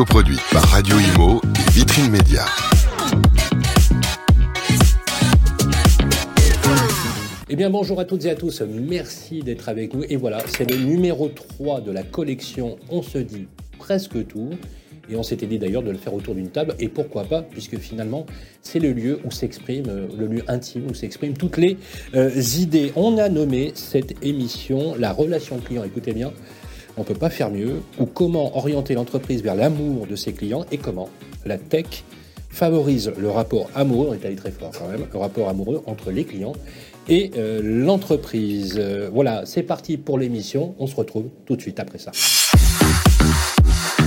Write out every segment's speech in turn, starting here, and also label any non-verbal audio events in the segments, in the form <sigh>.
coproduit par Radio Imo et Vitrine Média. Eh bien bonjour à toutes et à tous, merci d'être avec nous. Et voilà, c'est le numéro 3 de la collection On se dit presque tout. Et on s'était dit d'ailleurs de le faire autour d'une table. Et pourquoi pas, puisque finalement, c'est le lieu où s'exprime, euh, le lieu intime où s'expriment toutes les euh, idées. On a nommé cette émission la relation client. Écoutez bien, on ne peut pas faire mieux. Ou comment orienter l'entreprise vers l'amour de ses clients et comment la tech favorise le rapport amoureux, on est allé très fort quand même, le rapport amoureux entre les clients et euh, l'entreprise. voilà, c'est parti pour l'émission. On se retrouve tout de suite après ça.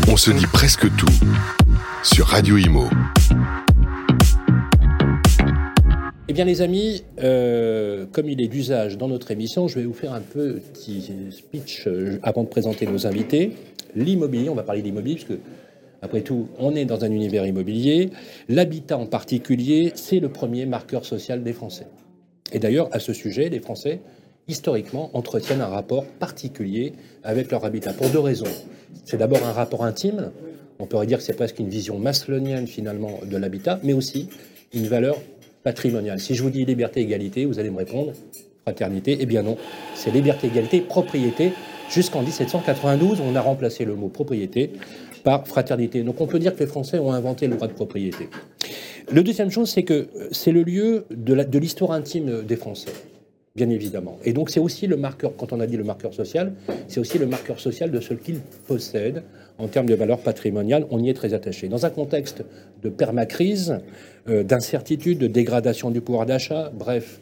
On se dit presque tout sur Radio Imo. Eh bien les amis, euh, comme il est d'usage dans notre émission, je vais vous faire un petit speech euh, avant de présenter nos invités. L'immobilier, on va parler d'immobilier puisque après tout, on est dans un univers immobilier. L'habitat en particulier, c'est le premier marqueur social des Français. Et d'ailleurs, à ce sujet, les Français historiquement, entretiennent un rapport particulier avec leur habitat, pour deux raisons. C'est d'abord un rapport intime, on pourrait dire que c'est presque une vision maslonienne finalement de l'habitat, mais aussi une valeur patrimoniale. Si je vous dis liberté, égalité, vous allez me répondre fraternité. Eh bien non, c'est liberté, égalité, propriété. Jusqu'en 1792, on a remplacé le mot propriété par fraternité. Donc on peut dire que les Français ont inventé le droit de propriété. Le deuxième chose, c'est que c'est le lieu de l'histoire intime des Français bien évidemment. Et donc c'est aussi le marqueur, quand on a dit le marqueur social, c'est aussi le marqueur social de ce qu'ils possèdent en termes de valeur patrimoniale. On y est très attaché. Dans un contexte de permacrise, euh, d'incertitude, de dégradation du pouvoir d'achat, bref,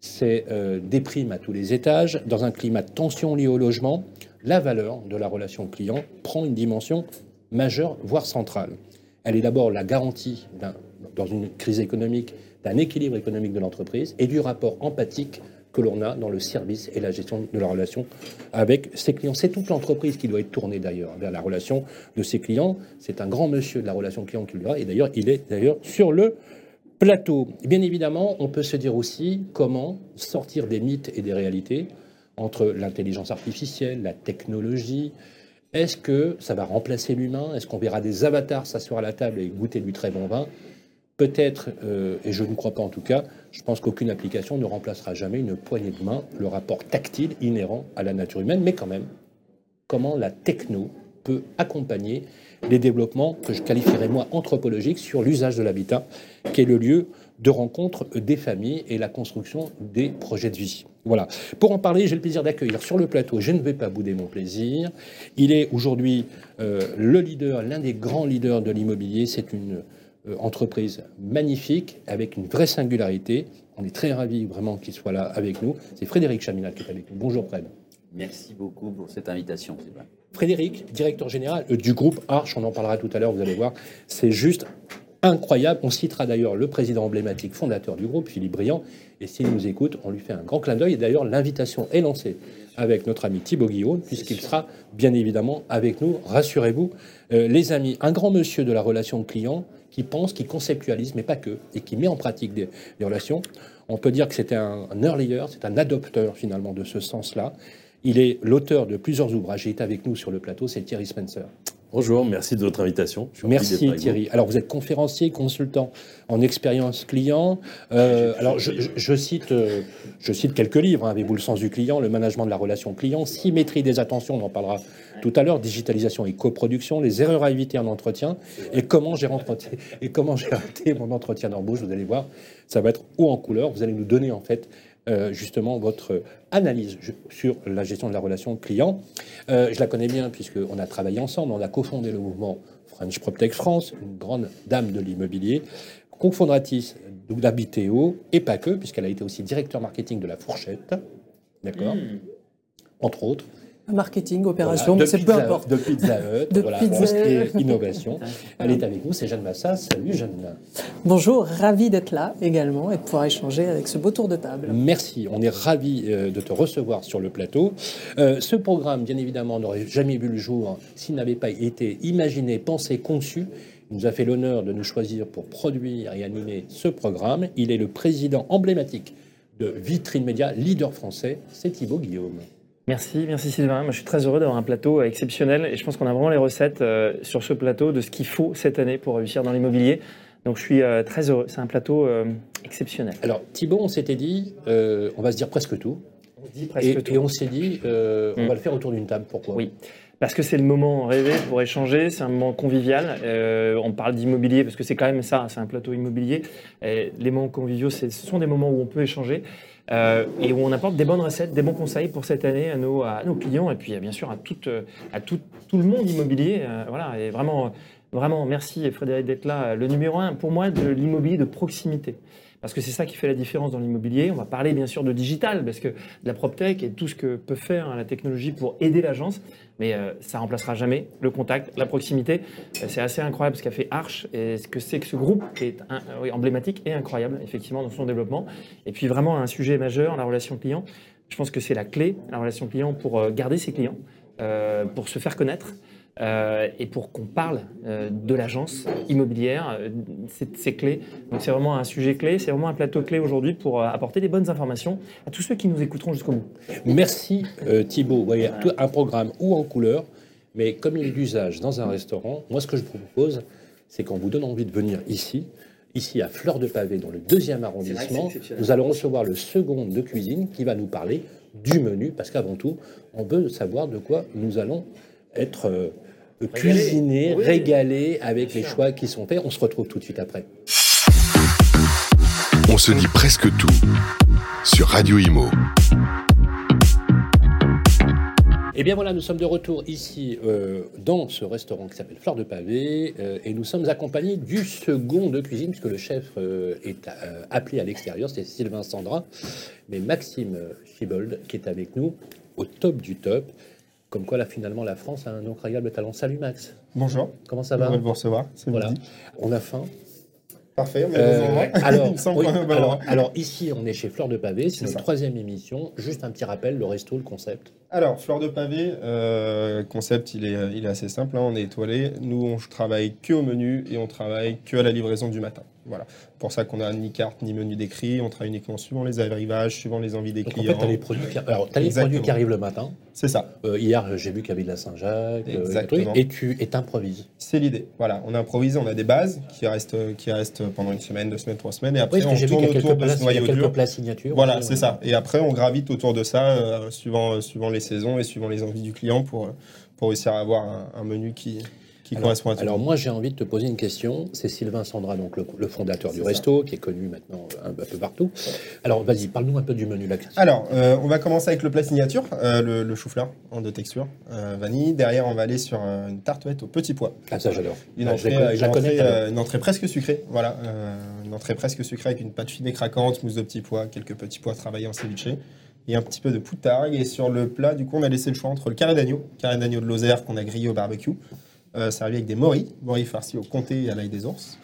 c'est euh, des primes à tous les étages, dans un climat de tension liée au logement, la valeur de la relation client prend une dimension majeure, voire centrale. Elle est d'abord la garantie, dans une crise économique, d'un équilibre économique de l'entreprise et du rapport empathique que l'on a dans le service et la gestion de la relation avec ses clients. C'est toute l'entreprise qui doit être tournée d'ailleurs vers la relation de ses clients. C'est un grand monsieur de la relation client qui le dira, et d'ailleurs il est d'ailleurs sur le plateau. Bien évidemment, on peut se dire aussi comment sortir des mythes et des réalités entre l'intelligence artificielle, la technologie. Est-ce que ça va remplacer l'humain? Est-ce qu'on verra des avatars s'asseoir à la table et goûter du très bon vin? Peut-être, euh, et je ne crois pas en tout cas, je pense qu'aucune application ne remplacera jamais une poignée de main, le rapport tactile inhérent à la nature humaine, mais quand même, comment la techno peut accompagner les développements que je qualifierais moi anthropologiques sur l'usage de l'habitat, qui est le lieu de rencontre des familles et la construction des projets de vie. Voilà. Pour en parler, j'ai le plaisir d'accueillir sur le plateau, je ne vais pas bouder mon plaisir. Il est aujourd'hui euh, le leader, l'un des grands leaders de l'immobilier. C'est une entreprise magnifique, avec une vraie singularité. On est très ravis vraiment qu'il soit là avec nous. C'est Frédéric Chaminat qui est avec nous. Bonjour Fred. Merci beaucoup pour cette invitation. Frédéric, directeur général euh, du groupe Arche, on en parlera tout à l'heure, vous allez voir. C'est juste incroyable. On citera d'ailleurs le président emblématique fondateur du groupe, Philippe Briand. Et s'il nous écoute, on lui fait un grand clin d'œil. Et d'ailleurs, l'invitation est lancée avec notre ami Thibaut Guillaume, puisqu'il sera bien évidemment avec nous. Rassurez-vous, euh, les amis, un grand monsieur de la relation client qui pense, qui conceptualise, mais pas que, et qui met en pratique des, relations. On peut dire que c'était un, un earlier, c'est un adopteur finalement de ce sens-là. Il est l'auteur de plusieurs ouvrages. Il est avec nous sur le plateau, c'est Thierry Spencer. Bonjour, merci de votre invitation. Merci Thierry. Alors vous êtes conférencier, consultant en expérience client. Euh, alors je, cite, euh, je cite quelques livres. Hein. Avez-vous le sens du client, le management de la relation client, symétrie des attentions, on en parlera tout à l'heure, digitalisation et coproduction, les erreurs à éviter en entretien et comment j'ai et comment j'ai raté mon entretien d'embauche. Vous allez voir, ça va être haut en couleur. Vous allez nous donner en fait euh, justement votre analyse sur la gestion de la relation client. Euh, je la connais bien puisqu'on a travaillé ensemble, on a cofondé le mouvement French PropTech France, une grande dame de l'immobilier, cofondatrice d'Habiteo et pas que, puisqu'elle a été aussi directeur marketing de la Fourchette, d'accord, hmm. entre autres. Marketing, opération, mais c'est peu importe. De Pizza Hut, <laughs> de voilà, pizza... innovation. Elle est avec nous, c'est Jeanne Massas. Salut Jeanne. Bonjour, ravi d'être là également et de pouvoir échanger avec ce beau tour de table. Merci, on est ravi euh, de te recevoir sur le plateau. Euh, ce programme, bien évidemment, n'aurait jamais vu le jour s'il n'avait pas été imaginé, pensé, conçu. Il nous a fait l'honneur de nous choisir pour produire et animer ce programme. Il est le président emblématique de Vitrine Média, leader français, c'est Thibaut Guillaume. Merci, merci Sylvain. Moi, je suis très heureux d'avoir un plateau exceptionnel et je pense qu'on a vraiment les recettes euh, sur ce plateau de ce qu'il faut cette année pour réussir dans l'immobilier. Donc, je suis euh, très heureux. C'est un plateau euh, exceptionnel. Alors, Thibault, on s'était dit, on va se dire presque tout. On dit Et, et on s'est dit, on va le faire autour d'une table. Pourquoi? Oui. Parce que c'est le moment rêvé pour échanger, c'est un moment convivial. Euh, on parle d'immobilier parce que c'est quand même ça, c'est un plateau immobilier. Et les moments conviviaux, ce sont des moments où on peut échanger euh, et où on apporte des bonnes recettes, des bons conseils pour cette année à nos, à nos clients et puis euh, bien sûr à, tout, euh, à tout, tout le monde immobilier. Voilà, et vraiment, vraiment merci Frédéric d'être là. Le numéro un pour moi de l'immobilier de proximité. Parce que c'est ça qui fait la différence dans l'immobilier. On va parler bien sûr de digital, parce que de la PropTech et tout ce que peut faire hein, la technologie pour aider l'agence, mais euh, ça remplacera jamais le contact, la proximité. Euh, c'est assez incroyable ce qu'a fait Arch et ce que c'est que ce groupe qui est un- euh, emblématique et incroyable effectivement dans son développement. Et puis vraiment un sujet majeur, la relation client. Je pense que c'est la clé, la relation client, pour euh, garder ses clients, pour se faire connaître. Euh, et pour qu'on parle euh, de l'agence immobilière, euh, c'est clé. Donc c'est vraiment un sujet clé, c'est vraiment un plateau clé aujourd'hui pour euh, apporter des bonnes informations à tous ceux qui nous écouteront jusqu'au bout. Merci euh, Thibault. Vous voyez, tout- un programme ou en couleur, mais comme il est d'usage dans un restaurant, moi ce que je vous propose, c'est qu'on vous donne envie de venir ici, ici à Fleur de Pavé, dans le deuxième arrondissement. Nous allons recevoir le second de cuisine qui va nous parler du menu, parce qu'avant tout, on veut savoir de quoi nous allons être euh, cuisinés, Oui. régalés avec les choix qui sont faits. On se retrouve tout de suite après. On se dit presque tout sur Radio Imo. Eh bien voilà, nous sommes de retour ici euh, dans ce restaurant qui s'appelle Fleur de Pavé euh, et nous sommes accompagnés du second de cuisine puisque le chef euh, est euh, appelé à l'extérieur, c'est Sylvain Sandra, mais Maxime Chibold qui est avec nous au top du top. Comme quoi là finalement la France a un incroyable talent. Salut Max, Bonjour, comment ça va heureux de vous recevoir. C'est Voilà, midi. on a faim. Parfait, on est Euh, <laughs> alors, <laughs> oui, ici on est chez Fleur de Pavé, c'est C'est notre ça. troisième émission. Juste un petit rappel, le resto, le concept. Alors, fleur de pavé, euh, concept, il est, il est assez simple. hein, on est étoilé. Nous, on travaille que au menu et on travaille que à la livraison du matin. Voilà. Pour ça qu'on a ni carte ni menu décrit. On travaille uniquement suivant les arrivages, suivant les envies des Donc en clients. fait, tu as les produits qui, alors, t'as les produits qui arrivent le matin. C'est ça. Euh, hier, j'ai vu qu'il y avait de la Saint-Jacques, euh, Exactement. et tu et t'improvises. C'est l'idée. Voilà. On improvise, on a des bases qui restent, qui restent pendant une semaine, deux semaines, trois semaines. Et après, Oui, on tourne autour de ce noyau dur. Voilà, c'est ça. Et après, on gravite autour de ça, suivant, suivant les saisons et suivant les envies du client pour, euh, pour réussir à avoir un, un menu qui, qui Alors, correspond à tout. alors moi, j'ai envie de te poser une question. C'est Sylvain Sandra, donc le, le fondateur du resto, qui est connu maintenant un, un peu partout. Alors, vas-y, parle-nous un peu du menu là. Alors, euh, on va commencer avec le plat signature, euh, le, le chou-fleur en deux textures, euh, vanille. Derrière, on va aller sur euh, une tartelette au petit pois. Ah, ça, j'adore. Une Ah, entrée, euh, une euh, une presque sucrée, voilà, euh, une entrée presque sucrée avec une pâte fine et craquante, mousse de petits pois, quelques petits pois travaillés en ceviche et un petit peu de poutargue. Et sur le plat, du coup, on a laissé le choix entre le carré d'agneau, carré d'agneau de Lozère qu'on a grillé au barbecue, euh, servi avec des moris, moris farcis au comté et à l'ail des ours.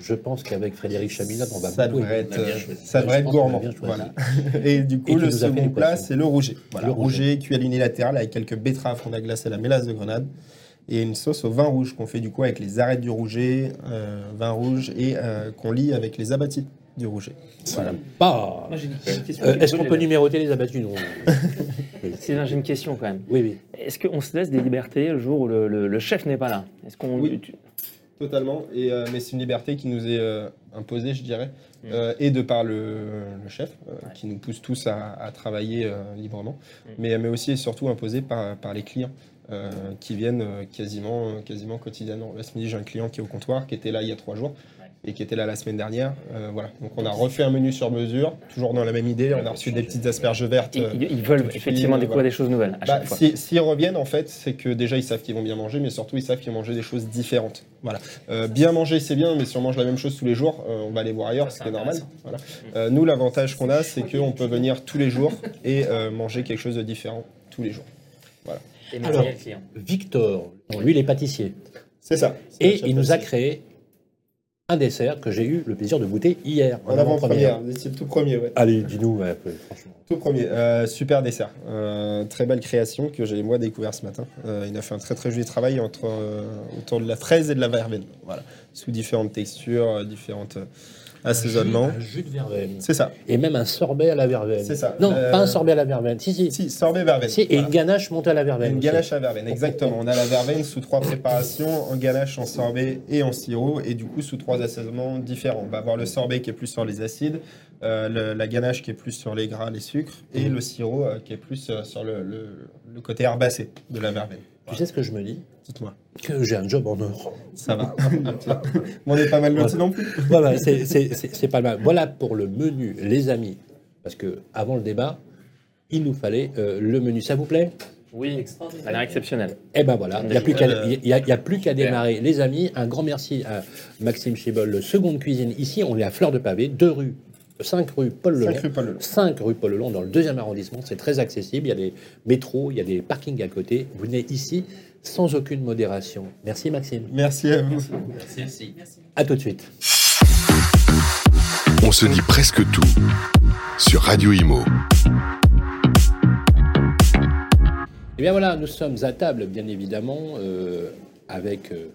Je pense qu'avec Frédéric Chaminade, on va Ça beaucoup devrait être, ça devrait être gourmand. Voilà. <laughs> Et du coup, le second plat, c'est le rouget. Voilà, Le rouget. rouget cuit à l'unilatéral avec quelques betteraves qu'on a glacées à la mélasse de grenade et une sauce au vin rouge qu'on fait du coup avec les arêtes du rouget, euh, vin rouge et euh, qu'on lie avec les abattis du rouget. Voilà. Question. Euh, Est-ce qu'on peut numéroter les abattus Non. Sylvain, j'ai une question quand même. Oui, oui. Est-ce qu'on se laisse des libertés le jour où le, le- le chef n'est pas là? Est-ce qu'on Oui. tu- Totalement. Et, euh, mais c'est une liberté qui nous est euh, imposée, je dirais, Mm. euh, et de par le, le chef, euh, qui nous pousse tous à, à travailler euh, librement, Mm. mais, mais aussi et surtout imposée par, par les clients. euh, qui viennent quasiment, quasiment quotidiennement. Là, ce midi, j'ai un client qui est au comptoir, qui était là il y a trois jours et qui était là la semaine dernière. Euh, voilà. Donc, on a refait un menu sur mesure, toujours dans la même idée. On a reçu des petites asperges vertes. ils, euh, ils- veulent effectivement découvrir voilà. des choses nouvelles à bah, chaque fois. si- S'ils reviennent, en fait, c'est que déjà ils savent qu'ils vont bien manger, mais surtout ils savent qu'ils vont manger des choses différentes. Voilà. Euh, bien manger, c'est bien, mais si on mange la même chose tous les jours, euh, on va aller voir ailleurs, ce qui est normal. Voilà. Euh, nous, l'avantage qu'on a, c'est qu'on peut venir tous les jours et euh, manger quelque chose de différent tous les jours. Et Alors. Victor, lui, il est pâtissier. C'est ça. C'est Et il nous a créé un dessert que j'ai eu le plaisir de goûter hier. En avant-première, étiez le tout premier, ouais. Allez, dis-nous, ouais, franchement. Tout premier, Euh, super dessert. Euh, très belle création que j'ai moi découvert ce matin. Euh, il a fait un très très joli travail entre, autour de la fraise et de la verveine. Voilà. Sous différentes textures, différentes, assaisonnement. Un jus de verveine. C'est ça. Et même un sorbet à la verveine. C'est ça. Non, Euh, pas un sorbet à la verveine. Si, si. Si, sorbet verveine. Si, et Voilà. une ganache montée à la verveine. Une aussi. ganache à verveine, exactement. On a la verveine sous trois préparations, en ganache, en sorbet et en sirop, et du coup sous trois assaisonnements différents. On va avoir le sorbet qui est plus sur les acides, euh, le- la ganache qui est plus sur les gras, les sucres, et le sirop euh, qui est plus sur le, le- le côté herbacé de la verveine. Tu sais ce que je me dis? Dites-moi, Que j'ai un job en or. ça va <laughs> On est pas mal lotis non plus. Voilà, c'est- pas mal. Voilà pour le menu, les amis. Parce que avant le débat, il nous fallait euh, le menu. Ça vous plaît? Oui, ça a l'air exceptionnel. Eh ben voilà, il n'y a plus qu'à Euh, il y a- il y a plus qu'à démarrer. Les amis, un grand merci à Maxime Chibol, le seconde cuisine. Ici, on est à Fleur de Pavé, 2 rues, 5 rue Paul Lelon. Cinq rue Paul Lelon. 5 rue Paul Lelon, dans le deuxième arrondissement. C'est très accessible. Il y a des métros, il y a des parkings à côté. Vous venez ici sans aucune modération. Merci Maxime. Merci à vous. Merci. À tout de suite. On se dit presque tout sur Radio Imo. Eh bien voilà, nous sommes à table, bien évidemment, euh, avec euh,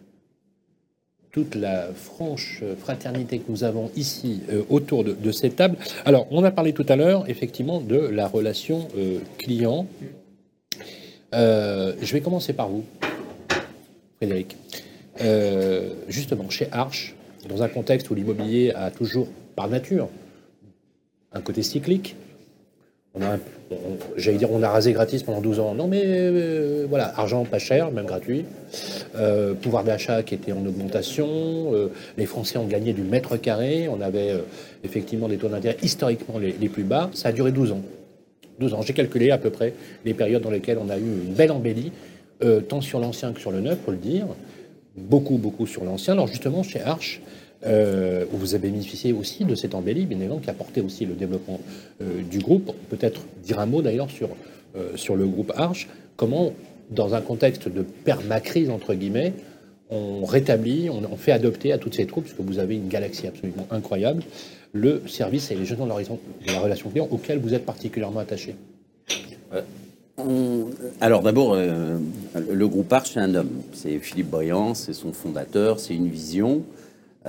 toute la franche fraternité que nous avons ici euh, autour de, cette table. Alors, on a parlé tout à l'heure, effectivement, de la relation euh, client. Euh, je vais commencer par vous, Frédéric. Justement, chez Arche, dans un contexte où l'immobilier a toujours, par nature, un côté cyclique, j'allais dire, on a rasé gratis pendant 12 ans. Non, mais euh, voilà, argent pas cher, même gratuit. Euh, pouvoir d'achat qui était en augmentation. Euh, les Français ont gagné du mètre carré. On avait effectivement des taux d'intérêt historiquement les, plus bas. Ça a duré 12 ans. 12 ans. J'ai calculé à peu près les périodes dans lesquelles on a eu une belle embellie, tant sur l'ancien que sur le neuf, faut le dire. Beaucoup, beaucoup sur l'ancien. Alors justement, chez Arche, euh, vous avez bénéficié aussi de cette embellie, bien évidemment, qui a porté aussi le développement euh, du groupe. Peut-être dire un mot d'ailleurs sur, euh, sur le groupe Arche. Comment, dans un contexte de permacrise, entre guillemets, on rétablit, on, fait adopter à toutes ces troupes, parce que vous avez une galaxie absolument incroyable, le service et les jetons de la, raison- de la relation client auquel vous êtes particulièrement attaché? On- Alors d'abord, euh, le groupe Arche, c'est un homme. C'est Philippe Briand, c'est son fondateur, c'est une vision.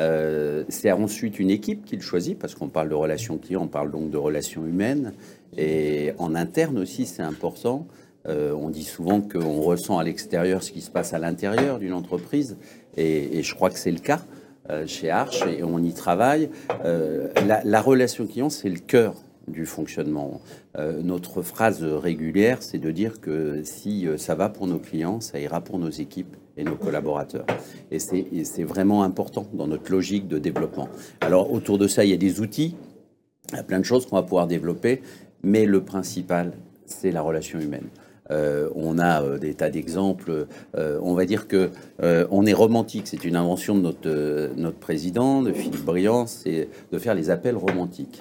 Euh, c'est ensuite une équipe qu'il choisit, parce qu'on parle de relations clients, on parle donc de relations humaines. Et en interne aussi, c'est important. Euh, on dit souvent qu'on ressent à l'extérieur ce qui se passe à l'intérieur d'une entreprise, et, je crois que c'est le cas euh, chez Arch, et on y travaille. La, la relation client, c'est le cœur du fonctionnement. Notre phrase régulière, c'est de dire que si ça va pour nos clients, ça ira pour nos équipes et nos collaborateurs. Et c'est vraiment important dans notre logique de développement. Alors autour de ça, il y a des outils, il y a plein de choses qu'on va pouvoir développer, mais le principal, c'est la relation humaine. Euh, on a euh, des tas d'exemples. Euh, on va dire que on est romantique. C'est une invention de notre, notre président, de Philippe Briand, c'est de faire les appels romantiques.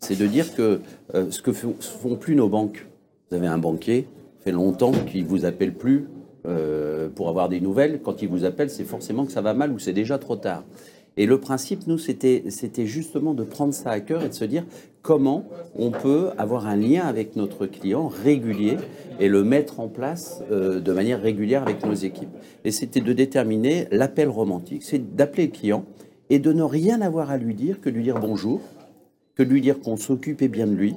C'est de dire que ce que font, plus nos banques. Vous avez un banquier, fait longtemps qu'il vous appelle plus euh, pour avoir des nouvelles. Quand il vous appelle, c'est forcément que ça va mal ou c'est déjà trop tard. Et le principe, nous, c'était c'était justement de prendre ça à cœur et de se dire comment on peut avoir un lien avec notre client régulier et le mettre en place euh, de manière régulière avec nos équipes. Et c'était de déterminer l'appel romantique. C'est d'appeler le client et de ne rien avoir à lui dire que de lui dire bonjour, que de lui dire qu'on s'occupait bien de lui,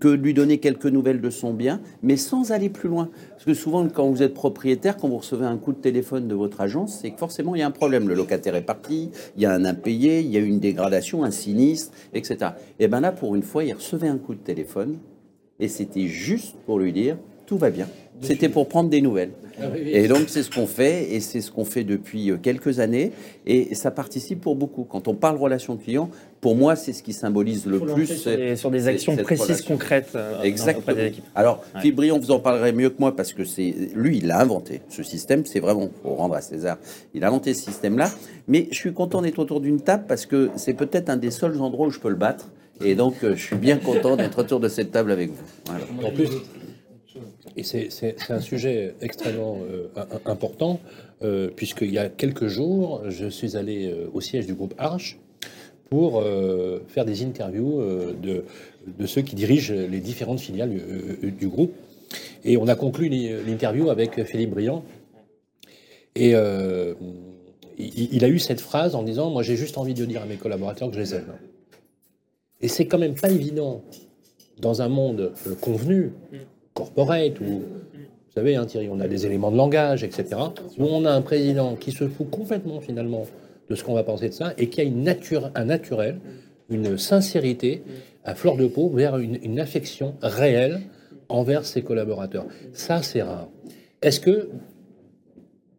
que lui donner quelques nouvelles de son bien, mais sans aller plus loin. Parce que souvent, quand vous êtes propriétaire, quand vous recevez un coup de téléphone de votre agence, c'est que forcément, il y a un problème. Le locataire est parti, il y a un impayé, il y a une dégradation, un sinistre, etc. Et bien là, pour une fois, il recevait un coup de téléphone, et c'était juste pour lui dire, tout va bien. C'était pour prendre des nouvelles. Et donc, c'est ce qu'on fait, et c'est ce qu'on fait depuis euh, quelques années, et ça participe pour beaucoup. Quand on parle relation client, pour moi, c'est ce qui symbolise le plus. sur des, sur des actions précises, relation. concrètes euh, Exactement. des équipes. Alors, Ouais. Briand, vous en parlerez mieux que moi parce que c'est lui, il l'a inventé. Ce système, c'est vraiment pour rendre à César. Il a inventé ce système-là. Mais je suis content d'être autour d'une table parce que c'est peut-être un des seuls endroits où je peux le battre. Et donc, euh, je suis bien content d'être autour de cette table avec vous. Voilà. En plus, et c'est un sujet extrêmement euh, im- important, euh, puisqu'il y a quelques jours, je suis allé euh, au siège du groupe Arche pour euh, faire des interviews de, ceux qui dirigent les différentes filiales du groupe. Et on a conclu l'in- l'interview avec Philippe Briand. Et il, il a eu cette phrase en disant Moi, j'ai juste envie de dire à mes collaborateurs que je les aime. Et c'est quand même pas évident dans un monde convenu, corporate, où, vous savez, hein, Thierry, on a des éléments de langage, etc., où on a un président qui se fout complètement, finalement, de ce qu'on va penser de ça, et qui a une nature, un naturel, une sincérité à fleur de peau vers une, une affection réelle envers ses collaborateurs. Ça, c'est rare. Est-ce que,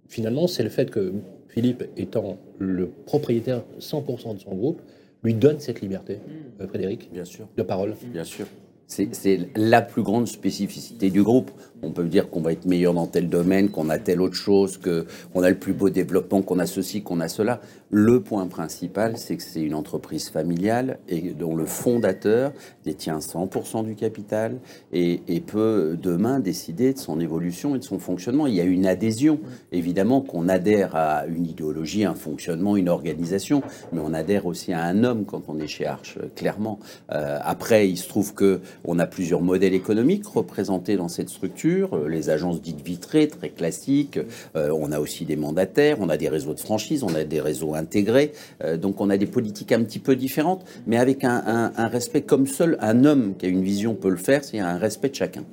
finalement, c'est le fait que Philippe, étant le propriétaire 100% de son groupe, lui donne cette liberté, euh, Frédéric, Bien sûr. de parole? Bien sûr. C'est la plus grande spécificité du groupe. On peut dire qu'on va être meilleur dans tel domaine, qu'on a telle autre chose, qu'on a le plus beau développement, qu'on a ceci, qu'on a cela. Le point principal, c'est que c'est une entreprise familiale et dont le fondateur détient 100% du capital et, peut demain décider de son évolution et de son fonctionnement. Il y a une adhésion, évidemment, qu'on adhère à une idéologie, un fonctionnement, une organisation, mais on adhère aussi à un homme quand on est chez Arch, clairement. Euh, après, il se trouve que on a plusieurs modèles économiques représentés dans cette structure, euh, les agences dites vitrées, très classiques. Euh, on a aussi des mandataires, on a des réseaux de franchise, on a des réseaux intégrés. Euh, donc on a des politiques un petit peu différentes, mais avec un, respect comme seul un homme qui a une vision peut le faire, c'est un respect de chacun.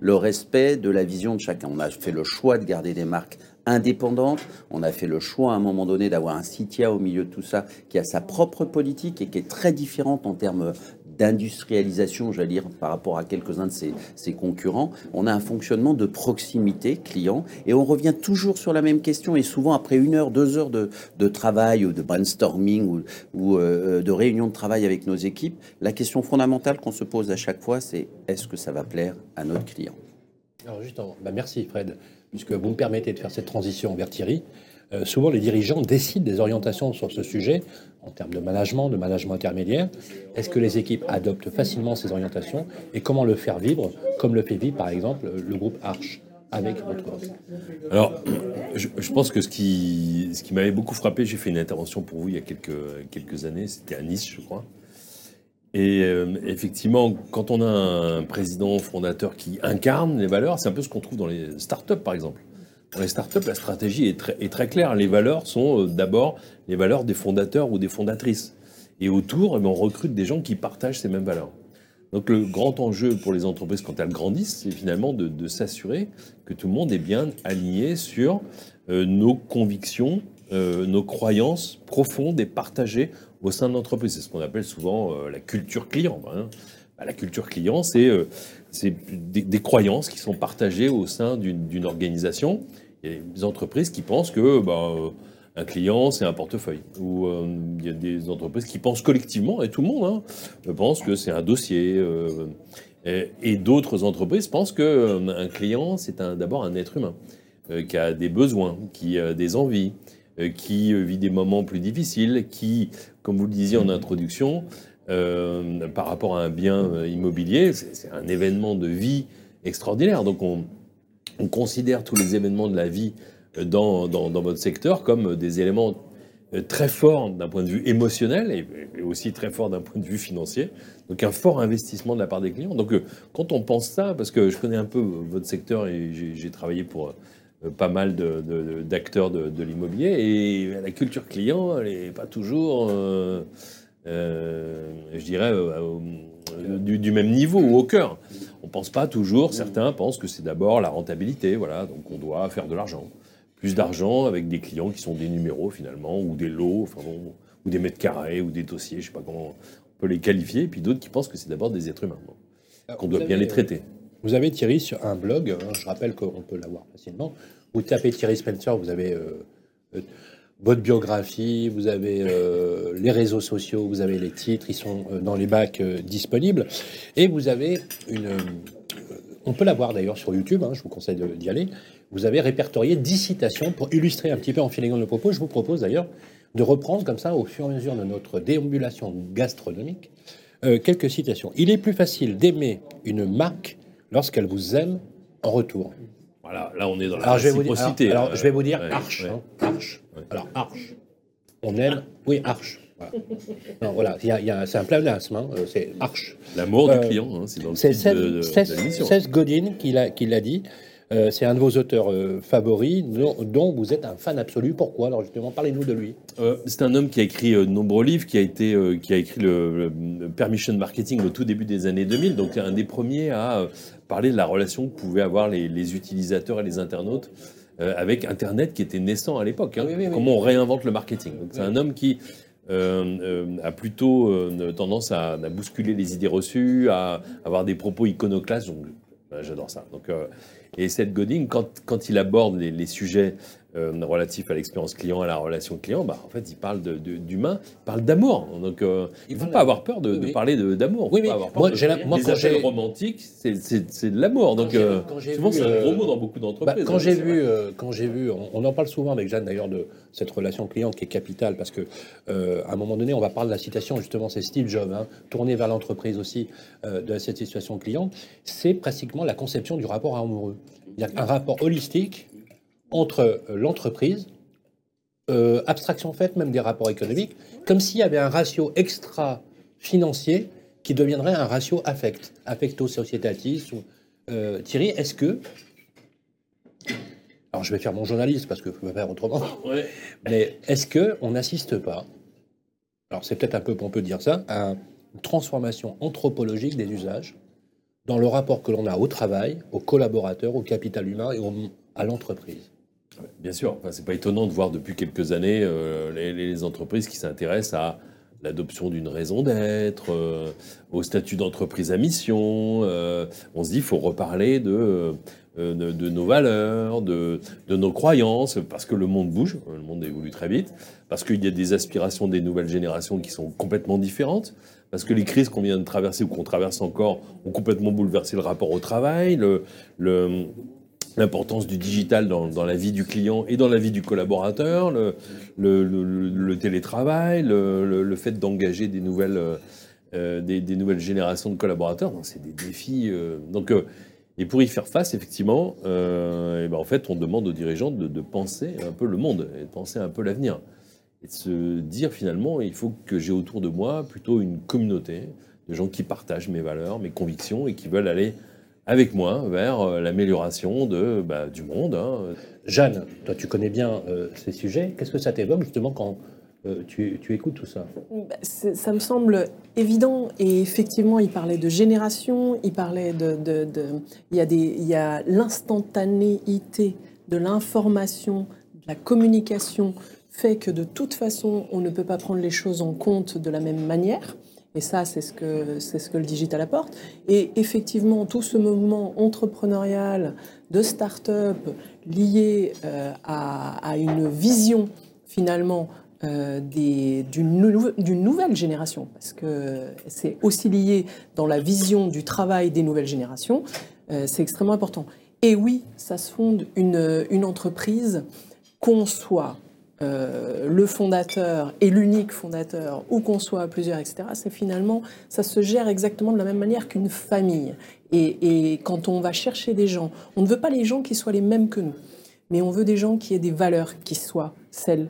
Le respect de la vision de chacun. On a fait le choix de garder des marques indépendantes. On a fait le choix à un moment donné d'avoir un CITIA au milieu de tout ça qui a sa propre politique et qui est très différente en termes d'industrialisation, j'allais dire, par rapport à quelques-uns de ses, ses concurrents. On a un fonctionnement de proximité client et on revient toujours sur la même question et souvent après une heure, deux heures de, de travail ou de brainstorming ou, ou, euh, de réunion de travail avec nos équipes, la question fondamentale qu'on se pose à chaque fois, c'est est-ce que ça va plaire à notre client? Alors justement, bah merci Fred, puisque vous me permettez de faire cette transition vers Thierry. Euh, souvent, les dirigeants décident des orientations sur ce sujet en termes de management, de management intermédiaire. Est-ce que les équipes adoptent facilement ces orientations et comment le faire vivre, comme le fait vivre par exemple le groupe Arch avec votre groupe? Alors, je, pense que ce qui, ce m'avait beaucoup frappé, j'ai fait une intervention pour vous il y a quelques, quelques années, c'était à Nice, je crois. Et euh, effectivement, quand on a un président fondateur qui incarne les valeurs, c'est un peu ce qu'on trouve dans les startups, par exemple. Dans les startups, la stratégie est très, est très claire. Les valeurs sont euh, d'abord les valeurs des fondateurs ou des fondatrices. Et autour, eh ben, on recrute des gens qui partagent ces mêmes valeurs. Donc le grand enjeu pour les entreprises quand elles grandissent, c'est finalement de, de s'assurer que tout le monde est bien aligné sur euh, nos convictions, euh, nos croyances profondes et partagées au sein de l'entreprise. C'est ce qu'on appelle souvent euh, la culture client. hein. Bah, la culture client, c'est euh, c'est des, croyances qui sont partagées au sein d'une organisation. Il y a des entreprises qui pensent que euh, un client, c'est un portefeuille. Ou euh, il y a des entreprises qui pensent collectivement, et tout le monde hein, pense que c'est un dossier. euh, et d'autres entreprises pensent que euh, un client, c'est d'abord un être humain qui a des besoins, qui a des envies, qui vit des moments plus difficiles, qui, comme vous le disiez en introduction, euh, par rapport à un bien euh, immobilier, c'est un événement de vie extraordinaire. Donc on, on considère tous les événements de la vie euh, dans, votre secteur comme des éléments très forts d'un point de vue émotionnel et, aussi très forts d'un point de vue financier. Donc un fort investissement de la part des clients. Donc quand on pense ça, parce que je connais un peu votre secteur et j'ai travaillé pour pas mal d'acteurs de, l'immobilier et la culture client, elle n'est pas toujours, je dirais, euh, au- du, du même niveau ou au cœur. On pense pas toujours, certains pensent que c'est d'abord la rentabilité, voilà, donc on doit faire de l'argent. Plus d'argent avec des clients qui sont des numéros finalement, ou des lots, enfin bon, ou des mètres carrés, ou des dossiers, je sais pas comment on peut les qualifier, et puis d'autres qui pensent que c'est d'abord des êtres humains, bon, qu'on doit bien les traiter. Vous avez Thierry sur un blog, hein, je rappelle qu'on peut l'avoir facilement. Vous tapez Thierry Spencer, vous avez euh, euh, votre biographie, vous avez euh, les réseaux sociaux, vous avez les titres, ils sont euh, dans les bacs euh, disponibles. Et vous avez une. on peut la voir d'ailleurs sur YouTube, hein, je vous conseille d'y aller. Vous avez répertorié 10 citations pour illustrer un petit peu en filigrane le propos. Je vous propose d'ailleurs de reprendre comme ça, au fur et à mesure de notre déambulation gastronomique, quelques citations. Il est plus facile d'aimer une marque lorsqu'elle vous aime en retour. Voilà, là on est dans la Alors je vais vous dire, alors, alors, euh, je vais vous dire ouais, Arche. ouais. hein, Arche. Ouais. Alors Arche. On aime. Oui, Arche. Voilà. Y a- il y a- c'est un pléonasme. hein, euh, C'est Arche. L'amour Euh, du client, hein, c'est dans le C'est titre de, de- Seth, de l'émission. Seth Godin qui l'a qui l'a dit. Euh, c'est un de vos auteurs euh, favoris, dont, dont vous êtes un fan absolu. Pourquoi? Alors justement, parlez-nous de lui. Euh, c'est un homme qui a écrit de nombreux livres, qui a, été, qui a écrit le, le Permission Marketing au tout début des années 2000, donc un des premiers à parler de la relation que pouvaient avoir les, les utilisateurs et les internautes avec Internet qui était naissant à l'époque. hein. Oui, oui, oui. Comment on réinvente le marketing. Donc, c'est un homme qui a plutôt tendance à, à bousculer les idées reçues, à avoir des propos iconoclastes. Donc, j'adore ça. Donc, et Seth Godin, quand, quand il aborde les, les sujets euh, relatifs à l'expérience client, à la relation client, bah, en fait, il parle d'humain, il parle d'amour. Donc, euh, il ne faut Voilà. pas avoir peur de, Oui, de oui. parler d'amour. Oui, mais moi, de- j'ai la- moi, les quand appels j'ai- romantiques, c'est- de l'amour. Donc, j'ai- euh, quand j'ai souvent, vu, c'est un euh, gros mot dans beaucoup Bah, d'entreprises. quand hein, j'ai c'est vu, euh, quand j'ai vu, on, on en parle souvent avec Jeanne d'ailleurs de cette relation client qui est capitale parce que euh, à un moment donné, on va parler de la citation justement, c'est Steve Jobs, hein, tourné vers l'entreprise aussi euh, de cette situation client, c'est pratiquement la conception du rapport amoureux. Il y a un rapport holistique entre euh, l'entreprise, euh, abstraction faite même des rapports économiques, comme s'il y avait un ratio extra financier qui deviendrait un ratio affect, affecto societatis. ou- euh, Thierry, est-ce que alors je vais faire mon journaliste parce que je peux pas faire autrement. Ouais. Mais est-ce que on n'assiste pas Alors c'est peut-être un peu pompeux de dire ça à une transformation anthropologique des usages dans le rapport que l'on a au travail, aux collaborateurs, au capital humain et au- à l'entreprise? Bien sûr, enfin, c'est pas étonnant de voir depuis quelques années euh, les, entreprises qui s'intéressent à l'adoption d'une raison d'être, euh, au statut d'entreprise à mission. euh, on se dit, il faut reparler de, de, nos valeurs, de, de nos croyances, parce que le monde bouge, le monde évolue très vite, parce qu'il y a des aspirations des nouvelles générations qui sont complètement différentes, parce que les crises qu'on vient de traverser ou qu'on traverse encore ont complètement bouleversé le rapport au travail, l'importance du digital dans, la vie du client et dans la vie du collaborateur, le, télétravail, le, fait d'engager des nouvelles, euh, euh, des, nouvelles générations de collaborateurs. C'est des défis. euh, donc, et pour y faire face, effectivement, ben, en fait, on demande aux dirigeants de, de penser un peu le monde et de penser un peu l'avenir. Et de se dire finalement, il faut que j'ai autour de moi plutôt une communauté de gens qui partagent mes valeurs, mes convictions et qui veulent aller avec moi vers euh, l'amélioration de, bah, du monde. hein. Jeanne, toi tu connais bien euh, ces sujets. Qu'est-ce que ça t'évoque justement quand euh, tu, tu écoutes tout ça? Bah, Ça me semble évident et effectivement, il parlait de génération, il parlait de, de- de- il y a des, il y a l'instantanéité de l'information, de la communication fait que de toute façon, on ne peut pas prendre les choses en compte de la même manière. Et ça, c'est ce que c'est ce que le digital apporte. Et effectivement, tout ce mouvement entrepreneurial de start-up lié euh, à, une vision finalement euh, d'une nouvelle génération, parce que c'est aussi lié dans la vision du travail des nouvelles générations, euh, c'est extrêmement important. Et oui, ça se fonde une, une entreprise qu'on soit euh, le fondateur et l'unique fondateur, ou qu'on soit à plusieurs, etc., c'est finalement, ça se gère exactement de la même manière qu'une famille. Et, et quand on va chercher des gens, on ne veut pas les gens qui soient les mêmes que nous, mais on veut des gens qui aient des valeurs qui soient celles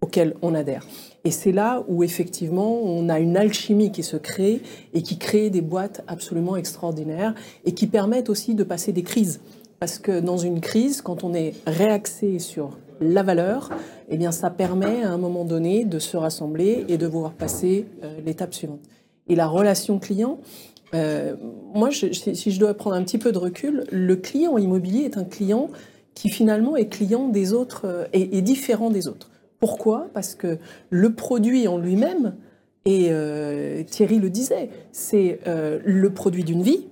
auxquelles on adhère. Et c'est là où effectivement on a une alchimie qui se crée et qui crée des boîtes absolument extraordinaires et qui permettent aussi de passer des crises. Parce que dans une crise, quand on est réaxé sur la valeur, eh bien ça permet à un moment donné de se rassembler et de pouvoir passer euh, l'étape suivante. Et la relation client, euh, moi, si je dois prendre un petit peu de recul, le client immobilier est un client qui finalement est client des autres euh, et est différent des autres. Pourquoi? Parce que le produit en lui-même, et euh, Thierry le disait, c'est euh, le produit d'une vie,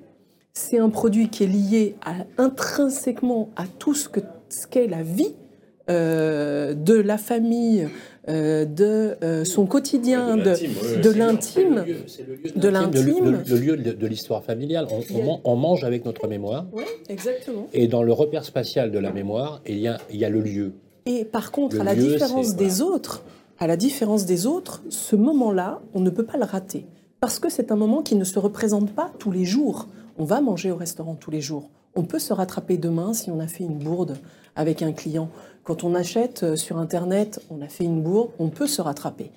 c'est un produit qui est lié intrinsèquement à tout ce que ce qu'est la vie euh, de la famille, euh, de euh, son quotidien, de, l'intime. De l'intime. Le, lieu de, l'histoire familiale. On, on man- on mange avec notre mémoire. Oui, exactement. Et dans le repère spatial de la mémoire, il y a, il y a le lieu. Et par contre, Le à la lieu, différence des autres, à la différence des autres, ce moment-là, on ne peut pas le rater. Parce que c'est un moment qui ne se représente pas tous les jours. On va manger au restaurant tous les jours. On peut se rattraper demain si on a fait une bourde avec un client. Quand on achète euh, sur Internet, on a fait une bourde, on peut se rattraper.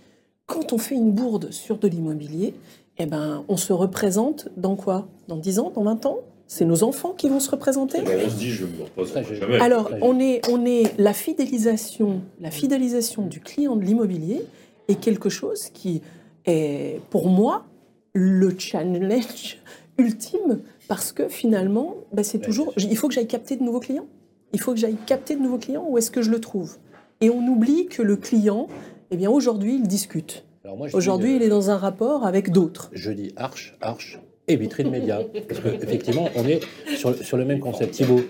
Quand on fait une bourde sur de l'immobilier, eh ben, on se représente dans quoi? Dans 10 ans, dans 20 ans? C'est nos enfants qui vont se représenter? On se dit, je me reposerai Très jamais. Alors, on est, on est la fidélisation, la fidélisation du client de l'immobilier est quelque chose qui est, pour moi, le challenge <laughs> ultime parce que finalement, ben, c'est toujours, il faut que j'aille capter de nouveaux clients. Il faut que j'aille capter de nouveaux clients. Où est-ce que je le trouve? Et on oublie que le client, eh bien, aujourd'hui, il discute. Aujourd'hui, euh, il est dans un rapport avec d'autres. Je dis arche, arche et vitrine média. Parce qu'effectivement, on est sur, le même concept. Thibault,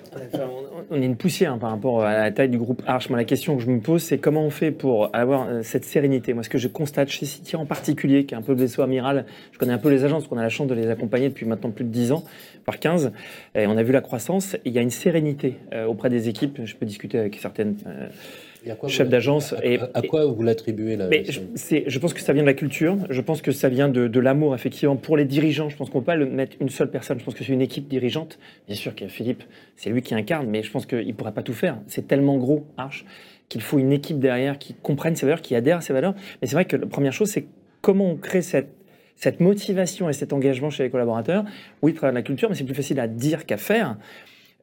on- est une poussière hein, par rapport à la taille du groupe Arch. La question que je me pose, c'est comment on fait pour avoir euh, cette sérénité? Moi, ce que je constate chez City en particulier, qui est un peu le vaisseau amiral, je connais un peu les agences, qu'on a la chance de les accompagner depuis maintenant plus de 10 ans, par 15, et on a vu la croissance. Il y a une sérénité euh, auprès des équipes. Je peux discuter avec certaines euh, à vous- d'agence. à, Et, à- à quoi vous l'attribuez là mais je, pense que ça vient de la culture, je pense que ça vient de, de l'amour, effectivement, pour les dirigeants. Je pense qu'on ne peut pas le mettre une seule personne, je pense que c'est une équipe dirigeante. Bien sûr que Philippe, c'est lui qui incarne, mais je pense qu'il ne pourrait pas tout faire. C'est tellement gros, Arche, qu'il faut une équipe derrière qui comprenne ses valeurs, qui adhère à ses valeurs. Mais c'est vrai que la première chose, c'est comment on crée cette, cette motivation et cet engagement chez les collaborateurs. Oui, travailler la culture, mais c'est plus facile à dire qu'à faire.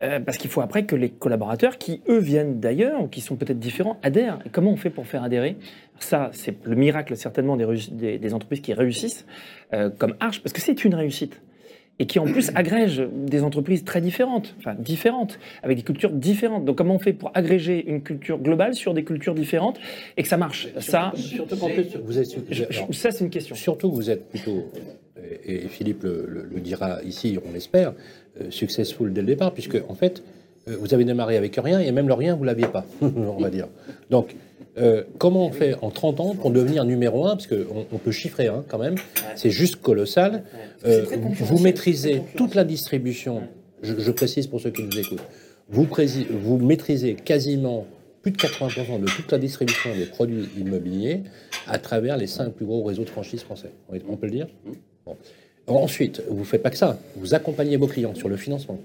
Euh, parce qu'il faut après que les collaborateurs, qui eux viennent d'ailleurs ou qui sont peut-être différents, adhèrent. Et comment on fait pour faire adhérer? Ça, c'est le miracle certainement des, entreprises qui réussissent, euh, comme Arch, parce que c'est une réussite. Et qui en plus agrège des entreprises très différentes, enfin différentes, avec des cultures différentes. Donc comment on fait pour agréger une culture globale sur des cultures différentes et que ça marche? Ça, Surtout qu'en plus, vous êtes. je- alors, ça c'est une question. Surtout, vous êtes plutôt, et Philippe le, le- le dira ici, on l'espère, euh, successful dès le départ, puisque en fait, euh, vous avez démarré avec rien, et même le rien, vous l'aviez pas, <laughs> on va dire. Donc, euh, comment on fait en 30 ans pour devenir numéro un? Parce qu'on on peut chiffrer hein, quand même, c'est juste colossal. Euh, vous maîtrisez toute la distribution, je, je précise pour ceux qui nous écoutent, vous, maîtrisez quasiment plus de 80% de toute la distribution des produits immobiliers à travers les cinq plus gros réseaux de franchise français. On on peut le dire? Bon. Ensuite, vous ne faites pas que ça. Vous accompagnez vos clients sur le financement,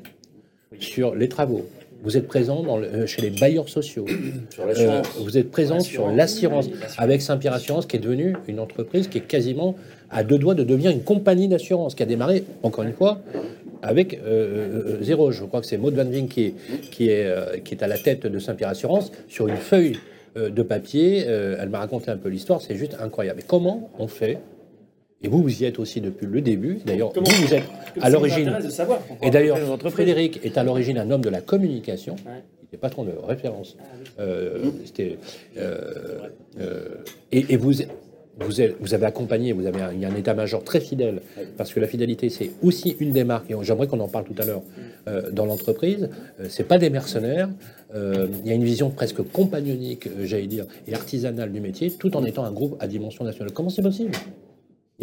sur les travaux. Vous êtes présent dans le- euh, chez les bailleurs sociaux. <clears throat> Euh, vous êtes présent sur l'assurance avec Saint-Pierre Assurance, qui est devenue une entreprise qui est quasiment à deux doigts de devenir une compagnie d'assurance, qui a démarré, encore une fois, avec euh, euh, zéro. Je crois que c'est Maud Van Vink qui est, qui, est, qui est à la tête de Saint-Pierre Assurance sur une feuille de papier. Elle m'a raconté un peu l'histoire, c'est juste incroyable. Et comment on fait Et vous, vous y êtes aussi depuis le début. D'ailleurs, vous, vous êtes à l'origine. Et d'ailleurs, Frédéric est à l'origine un homme de la communication. Il était patron de référence. Euh, c'était, euh, euh, et, et vous, vous, êtes- vous avez accompagné, vous avez un, il y a un état-major très fidèle, parce que la fidélité, c'est aussi une des marques, et j'aimerais qu'on en parle tout à l'heure, euh, dans l'entreprise. Euh, c'est pas des mercenaires. Euh, il y a une vision presque compagnonique, euh, j'allais dire, et artisanale du métier, tout en étant un groupe à dimension nationale. Comment c'est possible?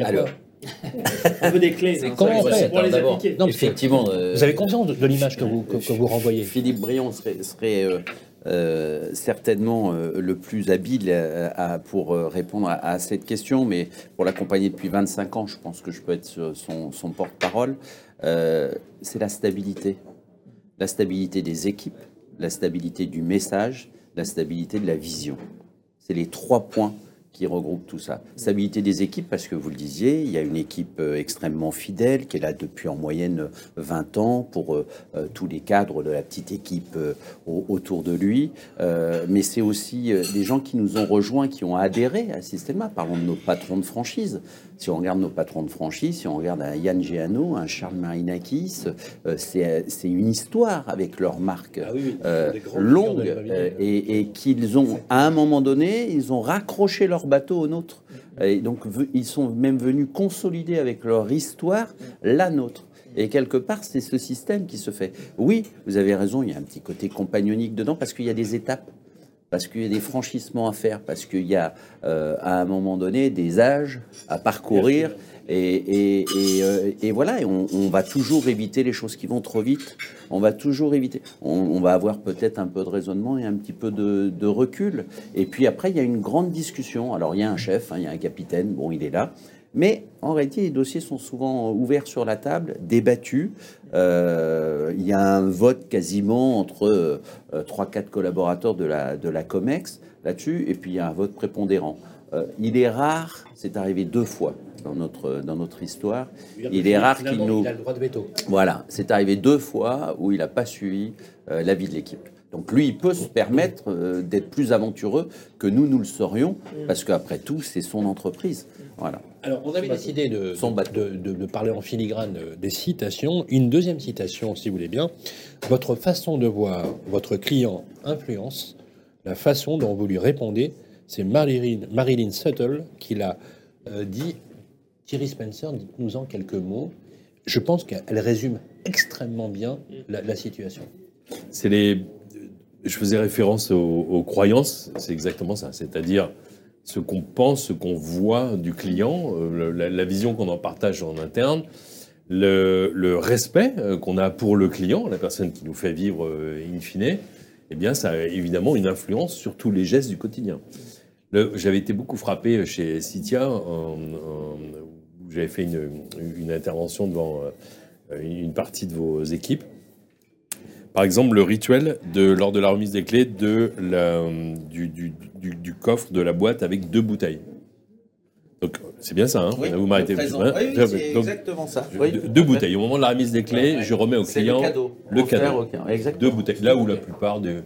Alors, <laughs> On veut des clés. hein, comment ça, on fait pour les appliquer. Non, effectivement, euh, Vous avez conscience de, de l'image que vous, que, que vous renvoyez Philippe Brion serait, serait, euh, euh, certainement euh, le plus habile euh, à- pour euh, répondre à, à cette question, mais pour l'accompagner depuis 25 ans, je pense que je peux être son, son porte-parole. Euh, c'est la stabilité. La stabilité des équipes, la stabilité du message, la stabilité de la vision. C'est les trois points qui regroupent tout ça. Stabilité des équipes, parce que vous le disiez, il y a une équipe euh, extrêmement fidèle qui est là depuis en moyenne euh, 20 ans pour euh, euh, tous les cadres de la petite équipe euh, au- autour de lui. Euh, mais c'est aussi euh, des gens qui nous ont rejoints, qui ont adhéré à Systema. Parlons de nos patrons de franchise. Si on regarde nos patrons de franchise, si on regarde un Yann Géano, un Charles Marinakis, euh, c'est une histoire avec leur marque Ah oui, euh, longue euh, et, et qu'ils ont, à un moment donné, ils ont raccroché leur bateau au nôtre. Et donc, ils sont même venus consolider avec leur histoire la nôtre. Et quelque part, c'est ce système qui se fait. Oui, vous avez raison, il y a un petit côté compagnonique dedans parce qu'il y a des étapes, parce qu'il y a des franchissements à faire, parce qu'il y a, euh, à un moment donné, des âges à parcourir. Et, et, et, euh, et voilà, et on, on va toujours éviter les choses qui vont trop vite. On va toujours éviter. On, on va avoir peut-être un peu de raisonnement et un petit peu de, de recul. Et puis après, il y a une grande discussion. Alors, il y a un chef, hein, il y a un capitaine, bon, il est là. Mais en réalité, les dossiers sont souvent ouverts sur la table, débattus. Euh, il y a un vote quasiment entre euh, 3-4 collaborateurs de la, de la COMEX là-dessus, et puis il y a un vote prépondérant. Euh, il est rare, c'est arrivé deux fois dans notre, dans notre histoire, il est rare qu'il nous... Il a le droit de veto. Voilà, c'est arrivé deux fois où il n'a pas suivi euh, l'avis de l'équipe. Donc lui, il peut se permettre euh, d'être plus aventureux que nous, nous le serions, parce qu'après tout, c'est son entreprise. Voilà. Alors, on avait décidé de, Son bateau. de, de- de parler en filigrane euh, des citations. Une deuxième citation, si vous voulez bien. Votre façon de voir votre client influence la façon dont vous lui répondez. C'est Marilyn, Marilyn Suttle qui l'a euh, dit. Thierry Spencer, dites-nous en quelques mots. Je pense qu'elle résume extrêmement bien la, la situation. C'est les. Je faisais référence aux, croyances, c'est exactement ça. C'est-à-dire ce qu'on pense, ce qu'on voit du client, euh, la, vision qu'on en partage en interne, le, respect euh, qu'on a pour le client, la personne qui nous fait vivre euh, in fine. Eh bien, ça a évidemment une influence sur tous les gestes du quotidien. J'avais été beaucoup frappé chez Citia, où j'avais fait une, intervention devant une partie de vos équipes. Par exemple, le rituel de, lors de la remise des clés de la, du, du- du- du coffre de la boîte avec deux bouteilles. Donc, c'est bien ça, hein vous m'arrêtez. hein Donc, exactement ça. deux, deux bouteilles. Au moment de la remise des clés, je remets au C'est client le cadeau. le deux bouteilles. Là où la plupart des,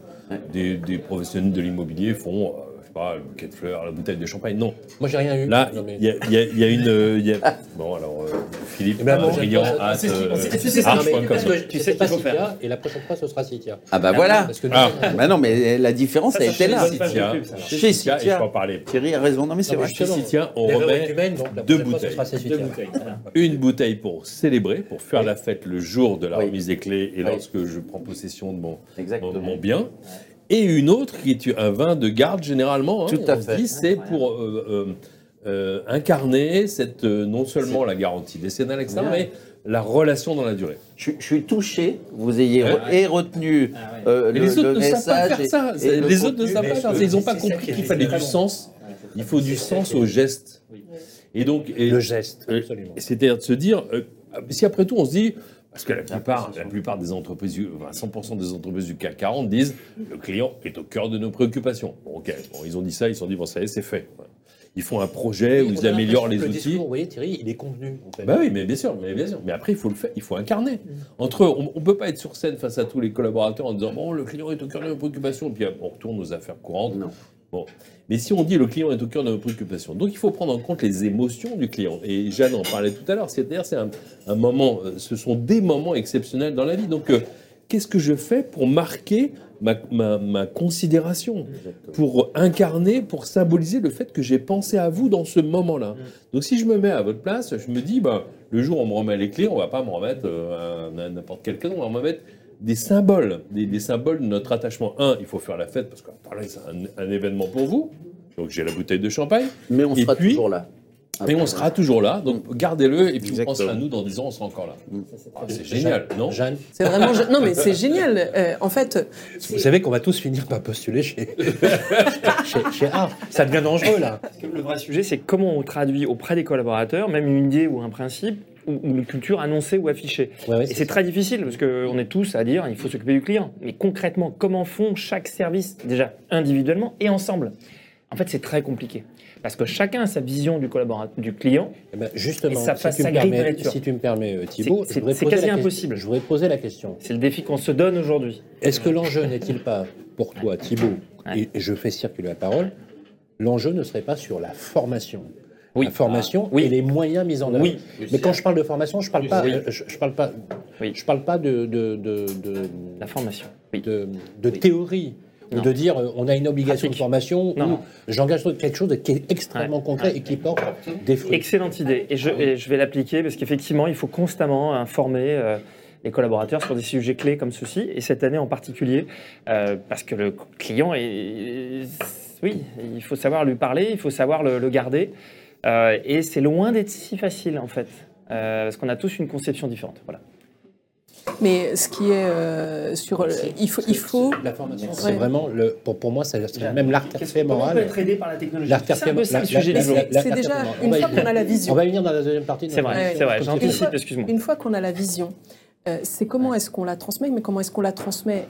des, des professionnels de l'immobilier font, euh, pas, le bouquet de fleurs, la bouteille de champagne. Non. Moi, j'ai rien eu. Là, mais- il y, a- y y une. euh, il y a- Bon, alors, euh, Philippe, Eh ben, euh, bon, brillant, hâte, euh, mais que Tu sais pas qu'il faut faire. Et la prochaine fois, ce sera Citia. Ah bah voilà. Parce que Ah. Bah non, mais la différence, elle était là. chez Chez et je peux en parler. Thierry a raison. Non mais c'est Non, mais vrai. Chez justement, on remet donc la deux prochaine fois, ce bouteilles. sera voilà. une bouteille pour célébrer, pour faire la fête le jour de la Oui. remise des clés et lorsque je prends possession de mon, Exactement. mon, mon bien. Et une autre qui est un vin de garde généralement. hein, Tout à on fait. dit, c'est pour euh, euh, euh, incarner cette, euh, non seulement la garantie décennale, etc., Ouais. mais la relation dans la durée. Je, je suis touché. Vous ayez re- et retenu Ah ouais. euh, Mais le, les autres le ne savent pas message faire et- ça. et C'est- le Les autres ne savent pas faire ça. Ils n'ont pas compris qu'il fallait du sens. Il faut du sens au est- geste. Oui. Et donc, et- Le geste, absolument. C'est-à-dire de se dire, euh, si après tout on se dit, parce que la plupart, la plupart des entreprises, du- enfin, 100% des entreprises du CAC 40 disent, le client est au cœur de nos préoccupations. Bon, ok, bon, ils ont dit ça, ils se sont dit, bon, ça y est, c'est fait. Ils font un projet où ils améliorent les outils. Le discours, vous voyez, Thierry, il est convenu. En fait. Bah oui, mais bien sûr, mais bien sûr. Mais après, il faut le faire, il faut incarner. Entre, eux, on, on peut pas être sur scène face à tous les collaborateurs en disant bon, le client est au cœur de nos préoccupations, puis on retourne aux affaires courantes. Non. Bon, mais si on dit le client est au cœur de nos préoccupations, donc il faut prendre en compte les émotions du client. Et Jeanne en parlait tout à l'heure. C'est-à-dire, c'est un, un moment, euh, ce sont des moments exceptionnels dans la vie. Donc, euh, qu'est-ce que je fais pour marquer ma, ma, ma considération, pour incarner, pour symboliser le fait que j'ai pensé à vous dans ce moment-là? Donc, si je me mets à votre place, je me dis, bah, le jour où on me remet les clés, on va pas me remettre euh, n'importe quel cadeau, on va me remettre des symboles, des, des symboles de notre attachement. Un, il faut faire la fête parce que c'est un, un événement pour vous. Donc j'ai la bouteille de champagne. Mais on Et sera puis- toujours là. Et on sera toujours là. Donc gardez-le et puis penserez à nous dans 10 ans, on sera encore là. Ah, c'est Jeanne- génial, non? Jeanne, C'est vraiment. Non, mais c'est génial. Euh, en fait, vous savez qu'on va tous finir par postuler chez, <laughs> chez, chez A. Ça devient dangereux, là. Le vrai sujet, c'est comment on traduit auprès des collaborateurs, même une idée ou un principe, ou, ou une culture annoncée ou affichée. Ouais, ouais, Et c'est très difficile parce qu'on est tous à dire il faut s'occuper du client. Mais concrètement, comment font chaque service, déjà individuellement et ensemble? En fait, c'est très compliqué. Parce que chacun a sa vision du collaborateur, du client. Eh ben, justement, Et ça si, passe tu sa de permets, si tu me permets, euh, Thibault, C'est- quasi la question- impossible. Je voudrais poser la question. C'est le défi qu'on se donne aujourd'hui. Est-ce que l'enjeu n'est-il pas, pour toi, Thibault, Ouais. et je fais circuler la parole, l'enjeu ne serait pas sur la formation Oui. La formation oui. et les moyens mis en œuvre. Oui. Mais quand je parle de formation, je parle pas, euh, je, je parle pas, je parle pas de, de, de, de, La formation. De, théorie. Ou de dire euh, on a une obligation de formation Non. ou j'engage quelque chose qui est extrêmement Ouais. concret et qui porte des fruits. Excellente idée. Et je, et je vais l'appliquer parce qu'effectivement, il faut constamment informer euh, les collaborateurs sur des sujets clés comme ceci. Et cette année en particulier, euh, parce que le client est. Oui, il faut savoir lui parler, il faut savoir le, le garder. Euh, et c'est loin d'être si facile en fait. Euh, parce qu'on a tous une conception différente. Voilà. Mais ce qui est euh, sur. Il faut. Il faut La formation, c'est Ouais. vraiment le, pour, pour moi, c'est même l'artère morale. aidé par la technologie? L'artère C'est un peu ça le la- sujet la- du jour. la- la- C'est déjà on une fois qu'on a la vision. On va y venir dans la deuxième partie. de C'est vrai, c'est vrai. Excuse-moi. Une fois qu'on a la vision, euh, c'est comment est-ce qu'on la transmet, mais comment est-ce qu'on la transmet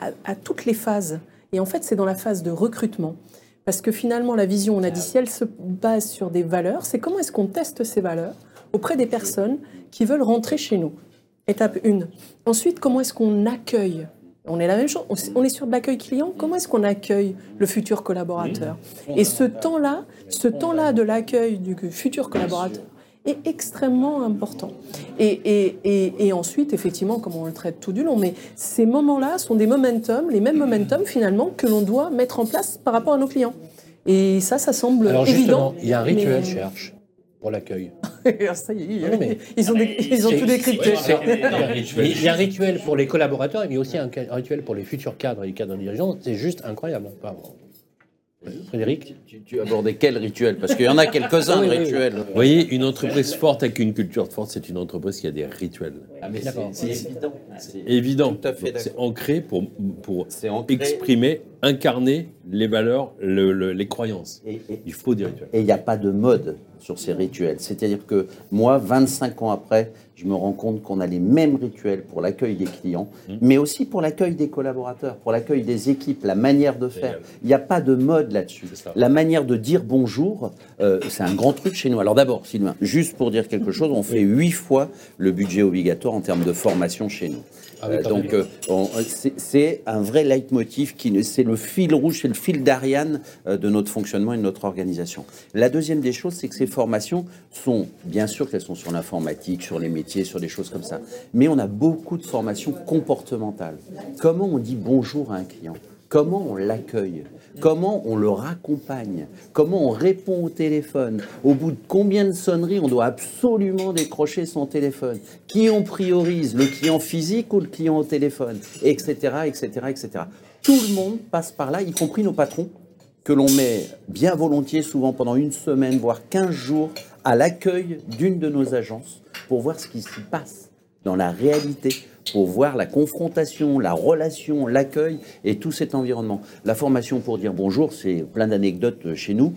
à, à toutes les phases? Et en fait, c'est dans la phase de recrutement Parce que finalement, la vision, on a dit, si elle se base sur des valeurs, c'est comment est-ce qu'on teste ces valeurs auprès des personnes qui veulent rentrer chez nous? Étape 1. Ensuite, comment est-ce qu'on accueille? On est la même chose, on est sur de l'accueil client. Comment est-ce qu'on accueille le futur collaborateur? Et ce temps-là, ce temps-là de l'accueil du futur collaborateur est extrêmement important. Et, et, et, ensuite, effectivement, comme on le traite tout du long, mais ces moments-là sont des momentum, les mêmes momentum finalement que l'on doit mettre en place par rapport à nos clients. Et ça, ça semble Alors évident. il y a un rituel chez Arch pour l'accueil. <laughs> ça y est, ils ont, ils ont tout décrypté. Il y a un rituel pour les collaborateurs, mais aussi un rituel pour les futurs cadres et les cadres dirigeants. C'est juste incroyable. Frédéric tu, abordais quel rituel? Parce qu'il y en a quelques-uns de rituels. Vous voyez, une entreprise forte avec une culture forte, c'est une entreprise qui a des rituels. Ah, c'est évident. C'est évident. C'est ancré pour, pour exprimer, incarner les valeurs, les croyances. il faut des rituels. Et il n'y a pas de mode sur ces rituels. C'est-à-dire que moi, 25 ans après, je me rends compte qu'on a les mêmes rituels pour l'accueil des clients, mmh. mais aussi pour l'accueil des collaborateurs, pour l'accueil des équipes, la manière de faire. Il n'y a pas de mode là-dessus. La manière de dire bonjour, euh, c'est un grand truc chez nous. Alors d'abord, Sylvain, juste pour dire quelque chose, on fait huit fois le budget obligatoire en termes de formation chez nous. Ah euh, donc euh, c'est un vrai leitmotiv, c'est le fil rouge, c'est le fil d'Ariane de notre fonctionnement et de notre organisation. La deuxième des choses, c'est que ces formations sont, bien sûr qu'elles sont sur l'informatique, sur les métiers, sur des choses comme ça, mais on a beaucoup de formations comportementales. Comment on dit bonjour à un client? Comment on l'accueille? Comment on le raccompagne? Comment on répond au téléphone? Au bout de combien de sonneries on doit absolument décrocher son téléphone? Qui on priorise? Le client physique ou le client au téléphone? Etc. etc., etc. Tout le monde passe par là, y compris nos patrons, que l'on met bien volontiers, souvent pendant une semaine, voire 15 jours, à l'accueil d'une de nos agences pour voir ce qui s'y passe dans la réalité pour voir la confrontation, la relation, l'accueil et tout cet environnement. La formation pour dire bonjour, c'est plein d'anecdotes chez nous.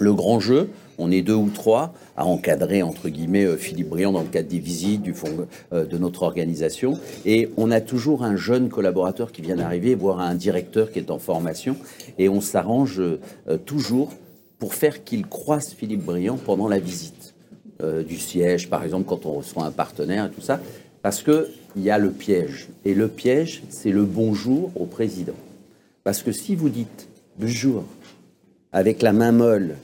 Le grand jeu, on est deux ou trois à encadrer, entre guillemets, euh, Philippe Briand dans le cadre des visites du fond, euh, de notre organisation. Et on a toujours un jeune collaborateur qui vient d'arriver, voire un directeur qui est en formation. Et on s'arrange euh, toujours pour faire qu'il croise Philippe Briand pendant la visite du siège, par exemple, quand on reçoit un partenaire et tout ça. Parce qu'il y a le piège. Et le piège, c'est le bonjour au président. Parce que si vous dites bonjour avec la main molle,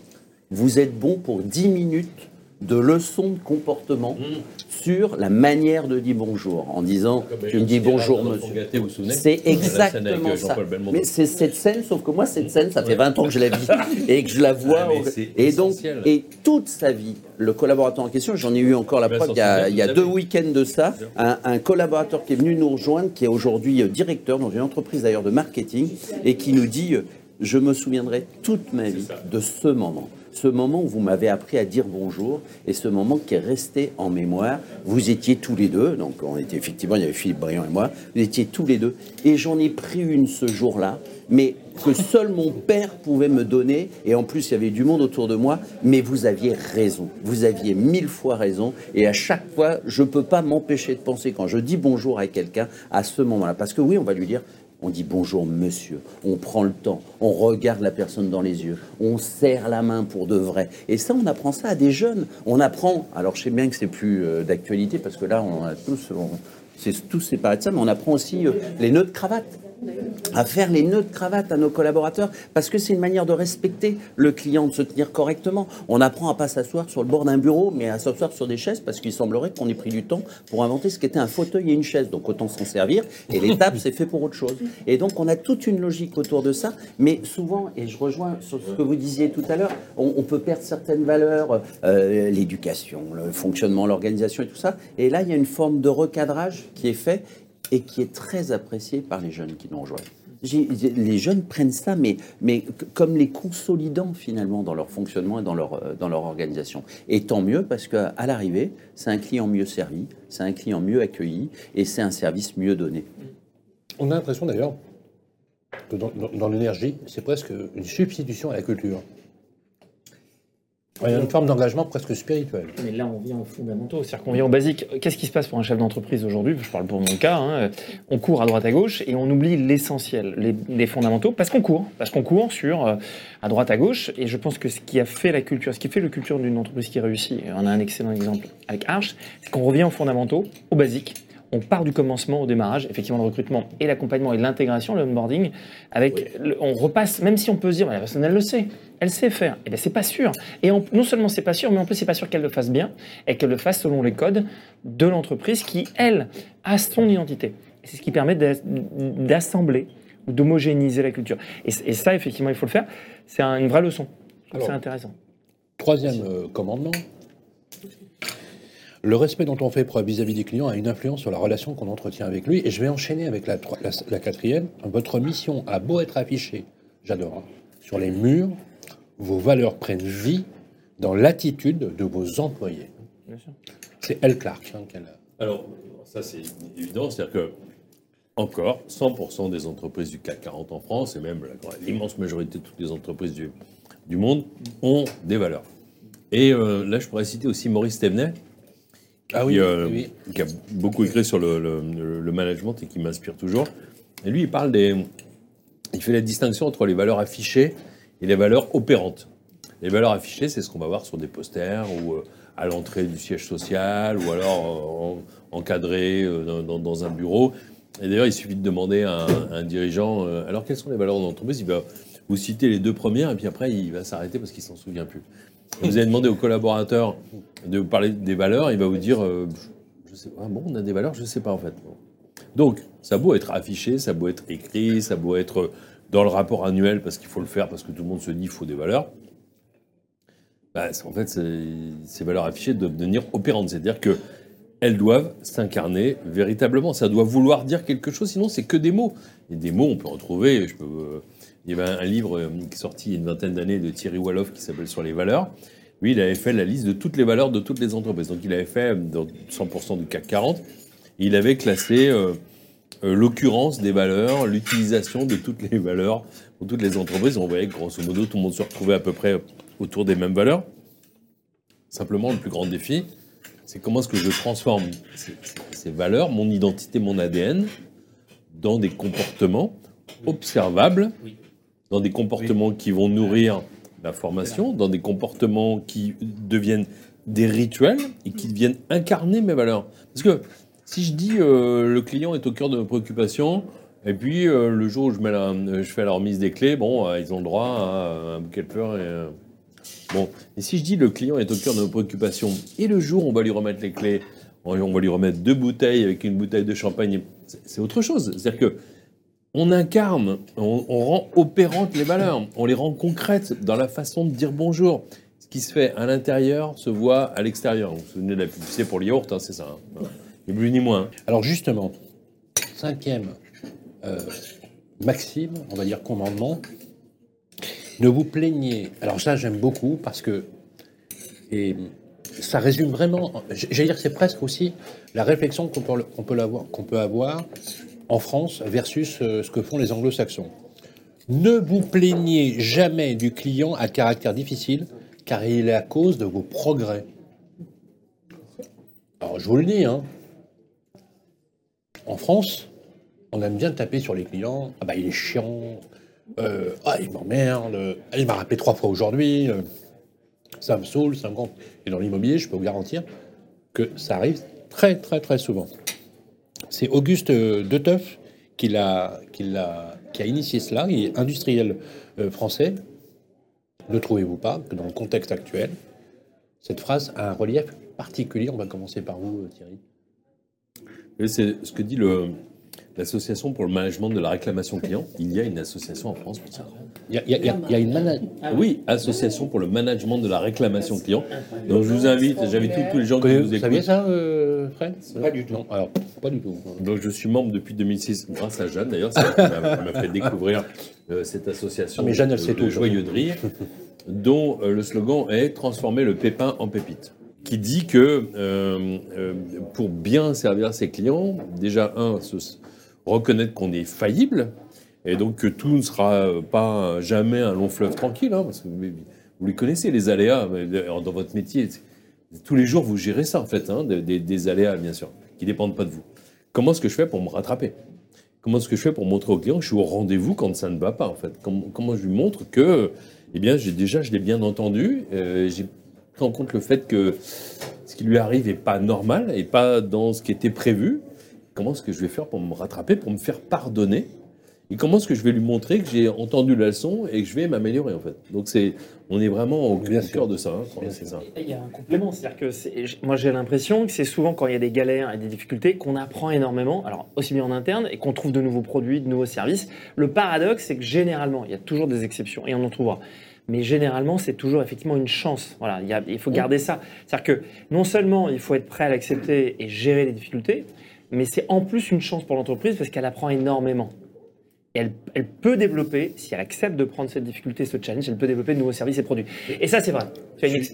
vous êtes bon pour 10 minutes de leçons de comportement mmh. sur la manière de dire bonjour, en disant tu me dis bonjour monsieur. C'est exactement ça. Mais c'est cette scène, sauf que moi cette scène, ça fait 20 ans que je la vis et que je la vois. Ah, et donc, et toute sa vie, le collaborateur en question, j'en ai eu encore la preuve il y a, il y a deux week-ends de ça, un, un, collaborateur qui est venu nous rejoindre, qui est aujourd'hui euh, directeur dans une entreprise d'ailleurs de marketing et qui nous dit euh, je me souviendrai toute ma vie de ce moment ce moment où vous m'avez appris à dire bonjour et ce moment qui est resté en mémoire. Vous étiez tous les deux, donc on était effectivement, il y avait Philippe Briand et moi, vous étiez tous les deux, et j'en ai pris une ce jour-là, mais que seul mon père pouvait me donner, et en plus il y avait du monde autour de moi, mais vous aviez raison, vous aviez mille fois raison, et à chaque fois, je ne peux pas m'empêcher de penser quand je dis bonjour à quelqu'un à ce moment-là, parce que oui, on va lui dire, on dit bonjour monsieur, on prend le temps, on regarde la personne dans les yeux, on serre la main pour de vrai. Et ça, on apprend ça à des jeunes. On apprend, alors je sais bien que c'est plus euh, d'actualité parce que là, on a tous, c'est tous séparés de ça, mais on apprend aussi euh, les nœuds de cravate à faire les nœuds de cravate à nos collaborateurs parce que c'est une manière de respecter le client, de se tenir correctement. On apprend à pas s'asseoir sur le bord d'un bureau, mais à s'asseoir sur des chaises parce qu'il semblerait qu'on ait pris du temps pour inventer ce qu'était un fauteuil et une chaise. Donc autant s'en servir. Et les tables, c'est fait pour autre chose. Et donc on a toute une logique autour de ça. Mais souvent, et je rejoins ce que vous disiez tout à l'heure, on, peut perdre certaines valeurs, euh, l'éducation, le fonctionnement, l'organisation et tout ça. Et là, il y a une forme de recadrage qui est fait et qui est très apprécié par les jeunes qui nous rejoignent. Les jeunes prennent ça, mais, mais comme les consolidant finalement dans leur fonctionnement et dans leur, euh, dans leur organisation. Et tant mieux, parce qu'à l'arrivée, c'est un client mieux servi, c'est un client mieux accueilli, et c'est un service mieux donné. On a l'impression d'ailleurs que dans l'énergie, c'est presque une substitution à la culture. Il y a une forme d'engagement presque spirituel. Mais là, on vient aux fondamentaux, c'est-à-dire qu'on vient au basique. Qu'est-ce qui se passe pour un chef d'entreprise aujourd'hui? Je parle pour mon cas. hein. On court à droite à gauche et on oublie l'essentiel, les, fondamentaux, parce qu'on court, parce qu'on court sur euh, à droite à gauche. Et je pense que ce qui a fait la culture, ce qui fait la culture d'une entreprise qui réussit, on a un excellent exemple avec Arch, c'est qu'on revient aux fondamentaux, au basique. On part du commencement au démarrage, effectivement le recrutement et l'accompagnement et l'intégration, le onboarding, avec le- on repasse, même si on peut se dire, bah, la personne elle le sait, elle sait faire, et bien c'est pas sûr. Et non seulement c'est pas sûr, mais en plus c'est pas sûr qu'elle le fasse bien et qu'elle le fasse selon les codes de l'entreprise qui, elle, a son identité. C'est ce qui permet d'as- d'assembler ou d'homogénéiser la culture. Et, ça, effectivement, il faut le faire. C'est un- une vraie leçon. Je trouve Alors, C'est intéressant. Troisième euh, commandement. Le respect dont on fait preuve vis-à-vis des clients a une influence sur la relation qu'on entretient avec lui. Et je vais enchaîner avec la, tro- la- la quatrième. Votre mission a beau être affichée, j'adore, hein, sur les murs, vos valeurs prennent vie dans l'attitude de vos employés. C'est Elle Clark hein. Alors, ça c'est évident, c'est-à-dire que, encore, 100% des entreprises du CAC 40 en France, et même l'immense majorité de toutes les entreprises du, du monde, ont des valeurs. Et euh, là, je pourrais citer aussi Maurice Thévenet, Ah qui, euh, qui a beaucoup écrit sur le, le- le management et qui m'inspire toujours. Et lui, il parle des. Il fait la distinction entre les valeurs affichées et les valeurs opérantes. Les valeurs affichées, c'est ce qu'on va voir sur des posters ou euh, à l'entrée du siège social ou alors euh, en- encadré dans, dans- dans un bureau. Et d'ailleurs, il suffit de demander à un, un dirigeant alors quelles sont les valeurs de l'entreprise? Il va vous citer les deux premières et puis après, il va s'arrêter parce qu'il s'en souvient plus. Vous allez demander au collaborateur de vous parler des valeurs, il va vous dire euh, je sais pas, bon, on a des valeurs, je sais pas en fait. Donc, ça beau être affiché, ça beau être écrit, ça beau être dans le rapport annuel parce qu'il faut le faire, parce que tout le monde se dit qu'il faut des valeurs. Bah, en fait, ces valeurs affichées doivent devenir opérantes, c'est-à-dire que elles doivent s'incarner véritablement. Ça doit vouloir dire quelque chose, sinon c'est que des mots. Et des mots, on peut en trouver. Euh, il y avait un, livre euh, qui est sorti il y a une vingtaine d'années de Thierry Walloff qui s'appelle Sur les valeurs. Lui, il avait fait la liste de toutes les valeurs de toutes les entreprises. Donc, il avait fait euh, dans 100% du CAC 40. Et il avait classé euh, l'occurrence des valeurs, l'utilisation de toutes les valeurs pour toutes les entreprises. On voyait que grosso modo, tout le monde se retrouvait à peu près autour des mêmes valeurs. Simplement, le plus grand défi, c'est comment est-ce que je transforme ces, ces valeurs, mon identité, mon ADN, dans des comportements observables, dans des comportements qui vont nourrir la formation, dans des comportements qui deviennent des rituels et qui deviennent incarner mes valeurs. Parce que si je dis euh, le client est au cœur de nos préoccupations, et puis euh, le jour où je, mets la- je fais la remise des clés, bon, euh, ils ont le droit à un bouquet de fleurs et Bon, et si je dis le client est au cœur de nos préoccupations, et le jour où on va lui remettre les clés, on va lui remettre deux bouteilles avec une bouteille de champagne, c'est autre chose. C'est-à-dire que on incarne, on, rend opérantes les valeurs, on les rend concrètes dans la façon de dire bonjour. Ce qui se fait à l'intérieur se voit à l'extérieur. Vous vous souvenez de la publicité pour le yaourt, hein, c'est ça. hein. Ni plus ni moins. Alors justement, cinquième euh, maxime, on va dire commandement, ne vous plaignez. Alors ça, j'aime beaucoup parce que et ça résume vraiment. J'allais dire que c'est presque aussi la réflexion qu'on peut, qu'on peut avoir en France versus euh, ce que font les anglo-saxons. Ne vous plaignez jamais du client à caractère difficile, car il est à cause de vos progrès. Alors je vous le dis, hein, en France, on aime bien taper sur les clients. Ah bah il est chiant. Euh, ah il m'emmerde. Ah, il m'a rappelé trois fois aujourd'hui. euh, ça me saoule, ça me gonfle. Et dans l'immobilier, je peux vous garantir que ça arrive très très très souvent. C'est Auguste euh, Deteuf qui, qui, a initié cela. Il est industriel euh, français. Ne trouvez-vous pas que dans le contexte actuel, cette phrase a un relief particulier? On va commencer par vous, euh, Thierry. C'est ce que dit l'association pour le management de la réclamation client. Il y a une association en France pour ça. Il y a, il y a- il y a- il y a une mana- Oui, association pour le management de la réclamation client. Donc je vous invite, j'invite tous, tous les gens qui Vous nous saviez écoutent. ça, euh, Fred? Pas du tout. Non, alors, pas du tout. Donc je suis membre depuis 2006, grâce à Jeanne d'ailleurs, elle qui m'a fait découvrir euh, cette association Ah, mais Jeanne, elle sait tout. joyeux de rire, dont euh, le slogan est transformer le pépin en pépite, qui dit que euh, euh, pour bien servir ses clients, déjà un, se- reconnaître qu'on est faillible et donc que tout ne sera euh, pas jamais un long fleuve tranquille, hein, parce que vous les connaissez, les aléas, euh, dans votre métier. Tous les jours, vous gérez ça, en fait, hein, des, aléas, bien sûr, qui ne dépendent pas de vous. Comment est-ce que je fais pour me rattraper? Comment est-ce que je fais pour montrer au client que je suis au rendez-vous quand ça ne va pas, en fait? Comment, je lui montre que, eh bien, déjà, je l'ai bien entendu, euh, j'ai pris en compte le fait que ce qui lui arrive n'est pas normal et pas dans ce qui était prévu. Comment est-ce que je vais faire pour me rattraper, pour me faire pardonner? Et comment est-ce que je vais lui montrer que j'ai entendu la leçon et que je vais m'améliorer en fait Donc c'est, on est vraiment au cœur de ça. Hein, c'est ça. Il y a un complément, c'est-à-dire que moi j'ai l'impression que c'est souvent quand il y a des galères et des difficultés qu'on apprend énormément, alors aussi bien en interne et qu'on trouve de nouveaux produits, de nouveaux services. Le paradoxe, c'est que généralement, il y a toujours des exceptions et on en trouvera. Mais généralement, c'est toujours effectivement une chance. Voilà, il, il faut garder ça. C'est-à-dire que non seulement il faut être prêt à l'accepter et gérer les difficultés, mais c'est en plus une chance pour l'entreprise parce qu'elle apprend énormément elle, peut développer, si elle accepte de prendre cette difficulté, ce challenge, elle peut développer de nouveaux services et produits. Et ça, c'est vrai.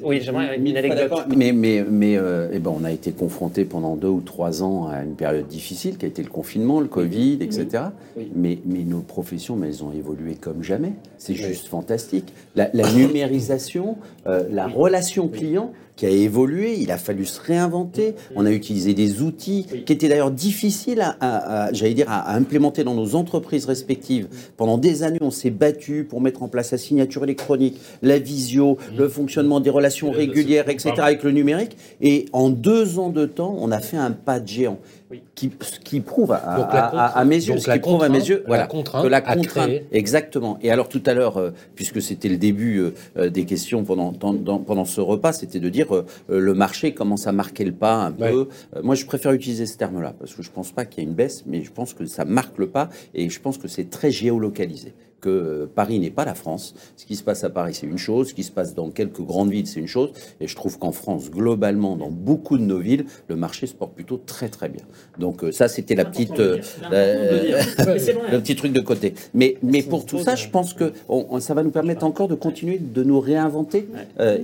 oui, j'aimerais une anecdote. Mais, mais, mais euh, eh ben, on a été confronté pendant deux ou trois ans à une période difficile qui a été le confinement, le Covid, etc. Mais, mais nos professions, mais elles ont évolué comme jamais. C'est juste fantastique. La, numérisation, euh, la relation client qui a évolué, il a fallu se réinventer, on a utilisé des outils qui étaient d'ailleurs difficiles à, j'allais dire, à, implémenter dans nos entreprises respectives. Pendant des années, on s'est battu pour mettre en place la signature électronique, la visio, le fonctionnement des relations régulières, etc., avec le numérique. Et en deux ans de temps, on a fait un pas de géant qui, qui prouve à, à, mes yeux, ce qui prouve à mes yeux, voilà, que la contrainte, exactement. Et alors tout à l'heure, euh, puisque c'était le début euh, euh, des questions pendant, pendant ce repas, c'était de dire le marché commence à marquer le pas un peu. moi, je préfère utiliser ce terme-là parce que je pense pas qu'il y ait une baisse, mais je pense que ça marque le pas et je pense que c'est très géolocalisé que Paris n'est pas la France. Ce qui se passe à Paris, c'est une chose. Ce qui se passe dans quelques grandes villes, c'est une chose. Et je trouve qu'en France, globalement, dans beaucoup de nos villes, le marché se porte plutôt très très bien. Donc euh, ça, c'était la petite, euh, euh, le petit truc de côté. Mais, mais pour tout ça, je pense que ça va nous permettre encore de continuer de nous réinventer.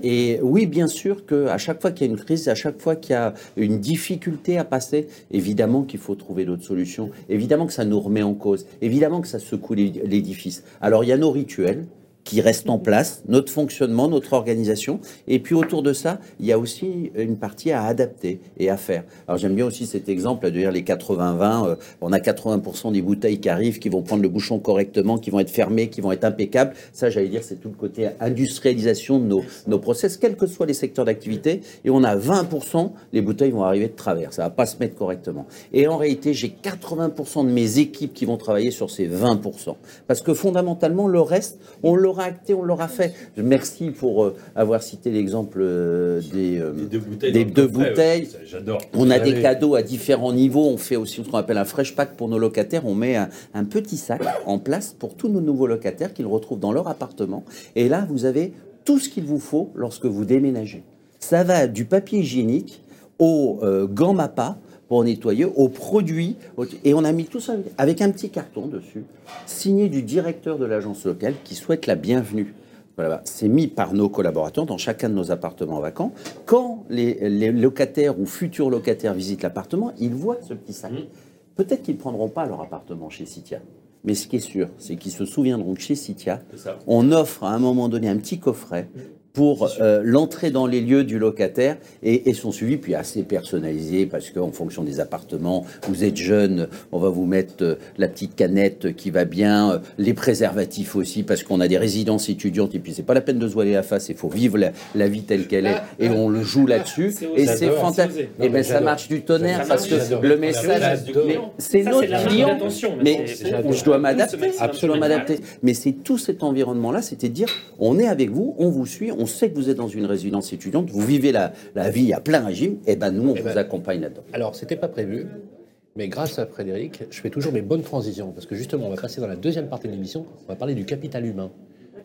et oui, bien sûr qu'à chaque fois qu'il y a une crise, à chaque fois qu'il y a une difficulté à passer, évidemment qu'il faut trouver d'autres solutions. Évidemment que ça nous remet en cause. Évidemment que ça secoue l'édifice. Alors il y a nos rituels, qui reste en place, notre fonctionnement, notre organisation. Et puis autour de ça, il y a aussi une partie à adapter et à faire. Alors j'aime bien aussi cet exemple de dire les 80-20. Euh, on a 80% des bouteilles qui arrivent, qui vont prendre le bouchon correctement, qui vont être fermées, qui vont être impeccables. Ça, j'allais dire, c'est tout le côté industrialisation de nos, nos process, quels que soient les secteurs d'activité. Et on a 20%, les bouteilles vont arriver de travers. Ça va pas se mettre correctement. Et en réalité, j'ai 80% de mes équipes qui vont travailler sur ces 20%. Parce que fondamentalement, le reste, on le l'aura acté, on l'aura fait. Merci pour euh, avoir cité l'exemple euh, des, euh, des, deux bouteilles. J'adore. On a des cadeaux à différents niveaux. On fait aussi ce qu'on appelle un fresh pack pour nos locataires. On met un, petit sac en place pour tous nos nouveaux locataires qu'ils retrouvent dans leur appartement. Et là, vous avez tout ce qu'il vous faut lorsque vous déménagez. Ça va du papier hygiénique au gants MAPA, pour nettoyer, aux produits. Et on a mis tout ça avec un petit carton dessus, signé du directeur de l'agence locale qui souhaite la bienvenue. Voilà, c'est mis par nos collaborateurs dans chacun de nos appartements vacants. Quand les, locataires ou futurs locataires visitent l'appartement, ils voient ce petit sac. Mmh. Peut-être qu'ils ne prendront pas leur appartement chez Citia. Mais ce qui est sûr, c'est qu'ils se souviendront que chez Citia, on offre à un moment donné un petit coffret pour euh, l'entrée dans les lieux du locataire et, et son suivi, puis assez personnalisé parce qu'en fonction des appartements, vous êtes jeune, on va vous mettre euh, la petite canette qui va bien, euh, les préservatifs aussi parce qu'on a des résidences étudiantes et puis c'est pas la peine de se voiler la face, il faut vivre la, vie telle qu'elle est et on le joue là-dessus et c'est fantastique. Et ben ça marche du tonnerre parce que le message, c'est notre client, mais je dois m'adapter, absolument m'adapter. Mais c'est tout cet environnement là, c'était dire on est avec vous, on vous suit, on sait que vous êtes dans une résidence étudiante, vous vivez la, vie à plein régime, et eh ben nous, on eh vous ben, accompagne là-dedans. Alors, c'était pas prévu, mais grâce à Frédéric, je fais toujours mes bonnes transitions, parce que justement, on va passer dans la deuxième partie de l'émission, on va parler du capital humain.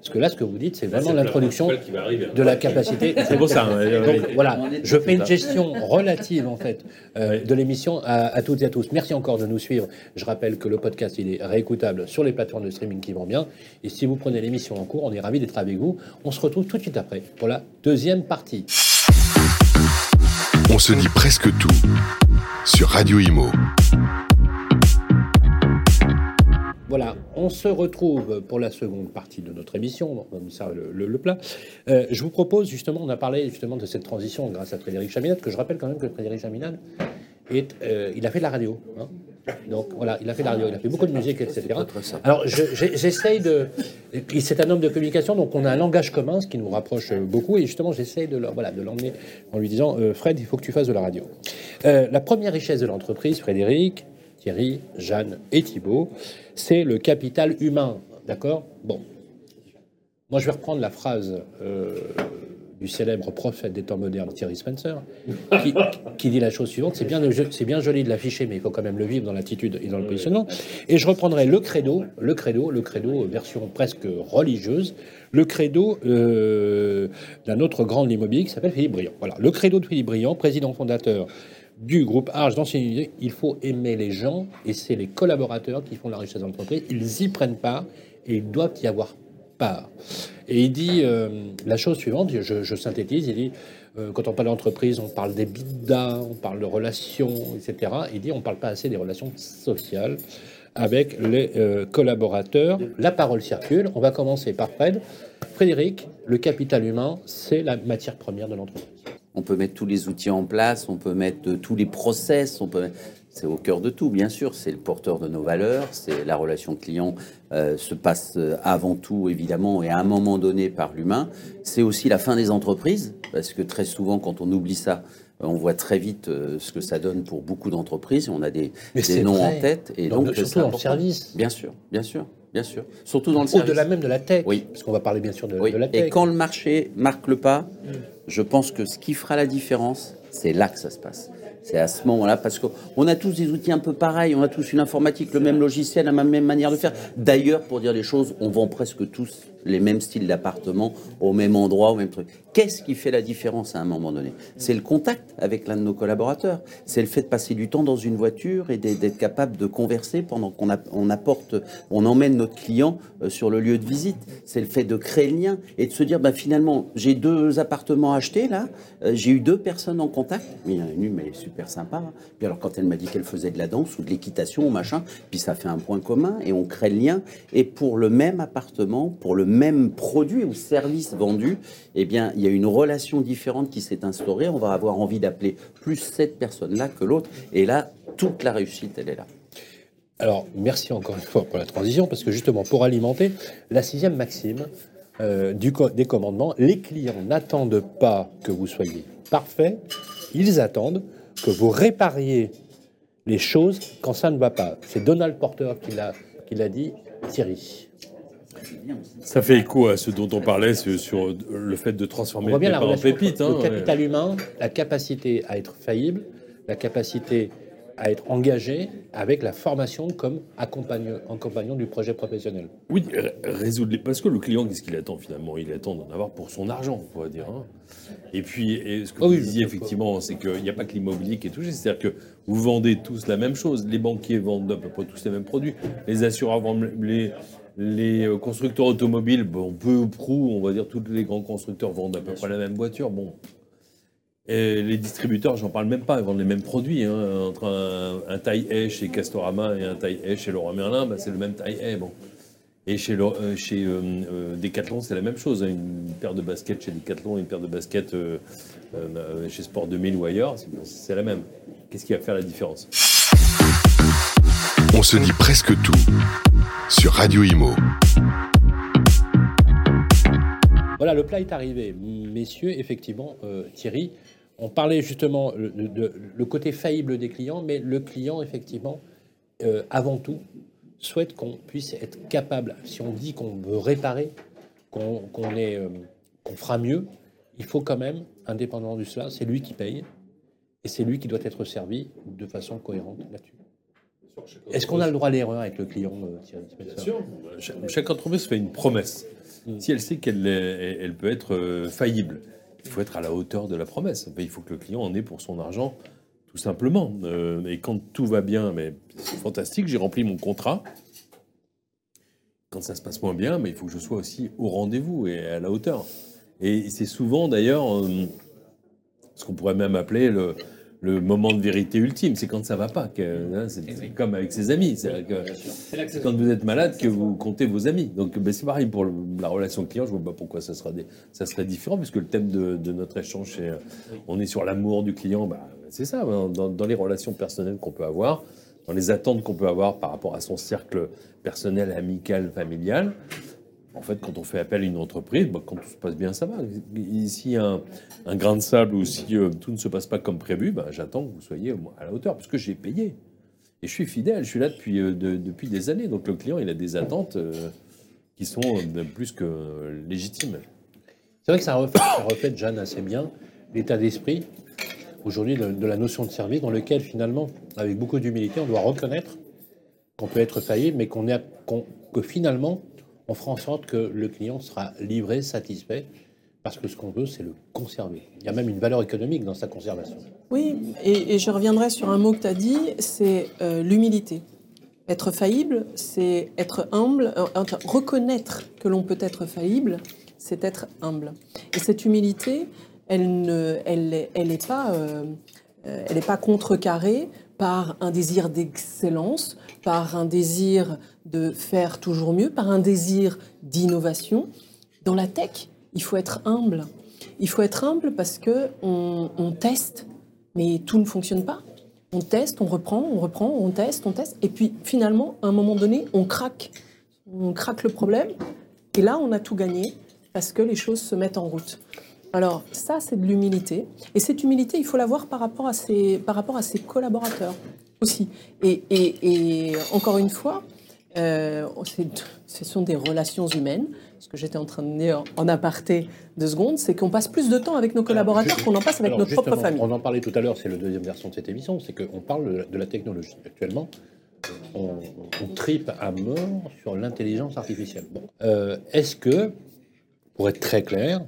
Parce que là, ce que vous dites, c'est vraiment l'introduction de la capacité. <laughs> C'est pour ça. Hein, Donc voilà, je fais une gestion relative en fait euh, de l'émission à, toutes et à tous. Merci encore de nous suivre. Je rappelle que le podcast il est réécoutable sur les plateformes de streaming qui vont bien. Et si vous prenez l'émission en cours, on est ravi d'être avec vous. On se retrouve tout de suite après pour la deuxième partie. On se dit presque tout sur Radio Imo. Voilà, on se retrouve pour la seconde partie de notre émission, comme ça le, le- le plat. Euh, je vous propose justement, on a parlé justement de cette transition grâce à Frédéric Chaminade, que je rappelle quand même que Frédéric Chaminade, est, euh, il a fait de la radio. hein. Donc voilà, il a fait de la radio, il a fait beaucoup de musique, etc. Alors je- j'essaye de... et puis, C'est un homme de communication, donc on a un langage commun, ce qui nous rapproche beaucoup, et justement j'essaye de voilà, de l'emmener en lui disant, euh, Fred, il faut que tu fasses de la radio. La première richesse de l'entreprise, Frédéric, Thierry, Jeanne et Thibault, c'est le capital humain. D'accord? Bon. Moi, je vais reprendre la phrase euh, du célèbre prophète des temps modernes, Thierry Spencer, qui, dit la chose suivante c'est bien, bien joli de l'afficher, mais il faut quand même le vivre dans l'attitude et dans le positionnement. Et je reprendrai le credo, le credo, le credo, version presque religieuse, le credo euh, d'un autre grand de l'immobilier qui s'appelle Philippe Briand. Voilà, le credo de Philippe Briand, président fondateur du groupe Arche d'ancienneté, il faut aimer les gens et c'est les collaborateurs qui font la richesse de l'entreprise. Ils y prennent part et ils doivent y avoir part. Et il dit euh, la chose suivante, je, je synthétise, il dit euh, quand on parle d'entreprise, on parle des bidas, on parle de relations, etc. Il dit on ne parle pas assez des relations sociales avec les euh, collaborateurs. La parole circule. On va commencer par Fred. Frédéric, le capital humain, c'est la matière première de l'entreprise. On peut mettre tous les outils en place, on peut mettre euh, tous les process, on peut. mettre- C'est au cœur de tout, bien sûr. C'est le porteur de nos valeurs. C'est la relation client euh, se passe euh, avant tout, évidemment, et à un moment donné par l'humain. C'est aussi la fin des entreprises, parce que très souvent, quand on oublie ça, on voit très vite ce que ça donne pour beaucoup d'entreprises. On a des, noms vrai. en tête, et Dans donc surtout important. service. Bien sûr, bien sûr, bien sûr. Surtout dans le service. Au-delà même de la tech. Oui. Parce qu'on va parler bien sûr de, Oui. de la tech. Et quand le marché marque le pas, je pense que ce qui fera la différence, c'est là que ça se passe. C'est à ce moment-là, parce qu'on a tous des outils un peu pareils, on a tous une informatique, le même logiciel, la même manière de faire. D'ailleurs, pour dire les choses, on vend presque tous les mêmes styles d'appartements au même endroit, au même truc. Qu'est-ce qui fait la différence à un moment donné? C'est le contact avec l'un de nos collaborateurs. C'est le fait de passer du temps dans une voiture et d'être capable de converser pendant qu'on apporte, on emmène notre client euh, sur le lieu de visite. C'est le fait de créer le lien et de se dire, bah, finalement, j'ai deux appartements achetés là, euh, j'ai eu deux personnes en contact, mais il y en a une, mais elle est super sympa. Puis alors, quand elle m'a dit qu'elle faisait de la danse ou de l'équitation ou machin, puis ça fait un point commun et on crée le lien. Et pour le même appartement, pour le même produit ou service vendu, eh bien, il y a une relation différente qui s'est instaurée. On va avoir envie d'appeler plus cette personne-là que l'autre. Et là, toute la réussite, elle est là. Alors, merci encore une fois pour la transition, parce que justement, pour alimenter la sixième maxime euh, du des commandements, les clients n'attendent pas que vous soyez parfait, ils attendent que vous répariez les choses quand ça ne va pas. C'est Donald Porter qui l'a dit, Thierry. Ça fait écho à ce dont on parlait sur, le fait de On transformer voit bien le la en pépite. hein, le ouais. capital humain, la capacité à être faillible, la capacité à être engagé avec la formation comme accompagnant du projet professionnel. Oui, résoudre les... parce que le client, qu'est-ce qu'il attend finalement? Il attend d'en avoir pour son argent, on va dire. hein. Et puis, et ce que Ah oui, vous disiez je- effectivement, c'est qu'il n'y a pas que l'immobilier qui est touché, c'est-à-dire que vous vendez tous la même chose. Les banquiers vendent à peu près tous les mêmes produits, les assureurs vendent les, les euh, constructeurs automobiles, bon, peu ou prou, on va dire tous les grands constructeurs vendent à peu près la même voiture. Bon. Et les distributeurs, j'en parle même pas, ils vendent les mêmes produits. hein. Entre un, un taille haie chez Castorama et un taille haie chez Leroy Merlin, bah, c'est le même taille haie. Bon. Et chez, le- euh, chez euh, euh, Decathlon, c'est la même chose. hein. Une paire de baskets chez Decathlon et une paire de baskets euh, chez Sport 2000 ou ailleurs, c'est la même. Qu'est-ce qui va faire la différence? On se dit presque tout sur Radio Imo. Voilà, le plat est arrivé. Messieurs, effectivement, euh, Thierry, on parlait justement de, le côté faillible des clients, mais le client, effectivement, euh, avant tout, souhaite qu'on puisse être capable, si on dit qu'on veut réparer, qu'on euh, fera mieux, il faut quand même, indépendamment de cela, c'est lui qui paye, et c'est lui qui doit être servi de façon cohérente là-dessus. Est-ce qu'on a le droit à l'erreur avec le client, euh, Thierry Bien sûr. Cha- Chaque entreprise fait une promesse. Si elle sait qu'elle elle peut être euh, faillible, il faut être à la hauteur de la promesse. Il faut que le client en ait pour son argent, tout simplement. Euh, et quand tout va bien, mais c'est fantastique, j'ai rempli mon contrat. Quand ça se passe moins bien, mais il faut que je sois aussi au rendez-vous et à la hauteur. Et c'est souvent d'ailleurs ce qu'on pourrait même appeler le, le moment de vérité ultime. C'est quand ça va pas. que- hein, c'est c'est comme avec ses amis. C'est quand vous êtes malade que vous comptez vos amis. Donc ben, c'est pareil pour le- la relation client. Je vois pas pourquoi ça, sera des- ça serait différent, puisque le thème de, de notre échange, c'est on est sur l'amour du client. Bah, c'est ça, hein, dans, dans les relations personnelles qu'on peut avoir, dans les attentes qu'on peut avoir par rapport à son cercle personnel, amical, familial. En fait, quand on fait appel à une entreprise, bah, quand tout se passe bien, ça va. A un, grain de sable ou si euh, tout ne se passe pas comme prévu, bah, j'attends que vous soyez à la hauteur, parce que j'ai payé. Et je suis fidèle, je suis là depuis, euh, de- depuis des années. Donc le client, il a des attentes euh, qui sont plus que légitimes. C'est vrai que ça reflète, ça reflète, Jeanne, assez bien l'état d'esprit aujourd'hui de, la notion de service dans lequel finalement, avec beaucoup d'humilité, on doit reconnaître qu'on peut être faillible, mais qu'on est, que finalement, on fera en sorte que le client sera livré, satisfait, parce que ce qu'on veut, c'est le conserver. Il y a même une valeur économique dans sa conservation. Oui, et, je reviendrai sur un mot que tu as dit, c'est euh, l'humilité. Être faillible, c'est être humble. euh, reconnaître que l'on peut être faillible, c'est être humble. Et cette humilité, elle ne, elle, elle pas, euh, elle n'est pas contrecarrée par un désir d'excellence, par un désir de faire toujours mieux, par un désir d'innovation. Dans la tech, il faut être humble. Il faut être humble parce que on, teste, mais tout ne fonctionne pas. On teste, on reprend, on reprend, on teste, on teste, et puis finalement, à un moment donné, on craque. On craque le problème, et là, on a tout gagné parce que les choses se mettent en route. Alors ça, c'est de l'humilité, et cette humilité, il faut l'avoir par rapport à ses, par rapport à ses collaborateurs aussi. Et, et- et encore une fois, euh, ce sont des relations humaines. Ce que j'étais en train de dire en aparté deux secondes, c'est qu'on passe plus de temps avec nos collaborateurs qu'on en passe avec Alors, notre propre famille. On en parlait tout à l'heure, c'est la deuxième version de cette émission, c'est qu'on parle de la- de la technologie. Actuellement, on, on tripe à mort sur l'intelligence artificielle. Bon. Euh, Est-ce que, pour être très clair,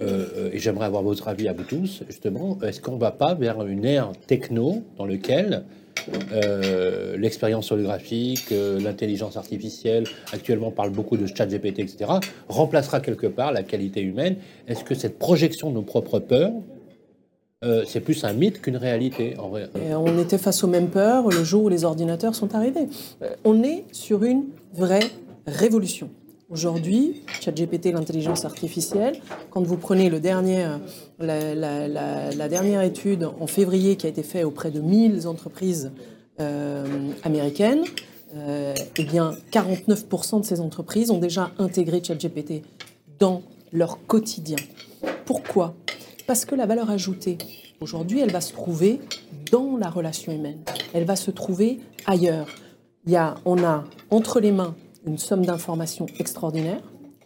euh, et j'aimerais avoir votre avis à vous tous, justement, est-ce qu'on ne va pas vers une ère techno dans laquelle euh, l'expérience holographique, euh, l'intelligence artificielle, actuellement on parle beaucoup de chat GPT, etc., remplacera quelque part la qualité humaine? Est-ce que cette projection de nos propres peurs, euh, c'est plus un mythe qu'une réalité en vrai? On était face aux mêmes peurs le jour où les ordinateurs sont arrivés. Euh, On est sur une vraie révolution. Aujourd'hui, ChatGPT, l'intelligence artificielle, quand vous prenez le dernier, euh, la, dernière étude en février qui a été faite auprès de 1000 entreprises euh, américaines, euh, eh bien 49% de ces entreprises ont déjà intégré ChatGPT dans leur quotidien. Pourquoi? Parce que la valeur ajoutée, aujourd'hui, elle va se trouver dans la relation humaine. Elle va se trouver ailleurs. Il y a, on a entre les mains une somme d'informations extraordinaire.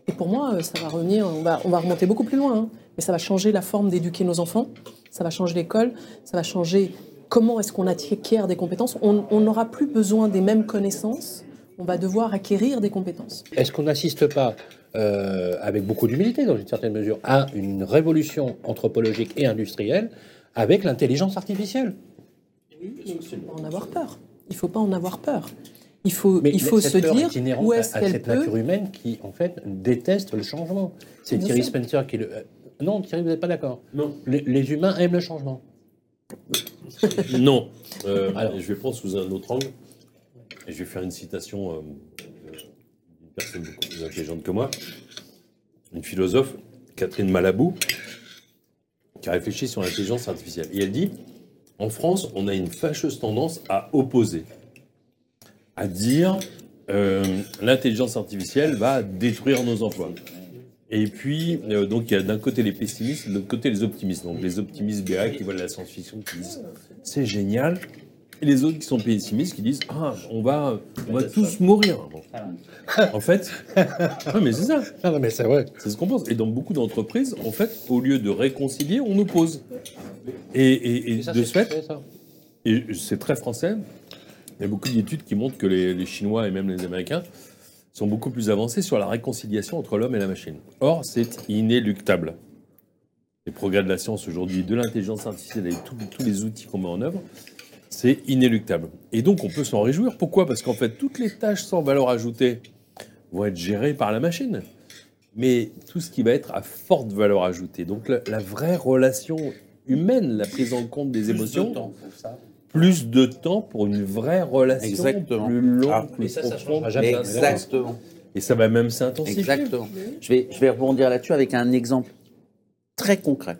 Et pour moi, euh, ça va revenir, on va, on va remonter beaucoup plus loin, hein. mais ça va changer la forme d'éduquer nos enfants, ça va changer l'école, ça va changer comment est-ce qu'on acquiert des compétences. On on n'aura plus besoin des mêmes connaissances, on va devoir acquérir des compétences. Est-ce qu'on n'assiste pas, euh, avec beaucoup d'humilité dans une certaine mesure, à une révolution anthropologique et industrielle avec l'intelligence artificielle? Il ne faut pas en avoir peur. Il ne faut pas en avoir peur. Il faut, Mais il faut cette se peur dire est inhérente où est-ce à, cette peut. nature humaine qui, en fait, déteste le changement. C'est Thierry sûr. Spencer qui le... euh, Non, Thierry, vous n'êtes pas d'accord Non. les, les humains aiment le changement. <laughs> Non. Euh, Alors. je vais prendre sous un autre angle. Et je vais faire une citation euh, d'une personne beaucoup plus intelligente que moi. Une philosophe, Catherine Malabou, qui a réfléchi sur l'intelligence artificielle. Et elle dit En France, on a une fâcheuse tendance à opposer, à dire euh, l'intelligence artificielle va détruire nos emplois. Et puis, euh, donc, il y a d'un côté les pessimistes, de l'autre côté les optimistes. Donc, les optimistes BA qui voient la science-fiction, qui disent c'est génial. Et les autres qui sont pessimistes, qui disent ah, on va, on va tous mourir. Bon. En fait, <laughs> ouais, mais c'est ça, Ah non, mais c'est vrai. c'est ce qu'on pense. Et dans beaucoup d'entreprises, en fait, au lieu de réconcilier, on oppose. Et, et- et Et ça, de ce fait, fait, ça. et c'est très français. Il y a beaucoup d'études qui montrent que les, les Chinois et même les Américains sont beaucoup plus avancés sur la réconciliation entre l'homme et la machine. Or, c'est inéluctable. Les progrès de la science aujourd'hui, de l'intelligence artificielle et tous- les outils qu'on met en œuvre, c'est inéluctable. Et donc, on peut s'en réjouir. Pourquoi? Parce qu'en fait, toutes les tâches sans valeur ajoutée vont être gérées par la machine. Mais tout ce qui va être à forte valeur ajoutée, donc la, la vraie relation humaine, la prise en compte des Plus de émotions, temps pour ça. Plus de temps pour une vraie relation Exactement. plus longue, Ah, plus mais ça, ça profonde. jamais. Exactement. Et ça va même s'intensifier. Exactement. Je vais, je vais rebondir là-dessus avec un exemple très concret.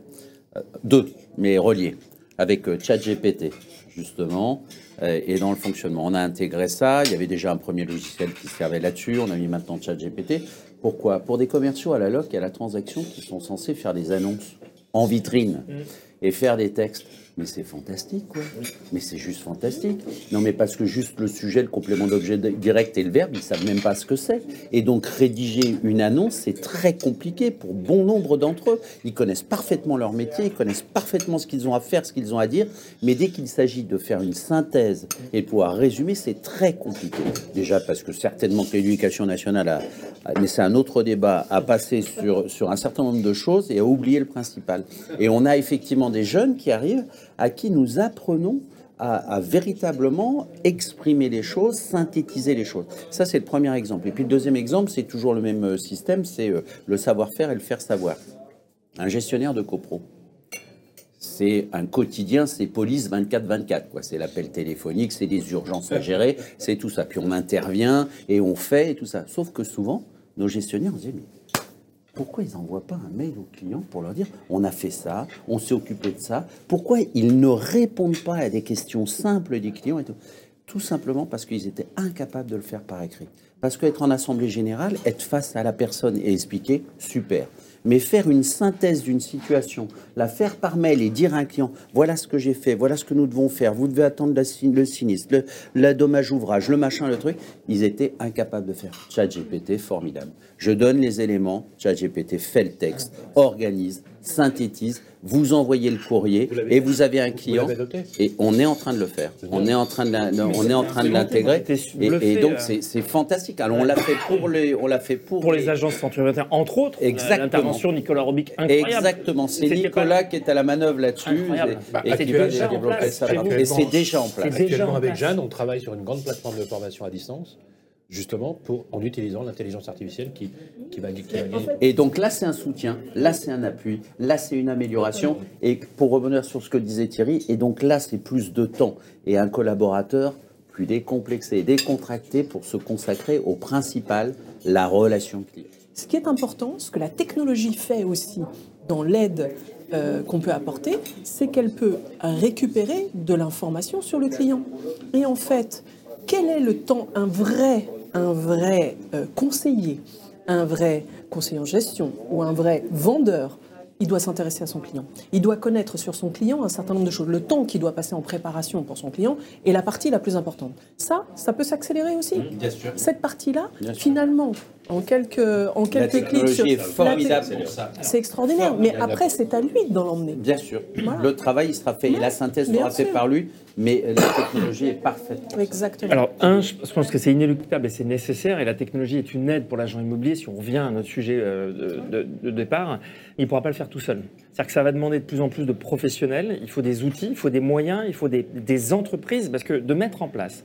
Euh, deux, mais reliés. Avec euh, ChatGPT, justement, euh, et dans le fonctionnement. On a intégré ça. Il y avait déjà un premier logiciel qui servait là-dessus. On a mis maintenant ChatGPT. Pourquoi? Pour des commerciaux à la loc et à la transaction qui sont censés faire des annonces en vitrine et faire des textes. Mais c'est fantastique. Mais c'est juste fantastique. Non, mais parce que juste le sujet, le complément d'objet direct et le verbe, ils savent même pas ce que c'est. Et donc, rédiger une annonce, c'est très compliqué pour bon nombre d'entre eux. Ils connaissent parfaitement leur métier, ils connaissent parfaitement ce qu'ils ont à faire, ce qu'ils ont à dire. Mais dès qu'il s'agit de faire une synthèse et de pouvoir résumer, c'est très compliqué. Déjà parce que certainement que l'éducation nationale a, mais c'est un autre débat, a passé sur, sur un certain nombre de choses et a oublié le principal. Et on a effectivement des jeunes qui arrivent à qui nous apprenons à, véritablement exprimer les choses, synthétiser les choses. Ça, c'est le premier exemple. Et puis le deuxième exemple, c'est toujours le même euh, système, c'est euh, le savoir-faire et le faire savoir. Un gestionnaire de copro. C'est un quotidien, c'est police 24-24. quoi. C'est l'appel téléphonique, c'est des urgences à gérer, c'est tout ça. Puis on intervient et on fait et tout ça. Sauf que souvent, nos gestionnaires, on se mais pourquoi ils n'envoient pas un mail aux clients pour leur dire on a fait ça, on s'est occupé de ça? Pourquoi ils ne répondent pas à des questions simples des clients et tout? Tout simplement parce qu'ils étaient incapables de le faire par écrit. Parce qu'être en assemblée générale, être face à la personne et expliquer, super. Mais faire une synthèse d'une situation, la faire par mail et dire à un client voilà ce que j'ai fait, voilà ce que nous devons faire, vous devez attendre le sinistre, le, le dommage ouvrage, le machin, le truc, ils étaient incapables de faire. ChatGPT, formidable. Je donne les éléments, ChatGPT fait le texte, organise, synthétise, vous envoyez le courrier Vous et vous avez un client. Et on est en train de le faire. On est en train de, la- on est en train de l'intégrer. Et, donc euh, c'est fantastique. Alors on l'a fait pour les, on l'a fait pour, Pour les agences Century 21, entre autres, euh, Exactement. l'intervention Nicolas Robic, incroyable. Exactement, c'est Nicolas pas- qui est à la manœuvre là-dessus et- Bah, et, qui va développer ça. Et c'est déjà en place. Actuellement, en avec. Jeanne, on travaille sur une grande plateforme de formation à distance, justement pour, en utilisant l'intelligence artificielle qui, qui va, qui va gagner. Et donc là, c'est un soutien, là, c'est un appui, là, c'est une amélioration. Et pour revenir sur ce que disait Thierry, et donc là, c'est plus de temps et un collaborateur plus décomplexé, décontracté pour se consacrer au principal, la relation client. Ce qui est important, ce que la technologie fait aussi dans l'aide euh, qu'on peut apporter, c'est qu'elle peut récupérer de l'information sur le client. Et en fait, quel est le temps un vrai, un vrai euh, conseiller, un vrai conseiller en gestion ou un vrai vendeur il doit s'intéresser à son client. Il doit connaître sur son client un certain nombre de choses. Le temps qu'il doit passer en préparation pour son client est la partie la plus importante. Ça, ça peut s'accélérer aussi. Bien sûr. Cette partie-là, finalement, en quelques, en La quelques clics, technologie sur- est la formidable pour ça. C'est extraordinaire. Mais après, c'est à lui de l'emmener. Bien sûr. Voilà. Le travail il sera fait et la synthèse Bien sera faite par lui, mais la technologie est parfaite. Exactement. Alors, un, je pense que c'est inéluctable et c'est nécessaire, et la technologie est une aide pour l'agent immobilier. Si on revient à notre sujet euh, de, de- de départ, il ne pourra pas le faire tout seul. C'est-à-dire que ça va demander de plus en plus de professionnels, il faut des outils, il faut des moyens, il faut des, des entreprises, parce que de mettre en place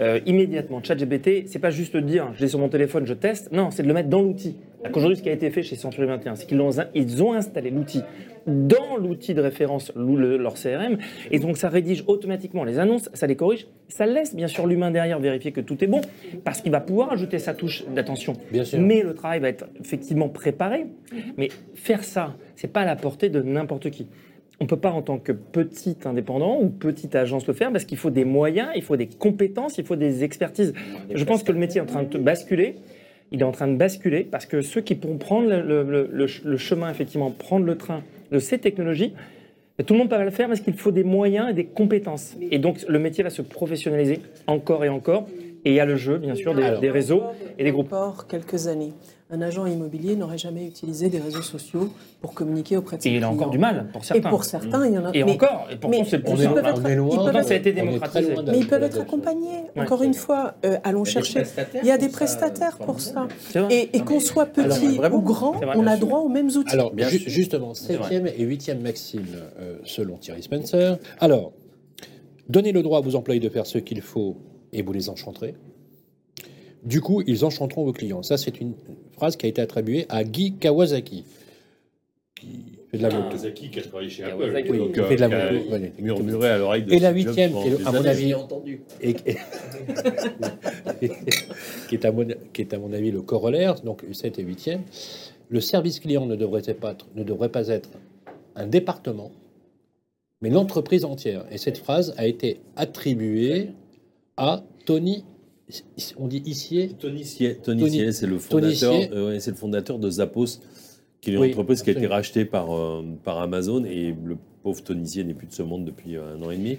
euh, immédiatement ChatGPT, c'est pas juste de dire je l'ai sur mon téléphone, je teste, non, c'est de le mettre dans l'outil. Aujourd'hui, ce qui a été fait chez Century 21, c'est qu'ils ils ont installé l'outil dans l'outil de référence, le- leur CRM, et donc ça rédige automatiquement les annonces, ça les corrige, ça laisse bien sûr l'humain derrière vérifier que tout est bon, parce qu'il va pouvoir ajouter sa touche d'attention. Bien sûr. Mais le travail va être effectivement préparé. Mais faire ça, c'est pas à la portée de n'importe qui. On peut pas en tant que petit indépendant ou petite agence le faire parce qu'il faut des moyens, il faut des compétences, il faut des expertises. Je pense que le métier est en train de basculer. Il est en train de basculer parce que ceux qui pourront prendre le, le- le- le ch- le chemin, effectivement, prendre le train de ces technologies, mais tout le monde peut pas le faire parce qu'il faut des moyens et des compétences. Et donc le métier va se professionnaliser encore et encore. Et il y a le jeu, bien sûr, des, Alors. des réseaux et des groupes. Encore quelques années. Un agent immobilier n'aurait jamais utilisé des réseaux sociaux pour communiquer auprès de ses Et il a encore du mal pour Et certains. pour certains, il y en a. Et mais- encore, et pourtant c'est le plus être- est loin. ça a été démocratisé. Mais ils peuvent être accompagnés. Ouais. Encore une fois, euh, allons chercher. Il y a des prestataires pour ça. Et, et qu'on soit Alors, petit vraiment, ou grand, vrai, on a sûr. droit aux mêmes outils. Alors, Bien ju- sûr. justement, septième et huitième maxime, euh, selon Thierry Spencer. Alors, donnez le droit à vos employés de faire ce qu'il faut et vous les enchanterez. Du coup, ils enchanteront vos clients. Ça, c'est une phrase qui a été attribuée à Guy Kawasaki, qui fait de la moto. Kawasaki qui a travaillé chez Kawasaki, Apple. oui, donc, qui fait de la qui a moto, voilà. murmuré à l'oreille de Et la huitième, à mon avis, entendu. et, et- <laughs> qui, est à mon, qui est à mon avis le corollaire, donc 7 et 8e, le service client ne devrait pas être, ne devrait pas être un département, mais l'entreprise entière. Et cette phrase a été attribuée à Tony, on dit ici, Tony Sier, Tony c'est le fondateur, euh, ouais, c'est le fondateur de Zappos, qui est une Oui, entreprise qui a été rachetée par, euh, par Amazon et le pauvre Tony Sier n'est plus de ce monde depuis euh, un an et demi.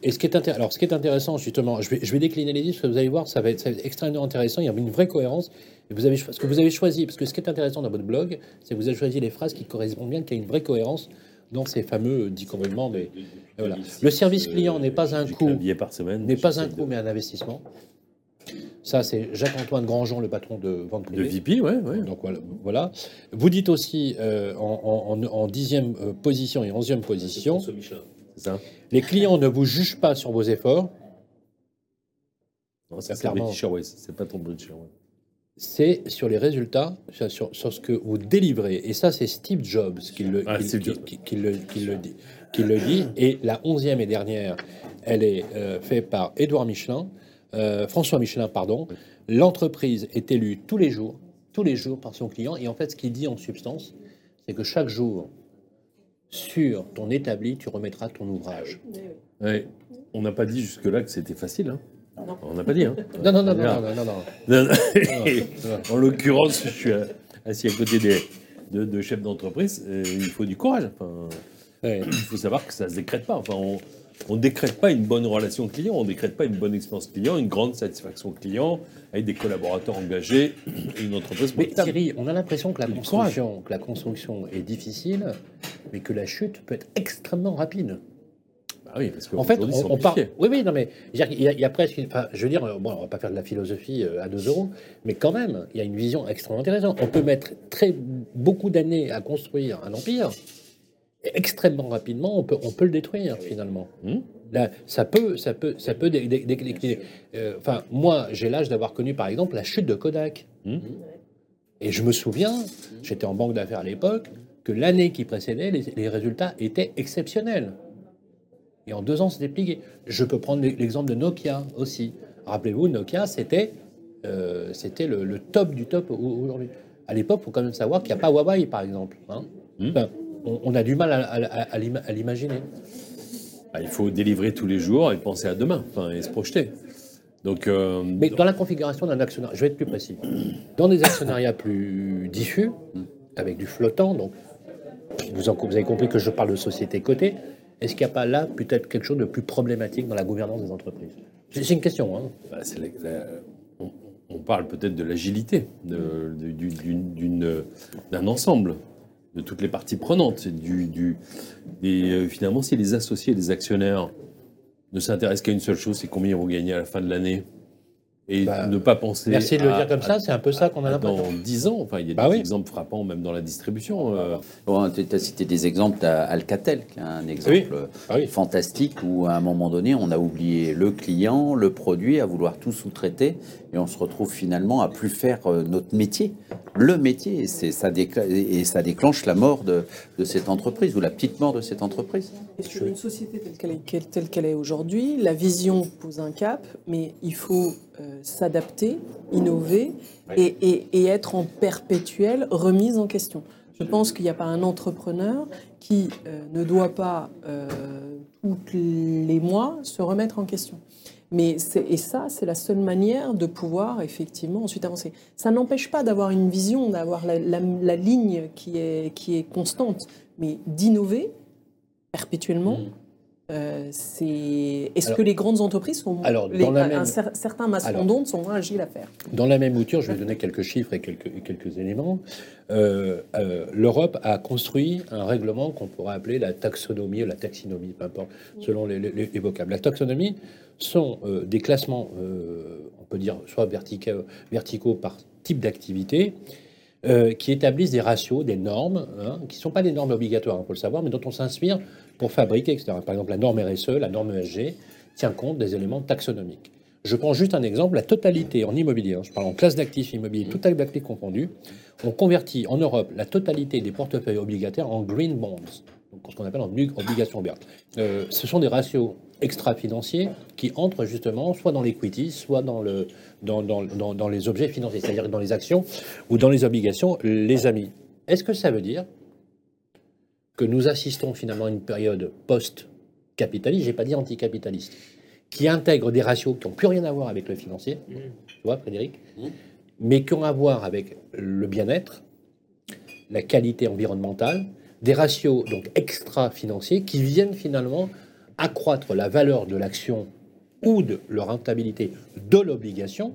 Et ce qui est, intér- alors, ce qui est intéressant, justement, je vais, je vais décliner les listes, parce que vous allez voir, ça va, être, ça va être extrêmement intéressant. Il y a une vraie cohérence. Et vous avez, ce que vous avez choisi, parce que ce qui est intéressant dans votre blog, c'est que vous avez choisi les phrases qui correspondent bien, qu'il y a une vraie cohérence dans ces fameux dix commandements. Mais, voilà. Le service client n'est pas un coût, n'est pas un coût, mais un investissement. Ça, c'est Jacques-Antoine Grandjean, le patron de vente De, privée. de VP, ouais. Donc voilà. Vous dites aussi euh, en, dixième euh, position et onzième position, ça les clients ne vous jugent pas sur vos efforts, Non, c'est pas ton British Airways. C'est sur les résultats, sur, ce que vous délivrez. Et ça, c'est Steve Jobs qui le, Ah, qui- Steve qui- Jobs. qui- qui le, qui le dit, qui le dit. Et la onzième et dernière, elle est euh, faite par Édouard Michelin, euh, François Michelin, pardon. L'entreprise est élue tous les jours, tous les jours par son client. Et en fait, ce qu'il dit en substance, c'est que chaque jour, sur ton établi, tu remettras ton ouvrage. Ouais. On n'a pas dit jusque-là que c'était facile. hein. On n'a pas dit. Hein. Non, non, non, non, non, non, <laughs> en l'occurrence, je suis assis à côté des, de, de chefs d'entreprise. Il faut du courage. Enfin, Ouais. il faut savoir que ça ne se décrète pas. Enfin, on ne décrète pas une bonne relation client, on ne décrète pas une bonne expérience client, une grande satisfaction client, avec des collaborateurs engagés une entreprise Mais. Thierry, on a l'impression que la Du construction, que la construction est difficile, mais que la chute peut être extrêmement rapide. Bah oui, parce En fait, on, on parle. Oui, oui, non, mais il y, a, il y a presque. une- Enfin, je veux dire, bon, on va pas faire de la philosophie euh, à 2 euros, mais quand même, il y a une vision extrêmement intéressante. On peut mettre très beaucoup d'années à construire un empire, et extrêmement rapidement, on peut, on peut le détruire finalement. Hmm. Là, ça peut, ça peut, ça peut dé- dé- dé- décliner. Euh, Enfin, moi, j'ai l'âge d'avoir connu, par exemple, la chute de Kodak. Hmm. Et je me souviens, j'étais en banque d'affaires à l'époque, que l'année qui précédait, les, les résultats étaient exceptionnels. Et en deux ans, c'était plié. Je peux prendre l'exemple de Nokia aussi. Rappelez-vous, Nokia, c'était euh, le, le top du top au- aujourd'hui. À l'époque, il faut quand même savoir qu'il n'y a pas Huawei, par exemple. hein. Hmm. Enfin, on, on a du mal à, à- à- à l'ima- à l'imaginer. Ah, il faut délivrer tous les jours et penser à demain, enfin, et se projeter. Donc, euh, Mais dans la configuration d'un actionnariat, je vais être plus précis, dans des actionnariats plus diffus, avec du flottant, donc vous, en- vous avez compris que je parle de société cotée, est-ce qu'il n'y a pas là peut-être quelque chose de plus problématique dans la gouvernance des entreprises? C'est une question. Hein. bah, on, parle peut-être de l'agilité d'un ensemble de toutes les parties prenantes. Et euh, finalement, si les associés, les actionnaires ne s'intéressent qu'à une seule chose, c'est combien ils vont gagner à la fin de l'année, et Bah, ne pas penser. Merci de le à- dire comme à- ça, c'est un peu ça qu'on a l'impression. Dans 10 ans, enfin, il y a Bah des oui. exemples frappants même dans la distribution. euh, Bon, tu as cité des exemples, tu Alcatel, qui est un exemple Ah oui. fantastique où à un moment donné, on a oublié le client, le produit, à vouloir tout sous-traiter et on se retrouve finalement à plus faire euh, notre métier, le métier. Et, c'est- ça, décla- et ça déclenche la mort de, de cette entreprise ou la petite mort de cette entreprise. Et sur une société telle qu'elle est, qu'elle- telle qu'elle est aujourd'hui, la vision pose un cap, mais il faut euh, s'adapter, innover et, et- et être en perpétuelle remise en question. Je pense qu'il n'y a pas un entrepreneur qui euh, ne doit pas, euh, tous les mois, se remettre en question. Mais et ça, c'est la seule manière de pouvoir effectivement ensuite avancer. Ça n'empêche pas d'avoir une vision, d'avoir la, la- la ligne qui est, qui est constante, mais d'innover perpétuellement. Euh, c'est. Est-ce Alors- que les grandes entreprises sont Alors, les- même- un cer- certains mastodontes sont moins agiles à faire. Dans la même mouture, je vais donner quelques chiffres et quelques, et quelques éléments. Euh, euh, L'Europe a construit un règlement qu'on pourrait appeler la taxonomie ou la taxinomie, peu importe, selon les, les- les vocables. La taxonomie sont des classements, on peut dire, soit verticaux, verticaux par type d'activité, euh, qui établissent des ratios, des normes, hein, qui ne sont pas des normes obligatoires, il faut le savoir, mais dont on s'inspire pour fabriquer, etc. Par exemple, la norme RSE, la norme ESG, tient compte des éléments taxonomiques. Je prends juste un exemple, la totalité en immobilier, hein, je parle en classe d'actifs immobiliers, tout d'actifs confondus, on convertit en Europe la totalité des portefeuilles obligataires en green bonds, donc ce qu'on appelle en obligations vertes. Euh, ce sont des ratios extra-financiers qui entrent justement soit dans l'equity, soit dans, le, dans, dans, dans, dans les objets financiers, c'est-à-dire dans les actions ou dans les obligations. Les amis, est-ce que ça veut dire que nous assistons finalement à une période post-capitaliste, j'ai pas dit anticapitaliste, qui intègre des ratios qui n'ont plus rien à voir avec le financier, tu vois, Frédéric, mais qui ont à voir avec le bien-être, la qualité environnementale, des ratios donc extra-financiers qui viennent finalement accroître la valeur de l'action ou de leur rentabilité de l'obligation,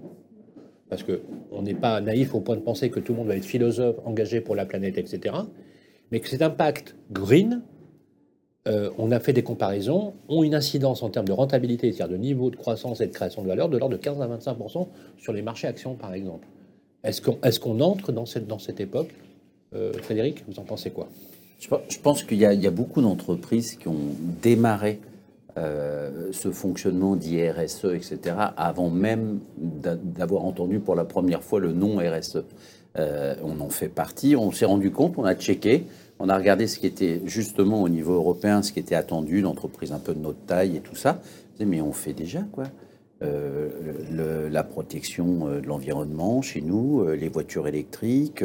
parce que on n'est pas naïf au point de penser que tout le monde va être philosophe, engagé pour la planète, etc. Mais que cet impact green, euh, on a fait des comparaisons, ont une incidence en termes de rentabilité, c'est-à-dire de niveau de croissance et de création de valeur, de l'ordre de 15 à 25% sur les marchés actions, par exemple. Est-ce qu'on est qu'on entre dans cette, dans cette époque Euh, Frédéric, vous en pensez quoi? Je pe- Je pense qu'il y, a- beaucoup d'entreprises qui ont démarré euh, ce fonctionnement d'IRSE, etc., avant même d'a- d'avoir entendu pour la première fois le nom RSE. Euh, on en fait partie, on s'est rendu compte, on a checké, on a regardé ce qui était justement au niveau européen, ce qui était attendu d'entreprises un peu de notre taille et tout ça. Mais on fait déjà quoi Euh, la protection euh, de l'environnement chez nous, les voitures électriques,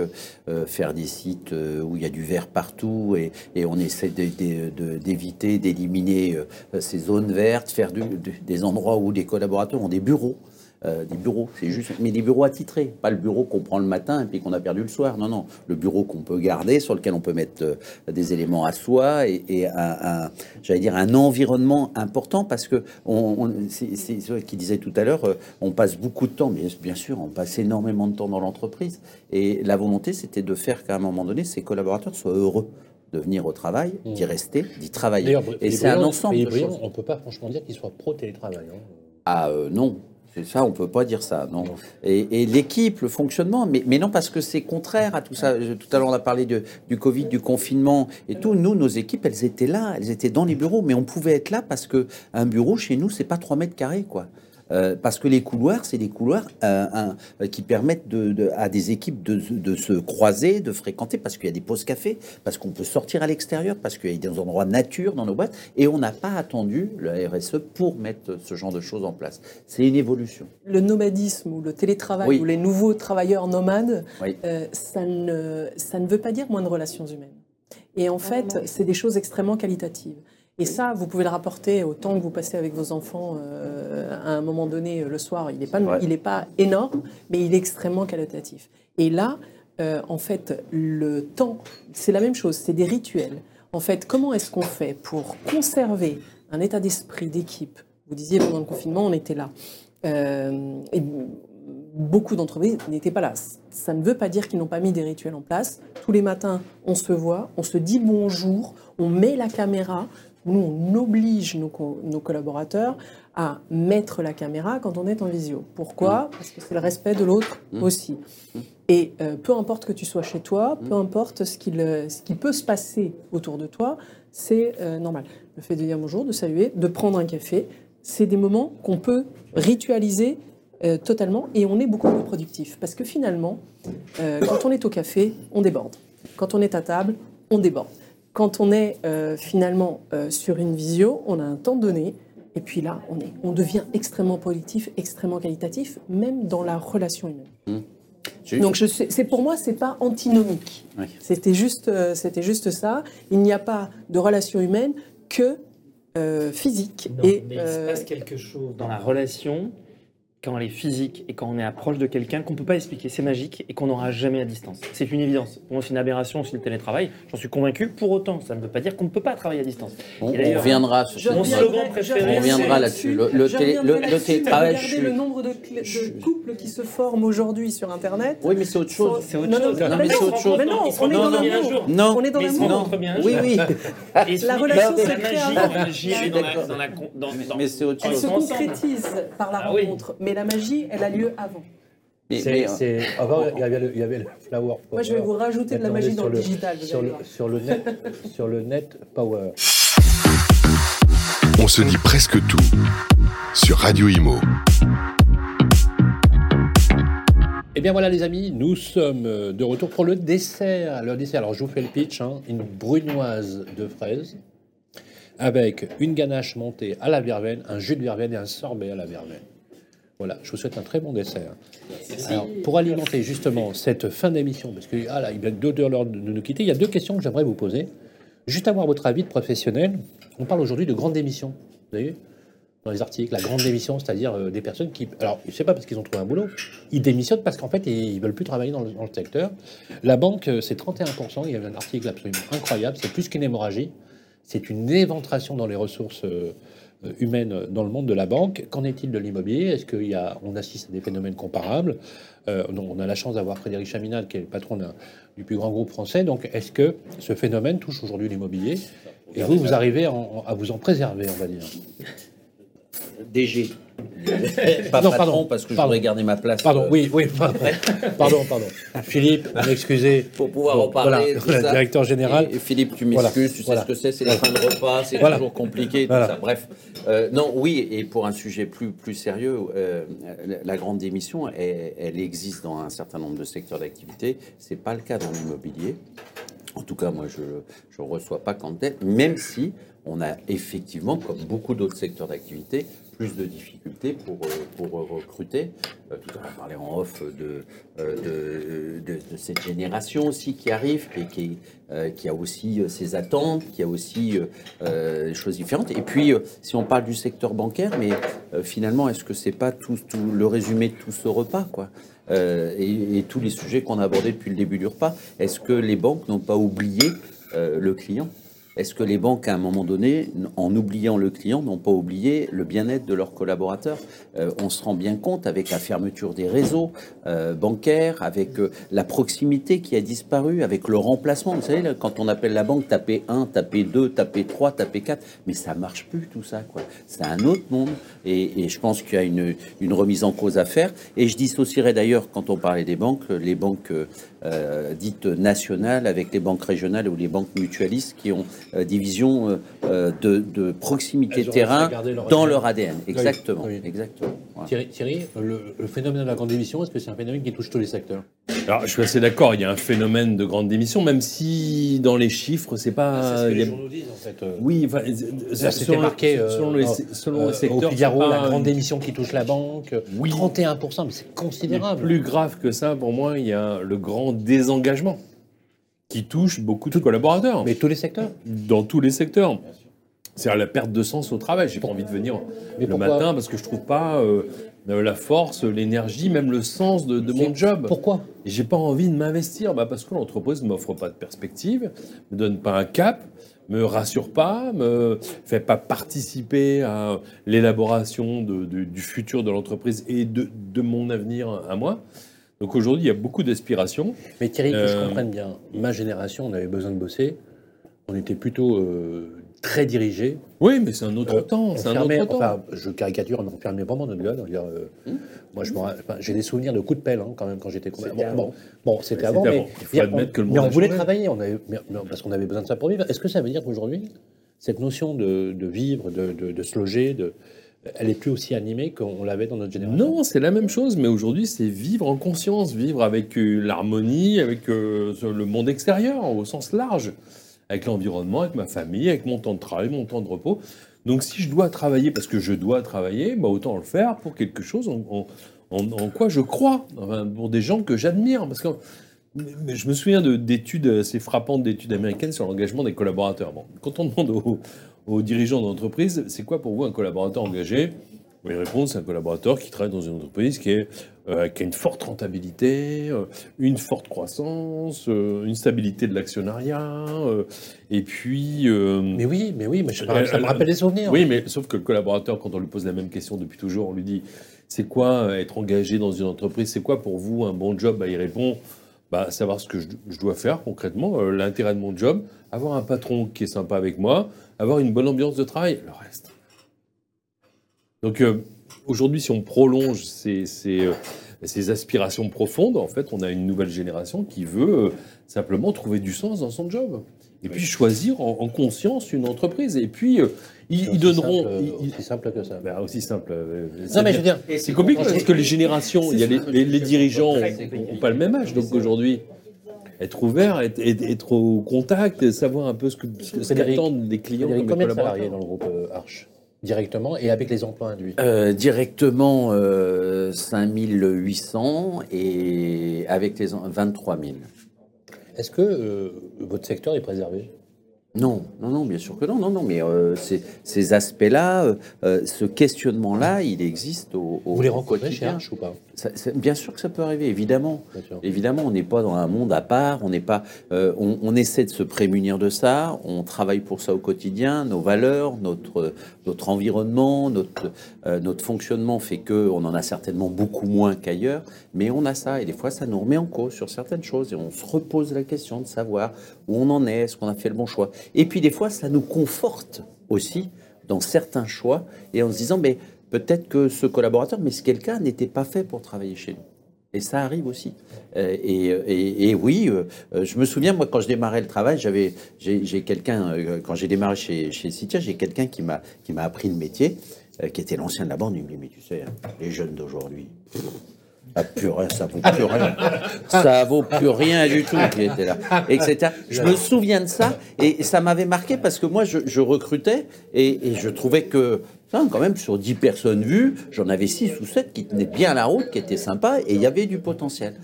faire des sites où il y a du verre partout et, on essaie d'éviter, d'éliminer ces zones vertes, faire des endroits où les collaborateurs ont des bureaux. Euh, des bureaux, c'est juste, mais des bureaux attitrés, pas le bureau qu'on prend le matin et puis qu'on a perdu le soir. Non, non, le bureau qu'on peut garder, sur lequel on peut mettre euh, des éléments à soi et, et un, un- j'allais dire un environnement important parce que on, on- c'est ce qui disait tout à l'heure, euh, on passe beaucoup de temps, mais bien sûr, on passe énormément de temps dans l'entreprise et la volonté c'était de faire qu'à un moment donné, ces collaborateurs soient heureux de venir au travail, d'y rester, d'y travailler. Et c'est un ensemble de choses. On ne peut pas franchement dire qu'il soit pro-télétravail. hein. Ah euh, non, ça, on peut pas dire ça, non. Et, et l'équipe, le fonctionnement, mais, mais non parce que c'est contraire à tout ça. Je- Tout à l'heure on a parlé de, du Covid, du confinement et tout. Nous, nos équipes, elles étaient là, elles étaient dans les bureaux, mais on pouvait être là parce que un bureau chez nous, c'est pas 3 mètres carrés, quoi. Euh, parce que les couloirs, c'est des couloirs euh, un- euh, qui permettent de, de- à des équipes de, de se croiser, de fréquenter, parce qu'il y a des pauses café, parce qu'on peut sortir à l'extérieur, parce qu'il y a des endroits nature dans nos boîtes, et on n'a pas attendu le RSE pour mettre ce genre de choses en place. C'est une évolution. Le nomadisme ou le télétravail Oui. ou les nouveaux travailleurs nomades, Oui. euh, ça, ne, ça ne veut pas dire moins de relations humaines. Et en fait, c'est des choses extrêmement qualitatives. Et ça, vous pouvez le rapporter au temps que vous passez avec vos enfants euh, à un moment donné euh, le soir. Il n'est pas, Ouais. il est pas énorme, mais il est extrêmement qualitatif. Et là, euh, en fait, le temps, c'est la même chose, c'est des rituels. En fait, comment est-ce qu'on fait pour conserver un état d'esprit d'équipe? Vous disiez pendant le confinement, on était là. Euh, et beaucoup d'entreprises n'étaient pas là. Ça ne veut pas dire qu'ils n'ont pas mis des rituels en place. Tous les matins, on se voit, on se dit bonjour, on met la caméra. Nous, on oblige nos, co- nos collaborateurs à mettre la caméra quand on est en visio. Pourquoi? Parce que c'est le respect de l'autre aussi. Et euh, peu importe que tu sois chez toi, peu importe ce, euh, ce qui peut se passer autour de toi, c'est euh, normal. Le fait de dire bonjour, de saluer, de prendre un café, c'est des moments qu'on peut ritualiser euh, totalement et on est beaucoup plus productif. Parce que finalement, quand on est au café, on déborde. Quand on est à table, on déborde. Quand on est euh, finalement euh, sur une visio, on a un temps donné. Et puis là, on, est, on devient extrêmement productif, extrêmement qualitatif, même dans la relation humaine. J'ai- Donc je sais- c'est pour moi, c'est pas antinomique. Oui. C'était juste, euh, c'était juste ça. Il n'y a pas de relation humaine que euh, physique Non, et mais il se passe quelque chose dans la relation quand elle est physique et quand on est approche de quelqu'un qu'on peut pas expliquer, c'est magique et qu'on n'aura jamais à distance. C'est une évidence. Pour moi, c'est une aberration aussi le télétravail. J'en suis convaincu. Pour autant, ça ne veut pas dire qu'on ne peut pas travailler à distance. On, on reviendra sur Mon ce reviendrai- slogan préféré, On reviendra là-dessus. Le- le télé- le- le télétravail, Regardez suis- le nombre de, cl- de couples qui se forment aujourd'hui sur Internet. Oui, mais c'est autre chose. C'est autre Non, non, chose. non, mais c'est autre chose. Mais non, se on est dans l'amour. Non. On est dans se l'amour. Oui, oui. La relation la se crée elle Mais- c'est autre Elle chose. se ensemble. concrétise par la Ah rencontre, mais la magie, elle a lieu avant. Mais- C'est- mais, euh, avant, il y avait le, il y avait le flower power. Moi, je vais vous rajouter de la magie dans le digital. vous Sur allez le, voir. sur le net, <laughs> sur le net power. On se dit presque tout sur Radio Imo. Eh bien voilà les amis, nous sommes euh, de retour pour le dessert. Le dessert, alors je vous fais le pitch, hein. une brunoise de fraises avec une ganache montée à la verveine, un jus de verveine et un sorbet à la verveine. Voilà, je vous souhaite un très bon dessert. Alors, pour alimenter justement cette fin d'émission, parce que ah là, il vient deux heures de nous quitter, il y a deux questions que j'aimerais vous poser. Juste avoir votre avis de professionnel. On parle aujourd'hui de grande démission. Vous voyez dans les articles, la grande démission, c'est-à-dire euh, des personnes qui... Alors, je sais pas parce qu'ils ont trouvé un boulot, ils démissionnent parce qu'en fait, ils veulent plus travailler dans le, dans le secteur. La banque, euh, c'est 31%, il y avait un article absolument incroyable, c'est plus qu'une hémorragie, c'est une éventration dans les ressources euh, euh, humaines dans le monde de la banque. Qu'en est-il de l'immobilier? Est-ce qu'on assiste à des phénomènes comparables? Euh, On a la chance d'avoir Frédéric Chaminade, qui est le patron du plus grand groupe français. Donc, est-ce que ce phénomène touche aujourd'hui l'immobilier? Et vous, vous arrivez en- à vous en préserver, on va dire DG. Pas Non, patron, pardon, parce que je pardon. voudrais garder ma place. Pardon, euh, oui, oui, <laughs> pardon, pardon, pardon. Philippe, vous m'excusez. Pour pouvoir Bon, en parler. voilà, tout le ça. directeur général. Et, et Philippe, tu Voilà, m'excuses, tu sais voilà. ce que c'est, c'est la fin de repas, c'est toujours compliqué, tout Voilà. ça. Bref, Euh, non, oui, et pour un sujet plus, plus sérieux, euh, la- grande démission, elle, elle existe dans un certain nombre de secteurs d'activité. C'est pas le cas dans l'immobilier. En tout cas, moi, je ne reçois pas quand même si on a effectivement, comme beaucoup d'autres secteurs d'activité, plus de difficultés pour, euh, pour recruter. Euh, Tout à l'heure, on parlait en off de, euh, de, de- cette génération aussi qui arrive, qui, qui, qui a aussi ses attentes, qui a aussi des choses différentes. Et puis, si on parle du secteur bancaire, mais finalement, est-ce que c'est pas tout, tout le résumé de tout ce repas, quoi? Et, et tous les sujets qu'on a abordés depuis le début du repas Est-ce que les banques n'ont pas oublié le client? Est-ce que les banques, à un moment donné, en oubliant le client, n'ont pas oublié le bien-être de leurs collaborateurs? Euh, On se rend bien compte avec la fermeture des réseaux euh, bancaires, avec euh, la proximité qui a disparu, avec le remplacement. Vous savez, là, quand on appelle la banque, taper 1, taper 2, taper 3, taper 4, mais ça marche plus tout ça. quoi. C'est un autre monde et, je pense qu'il y a une, une remise en cause à faire. Et je dissocierais d'ailleurs, quand on parlait des banques, les banques euh, dites nationales avec les banques régionales ou les banques mutualistes qui ont euh, des visions euh, euh, de, de proximité terrain leur dans ADN. leur ADN. Exactement. oui. exactement. Voilà. Thierry, Thierry, le, le phénomène de la grande démission, est-ce que c'est un phénomène qui touche tous les secteurs? Alors, je suis assez d'accord, il y a un phénomène de grande démission, même si dans les chiffres, c'est pas. il y a- disent en fait. euh. Oui, enfin, Ça, c'était marqué euh, selon les, selon euh, les secteurs. au Figaro, c'est pas la grande démission qui touche la banque, Oui. 31%, mais c'est considérable. plus grave que ça, pour moi, il y a le grand désengagement qui touche beaucoup de collaborateurs Mais tous les secteurs dans tous les secteurs. C'est la perte de sens au travail. J'ai pas envie de venir Mais le matin parce que je trouve pas euh, la force, l'énergie, même le sens de, de mon job. Pourquoi j'ai pas envie de m'investir bah parce que l'entreprise ne m'offre pas de perspective, me donne pas un cap, me rassure pas, me fait pas participer à l'élaboration de- de- du futur de l'entreprise et de, de mon avenir à moi. Donc aujourd'hui, il y a beaucoup d'aspirations. Mais Thierry, que je Euh, comprenne bien, ma génération, on avait besoin de bosser. On était plutôt euh, très dirigés. Oui, mais c'est un autre Euh, temps. on C'est un fermait- autre temps. enfin, je caricature, mais on fermait vraiment notre gueule. Euh, Moi, je ra- enfin, j'ai des souvenirs de coups de pelle hein, quand même quand j'étais combattant. C'était Bon, bon, bon, c'était avant, mais, avant. Il faut on, que le mais on a voulait changé. travailler, on avait, mais- mais parce qu'on avait besoin de ça pour vivre. Est-ce que ça veut dire qu'aujourd'hui, cette notion de, de vivre, de, de- de se loger, de, elle est plus aussi animée qu'on l'avait dans notre génération? Non, c'est la même chose, mais aujourd'hui, c'est vivre en conscience, vivre avec euh, l'harmonie, avec euh, le monde extérieur, au sens large, avec l'environnement, avec ma famille, avec mon temps de travail, mon temps de repos. Donc, si je dois travailler parce que je dois travailler, bah, autant le faire pour quelque chose en, quoi je crois, enfin, pour des gens que j'admire. Parce que je me souviens de- d'études assez frappantes d'études américaines sur l'engagement des collaborateurs. Bon, quand on demande aux dirigeants d'entreprise, c'est quoi pour vous un collaborateur engagé? Ils répondent, c'est un collaborateur qui travaille dans une entreprise qui, est, euh, qui a une forte rentabilité, euh, une forte croissance, euh, une stabilité de l'actionnariat, euh, et puis... Mais oui, mais oui, mais je- ça me rappelle des souvenirs. oui, mais sauf que le collaborateur, quand on lui pose la même question depuis toujours, on lui dit c'est quoi être engagé dans une entreprise C'est quoi pour vous un bon job? Bah, Il répond bah, savoir ce que je, je dois faire concrètement, l'intérêt de mon job, avoir un patron qui est sympa avec moi, avoir une bonne ambiance de travail, le reste. Donc euh, aujourd'hui, si on prolonge ces, ces, euh, ces aspirations profondes, en fait, on a une nouvelle génération qui veut euh, simplement trouver du sens dans son job. et puis choisir en, en conscience une entreprise. Et puis, ils, donneront. simple, ils- aussi simple que ça. bah, aussi simple. Non, mais je veux dire, c'est compliqué parce que les générations, il y a les, les- les dirigeants n'ont pas le même âge. Donc aujourd'hui, être ouvert, être, être- être au contact, savoir un peu ce que ce qu'attendent les clients Frédéric, comme combien de salariés dans le groupe euh, Arche? Directement et avec les emplois induits. Euh, directement euh, 5800 et avec les en- 23 000. Est-ce que euh, votre secteur est préservé? Non, non, non, bien sûr que non, non, non, mais euh, ces, aspects-là, euh, ce questionnement-là, il existe au, au Vous les rencontrez chez ou pas? Ça- ça- bien sûr que ça peut arriver, évidemment. Évidemment, on n'est pas dans un monde à part, on n'est pas, euh, on, on essaie de se prémunir de ça, on travaille pour ça au quotidien, nos valeurs, notre notre environnement, notre euh, notre fonctionnement fait que on en a certainement beaucoup moins qu'ailleurs, mais on a ça et des fois ça nous remet en cause sur certaines choses et on se repose la question de savoir où on en est, est-ce qu'on a fait le bon choix. Et puis des fois ça nous conforte aussi dans certains choix et en se disant mais peut-être que ce collaborateur, mais ce quelqu'un n'était pas fait pour travailler chez nous. Et ça arrive aussi. Euh, et, et- oui, euh, euh, je me souviens, moi, quand je démarrais le travail, j'avais, j'ai, quelqu'un, euh, quand j'ai démarré chez, chez Citia, j'ai quelqu'un qui m'a, qui m'a appris le métier, euh, qui était l'ancien de la bande. Il me dit, mais tu sais, hein, les jeunes d'aujourd'hui, ah, plus rien, ça vaut plus rien. Ça vaut plus rien du tout qui était là, etc. Je me souviens de ça et ça m'avait marqué parce que moi, je, recrutais et je trouvais que, quand même, sur 10 personnes vues, j'en avais 6 ou 7 qui tenaient bien la route, qui étaient sympas et il y avait du potentiel.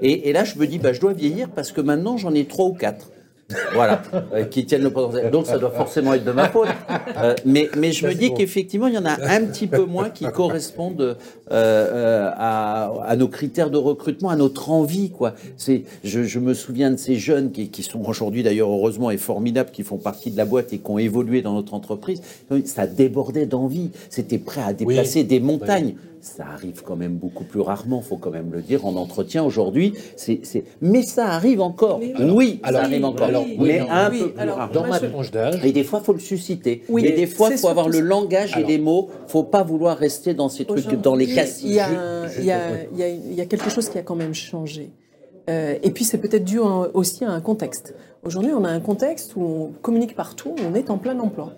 Et, et là, je me dis, bah, je dois vieillir parce que maintenant, j'en ai 3 ou 4. Voilà, euh, qui tiennent le potentiel. Donc ça doit forcément être de ma faute. Euh, mais, mais je me dis qu'effectivement, il y en a un petit peu moins qui correspondent euh, à, à nos critères de recrutement, à notre envie. Quoi. C'est, je, je me souviens de ces jeunes qui, qui sont aujourd'hui d'ailleurs heureusement et formidables, qui font partie de la boîte et qui ont évolué dans notre entreprise. Ça débordait d'envie. C'était prêt à déplacer des montagnes. Ça arrive quand même beaucoup plus rarement, faut quand même le dire, en entretien aujourd'hui. C'est. Mais ça arrive encore. Mais oui, alors, ça arrive encore. alors, oui, mais non, un oui, peu plus alors, rarement. Dans ma tranche d'âge, Et des fois, faut le susciter. Oui, et des fois, faut avoir le langage et les mots. Faut pas vouloir rester dans ces trucs, dans les cassis. il, y a, y y quelque chose qui a quand même changé. Euh, et puis c'est peut-être dû aussi à un contexte. Aujourd'hui, on a un contexte où on communique partout, on est en plein emploi.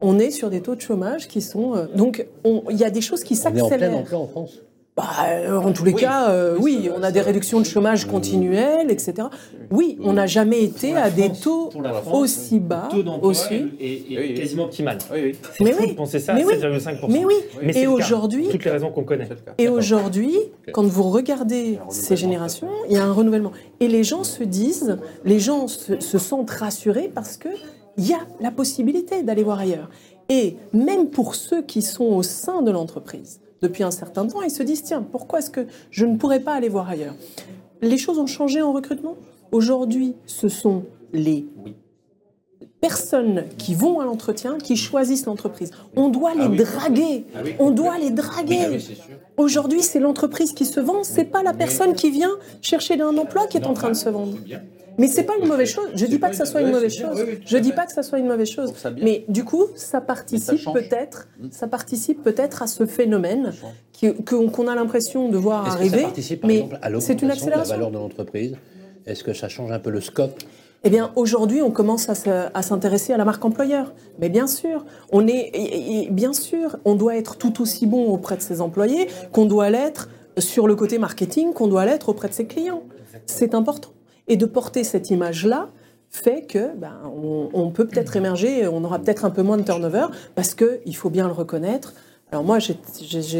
On est sur des taux de chômage qui sont... euh, donc, on- il y a des choses qui on est en plein s'accélèrent. emploi en France. Bah, euh, en tous les Oui. cas, euh, Oui, on a des réductions de chômage continuelles, etc. Oui, on n'a jamais été à des taux France, aussi bas, taux d'emploi aussi. est, est Oui, oui. quasiment optimal. Oui, oui. C'est Mais fou oui. de penser ça, Mais oui. 7,5%. Mais oui. Mais c'est Et aujourd'hui, pour toutes les raisons qu'on connaît. Et aujourd'hui, quand vous regardez ces générations, il y a un renouvellement. Et les gens se disent, les gens se, se sentent rassurés parce que il y a la possibilité d'aller voir ailleurs. Et même pour ceux qui sont au sein de l'entreprise depuis un certain temps, ils se disent tiens, pourquoi est-ce que je ne pourrais pas aller voir ailleurs? Les choses ont changé en recrutement? Aujourd'hui, ce sont les personnes qui vont à l'entretien qui choisissent l'entreprise. On doit les draguer. On doit les draguer. Aujourd'hui, c'est l'entreprise qui se vend, c'est pas la personne qui vient chercher un emploi qui est en train de se vendre. Mais c'est pas une mauvaise chose. Je dis pas que ça soit une mauvaise chose. Je dis pas que ça soit une mauvaise chose. Mais du coup, ça participe peut-être, ça participe peut-être à ce phénomène qu'on a l'impression de voir arriver. ça participe, par mais c'est une de la accélération. valeur de l'entreprise? Est-ce que ça change un peu le scope? Eh bien, aujourd'hui, on commence à se- à s'intéresser à, la marque employeur. Mais bien sûr, on est, et- et bien sûr, on doit être tout aussi bon auprès de ses employés qu'on doit l'être sur le côté marketing, qu'on doit l'être auprès de ses clients. C'est important. Et de porter cette image-là fait que ben, on, peut peut-être émerger, on aura peut-être un peu moins de turnover parce que il faut bien le reconnaître. Alors moi,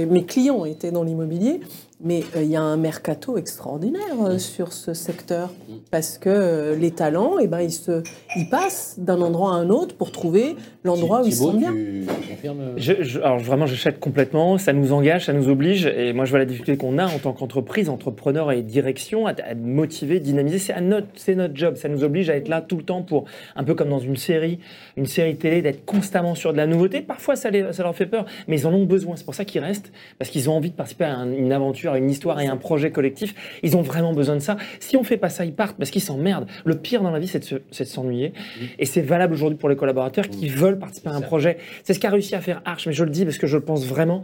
mes clients étaient dans l'immobilier, mais euh, il y a un mercato extraordinaire euh, sur ce secteur parce que euh, les talents, eh ben, ils, se, ils passent d'un endroit à un autre pour trouver l'endroit où ils sont bien. tu confirmes Je, je- alors vraiment, j'achète complètement. Ça nous engage, ça nous oblige. Et moi, je vois la difficulté qu'on a en tant qu'entreprise, entrepreneur et direction à, à motiver, dynamiser. C'est à notre, c'est notre job. Ça nous oblige à être là tout le temps pour, un peu comme dans une série, une série télé, d'être constamment sur de la nouveauté. Parfois, ça, les- ça leur fait peur, mais ils en ont besoin. C'est pour ça qu'ils restent, parce qu'ils ont envie de participer à un- une aventure une histoire et un projet collectif. Ils ont vraiment besoin de ça. Si on fait pas ça, ils partent parce qu'ils s'emmerdent. Le pire dans la vie, c'est de se- s'ennuyer. Et c'est valable aujourd'hui pour les collaborateurs qui veulent participer à un projet. C'est ce qu'a réussi à faire Arch, mais je le dis parce que je le pense vraiment.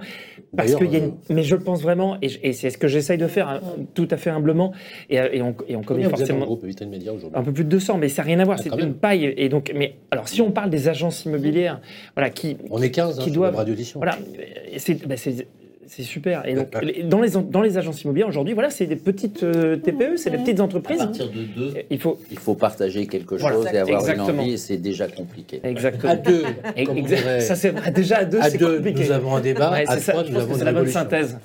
Parce qu'il y a une- euh, Mais je le pense vraiment, et, je- et c'est ce que j'essaye de faire hein, tout à fait humblement. Et, euh, et on, et on forcément groupe aujourd'hui? un peu plus de 200, mais ça n'a rien à voir. Ah, c'est une paille. Et donc, mais alors, si on parle des agences immobilières, voilà, qui, On est 15 hein, qui sur doivent- la radio voilà, c'est bah, c'est- super. Et donc, les- dans les, dans les agences immobilières aujourd'hui, voilà, c'est des petites euh, TPE, c'est des petites À entreprises. partir de deux, Il faut il faut partager quelque Voilà. chose et avoir Exactement. une envie, et c'est déjà compliqué. exactement. À deux, comme on dirait, ça c'est déjà à deux, à c'est deux, compliqué. nous avons un débat. Ouais, à ça, trois, nous avons une la bonne synthèse.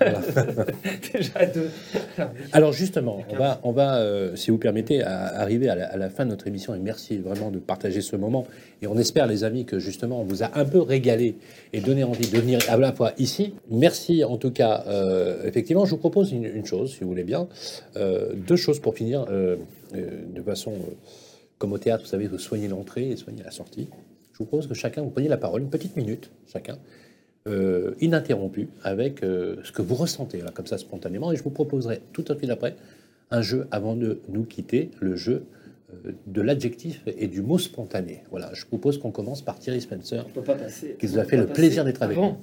<laughs> déjà à deux. Alors justement, on va, on va euh, si vous permettez, à- arriver à la, à la fin de notre émission et merci vraiment de partager ce moment. Et on espère, les amis, que justement on vous a un peu régalé et donné envie de venir à la fois ici. Merci en tout cas. euh, effectivement, je vous propose une, une chose, si vous voulez bien, Euh, deux choses pour finir euh, de façon comme au théâtre. Vous savez, vous soignez l'entrée et soignez la sortie. Je vous propose que chacun vous preniez la parole, une petite minute chacun euh, ininterrompu avec ce que vous ressentez, là, comme ça, spontanément. Et je vous proposerai tout de suite après un jeu avant de nous quitter, le jeu de l'adjectif et du mot spontané. Voilà, je propose qu'on commence par Thierry Spencer, qui nous a fait le plaisir d'être avec nous.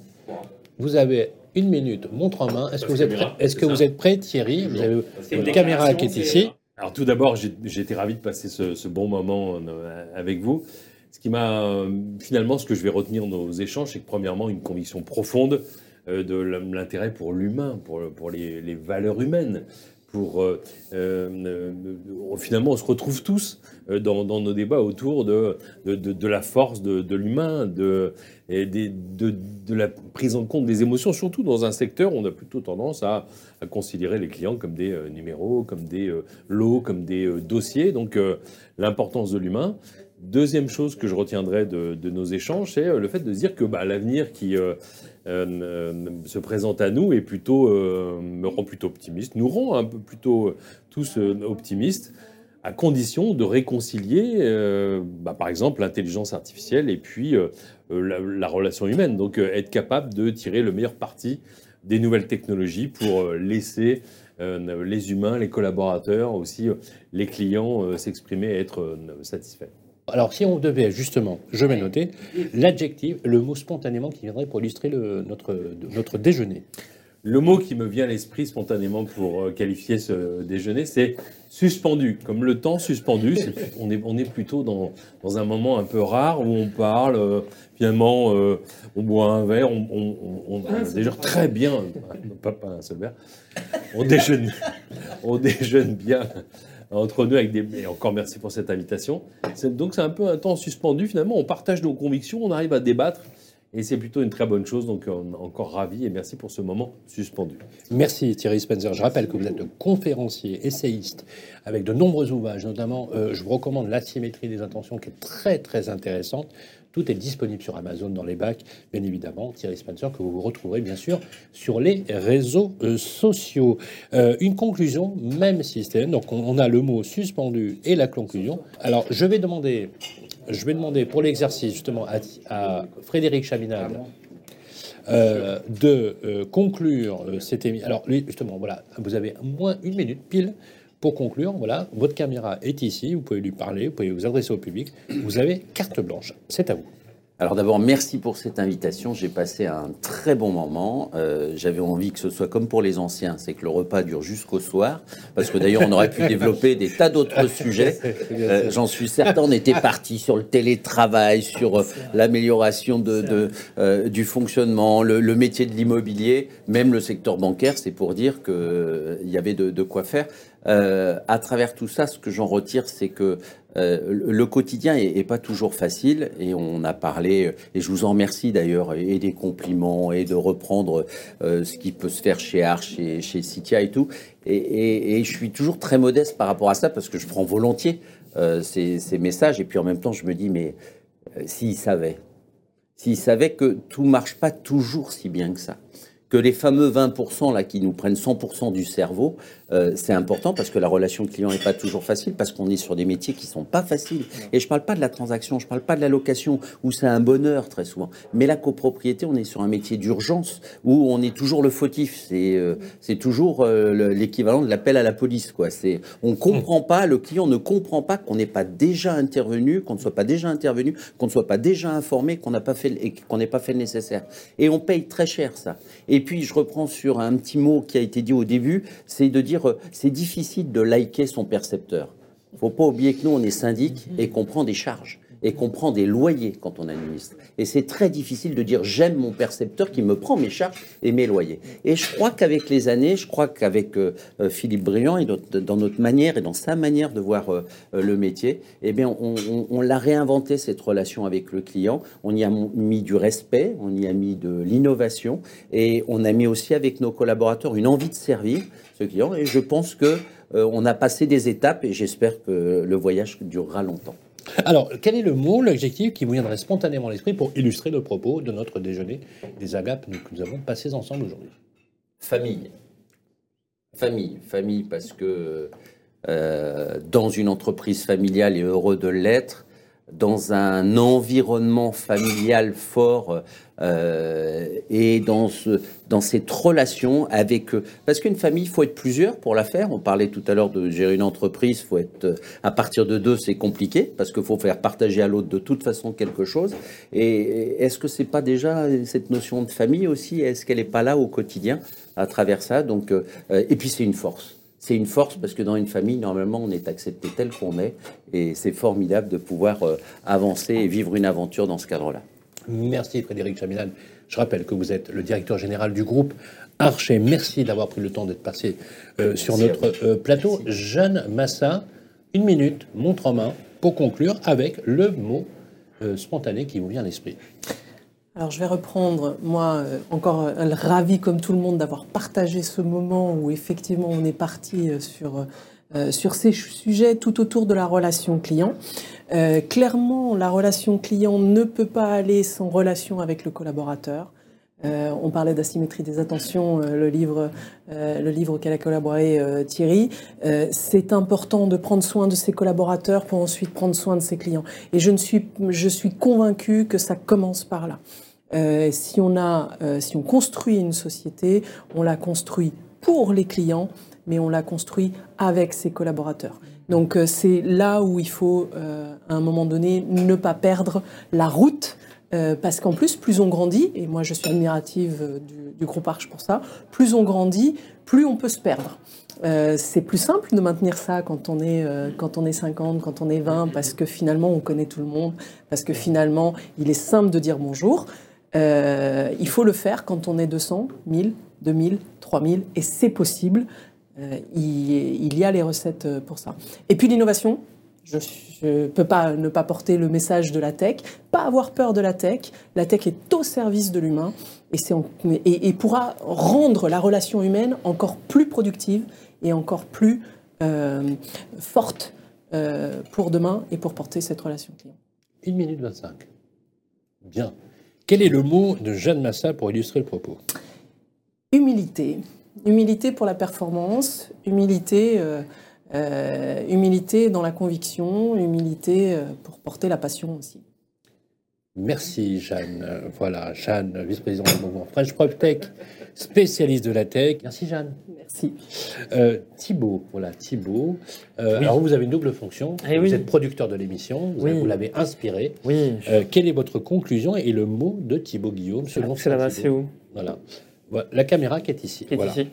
Vous avez une minute, montre en main. Est-ce que vous êtes prêt, est-ce que vous êtes prêt Thierry Vous avez votre caméra qui est ici. Alors tout d'abord, j'ai j'ai été ravi de passer ce, ce bon moment euh, avec vous. Ce qui m'a euh, finalement, ce que je vais retenir de nos échanges, c'est que premièrement, une conviction profonde euh, de l'intérêt pour l'humain, pour, pour les, les valeurs humaines. Pour euh, euh, euh, finalement, on se retrouve tous dans, nos débats autour de, la force de, l'humain, de, la prise en compte des émotions, surtout dans un secteur où on a plutôt tendance à, considérer les clients comme des numéros, comme des lots, comme des dossiers. Donc l'importance de l'humain. Deuxième chose que je retiendrai de, nos échanges, c'est le fait de dire que bah, l'avenir qui se présente à nous est plutôt, euh, me rend plutôt optimiste, nous rend un peu plutôt euh, tous euh, optimistes, à condition de réconcilier, euh, bah, par exemple, l'intelligence artificielle et puis euh, euh, la, la relation humaine. Donc euh, être capable de tirer le meilleur parti des nouvelles technologies pour euh, laisser euh, les humains, les collaborateurs, aussi euh, les clients euh, s'exprimer et être euh, satisfaits. Alors, si on devait justement, je vais noter, l'adjectif, le mot spontanément qui viendrait pour illustrer le- notre, notre déjeuner. Le mot qui me vient à l'esprit spontanément pour euh, qualifier ce déjeuner, c'est suspendu. Comme le temps suspendu, <laughs> on, est, on est plutôt dans, dans un moment un peu rare où on parle, euh, finalement, euh, on boit un verre, on, on, on, on déjeune très bien, pas un seul verre, on déjeune, <laughs> on déjeune bien entre nous avec des... Et encore merci pour cette invitation. Donc c'est un peu un temps suspendu, finalement, on partage nos convictions, on arrive à débattre. Et c'est plutôt une très bonne chose, donc on est encore ravi et merci pour ce moment suspendu. Merci Thierry Spencer. Je rappelle que vous êtes conférencier, essayiste, avec de nombreux ouvrages, notamment, euh, je vous recommande L'asymétrie des intentions, qui est très très intéressante. Tout est disponible sur Amazon dans les bacs, bien évidemment. Thierry Spencer, que vous retrouverez bien sûr sur les réseaux euh, sociaux. Euh, une conclusion, même système. Donc on, a le mot suspendu et la conclusion. Alors je vais demander, je vais demander pour l'exercice justement à, Frédéric Chaminade euh, de conclure cette émission. Alors, lui, justement, voilà, vous avez moins une minute pile pour conclure. Voilà, votre caméra est ici, vous pouvez lui parler, vous pouvez vous adresser au public. Vous avez carte blanche. C'est à vous. Alors d'abord, merci pour cette invitation. J'ai passé un très bon moment. Euh, J'avais envie que ce soit comme pour les anciens, c'est que le repas dure jusqu'au soir, parce que d'ailleurs on aurait pu développer des tas d'autres <laughs> sujets. Euh, J'en suis certain. On était parti sur le télétravail, sur euh, l'amélioration de, de, du fonctionnement, le, le métier de l'immobilier, même le secteur bancaire. C'est pour dire que euh, il y avait de, de quoi faire. Euh, à travers tout ça, ce que j'en retire, c'est que euh, le quotidien est, pas toujours facile et on a parlé, et je vous en remercie d'ailleurs, et des compliments et de reprendre euh, ce qui peut se faire chez Arch, chez, chez Citia et tout. Et, et- et je suis toujours très modeste par rapport à ça parce que je prends volontiers ces, messages et puis en même temps je me dis, mais s'ils savaient, s'ils savaient que tout marche pas toujours si bien que ça, que les fameux 20% là qui nous prennent 100% du cerveau, euh, c'est important parce que la relation client n'est pas toujours facile, parce qu'on est sur des métiers qui sont pas faciles. Et je parle pas de la transaction, je parle pas de la location, où c'est un bonheur très souvent. Mais la copropriété, on est sur un métier d'urgence, où on est toujours le fautif. C'est euh, toujours euh, le- l'équivalent de l'appel à la police. Quoi. On comprend pas, le client ne comprend pas qu'on n'est pas déjà intervenu, qu'on ne soit pas déjà intervenu, qu'on ne soit pas déjà informé, qu'on n'a pas fait n'ait pas fait le nécessaire. Et on paye très cher ça. Et puis je reprends sur un petit mot qui a été dit au début, c'est de dire euh, c'est difficile de liker son percepteur. faut pas oublier que nous on est syndic et qu'on prend des charges et qu'on prend des loyers quand on administre. Et c'est très difficile de dire j'aime mon percepteur qui me prend mes charges et mes loyers. Et je crois qu'avec les années, je crois qu'avec euh, euh, Philippe Briand et dans notre manière et dans sa manière de voir euh, le métier, eh bien, on, l'a réinventé cette relation avec le client. On y a mis du respect, on y a mis de l'innovation et on a mis aussi avec nos collaborateurs une envie de servir ce client. Et je pense que on a passé des étapes et j'espère que le voyage durera longtemps. Alors, quel est le mot, l'adjectif qui vous viendrait spontanément à l'esprit pour illustrer le propos de notre déjeuner des agapes que nous avons passés ensemble aujourd'hui? Famille. Famille. Famille parce que euh, dans une entreprise familiale et heureux de l'être, dans un environnement familial fort euh, et dans, ce, dans cette relation avec eux. Parce qu'une famille, il faut être plusieurs pour la faire. On parlait tout à l'heure de gérer une entreprise, faut être euh, à partir de deux, c'est compliqué parce qu'il faut faire partager à l'autre de toute façon quelque chose. Et est-ce que c'est pas déjà cette notion de famille aussi? Est-ce qu'elle n'est pas là au quotidien à travers ça? Donc, euh, et puis c'est une force. C'est une force parce que dans une famille, normalement, on est accepté tel qu'on est. Et c'est formidable de pouvoir euh, avancer et vivre une aventure dans ce cadre-là. Merci Frédéric Chamilan. Je rappelle que vous êtes le directeur général du groupe Archer. Merci d'avoir pris le temps d'être passé euh, sur notre euh, plateau. Jeanne Massa, une minute, montre en main, pour conclure avec le mot euh, spontané qui vous vient à l'esprit. Alors je vais reprendre, moi, euh, encore euh, ravi comme tout le monde d'avoir partagé ce moment où effectivement on est parti euh, sur, euh, sur ces sujets tout autour de la relation client. Euh, clairement, la relation client ne peut pas aller sans relation avec le collaborateur. Euh, on parlait d'asymétrie des attentions, euh, le livre, euh, le livre auquel a collaboré Thierry. C'est important de prendre soin de ses collaborateurs pour ensuite prendre soin de ses clients. Et je, ne suis, je suis convaincue que ça commence par là. Euh, si, on a, euh, si on construit une société, on la construit pour les clients, mais on la construit avec ses collaborateurs. Donc euh, c'est là où il faut, à un moment donné, ne pas perdre la route parce qu'en plus, plus on grandit, et moi je suis admirative du, groupe Arche pour ça, plus on grandit, plus on peut se perdre. C'est plus simple de maintenir ça quand on, est, quand on est 50, quand on est 20, parce que finalement on connaît tout le monde, parce que finalement il est simple de dire bonjour. Euh, il faut le faire quand on est 200, 1000, 2000, 3000, et c'est possible. Euh, il, y a les recettes euh, pour ça. Et puis l'innovation, je ne peux pas ne pas porter le message de la tech, pas avoir peur de la tech. La tech est au service de l'humain et, et, et pourra rendre la relation humaine encore plus productive et encore plus forte pour demain et pour porter cette relation client. 1 minute 25. Bien. Quel est le mot de Jeanne Massa pour illustrer le propos? Humilité. Humilité pour la performance, humilité, euh, euh, humilité dans la conviction, humilité euh, pour porter la passion aussi. Merci Jeanne. Voilà, Jeanne, vice-présidente du mouvement French PropTech, spécialiste de la tech. Merci Jeanne. Merci. Euh, Thibaut, voilà, Thibaut. Euh, Alors vous avez une double fonction. Eh vous oui. êtes producteur de l'émission, vous, Oui. vous l'avez inspiré. Oui, Euh, quelle est votre conclusion et le mot de Thibaut Guillaume selon c'est là-bas, c'est où Voilà. Voilà, La caméra qui est ici. qui est voilà. ici.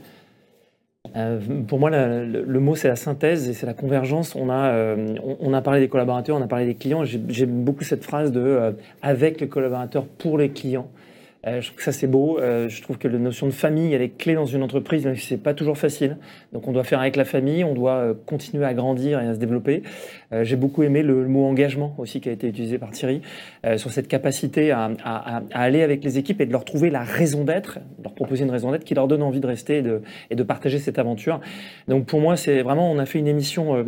Euh, pour moi, la- le, le mot, c'est la synthèse et c'est la convergence. On a, euh, on, on a parlé des collaborateurs, on a parlé des clients. J'ai- J'aime beaucoup cette phrase de euh, avec les collaborateurs pour les clients. Euh, je trouve que ça c'est beau. Euh, je trouve que la notion de famille, elle est clé dans une entreprise, même si c'est pas toujours facile. Donc on doit faire avec la famille, on doit euh, continuer à grandir et à se développer. Euh, J'ai beaucoup aimé le, mot engagement aussi qui a été utilisé par Thierry euh, sur cette capacité à, aller avec les équipes et de leur trouver la raison d'être, leur proposer une raison d'être qui leur donne envie de rester et de, partager cette aventure. Donc pour moi, c'est vraiment, on a fait une émission euh,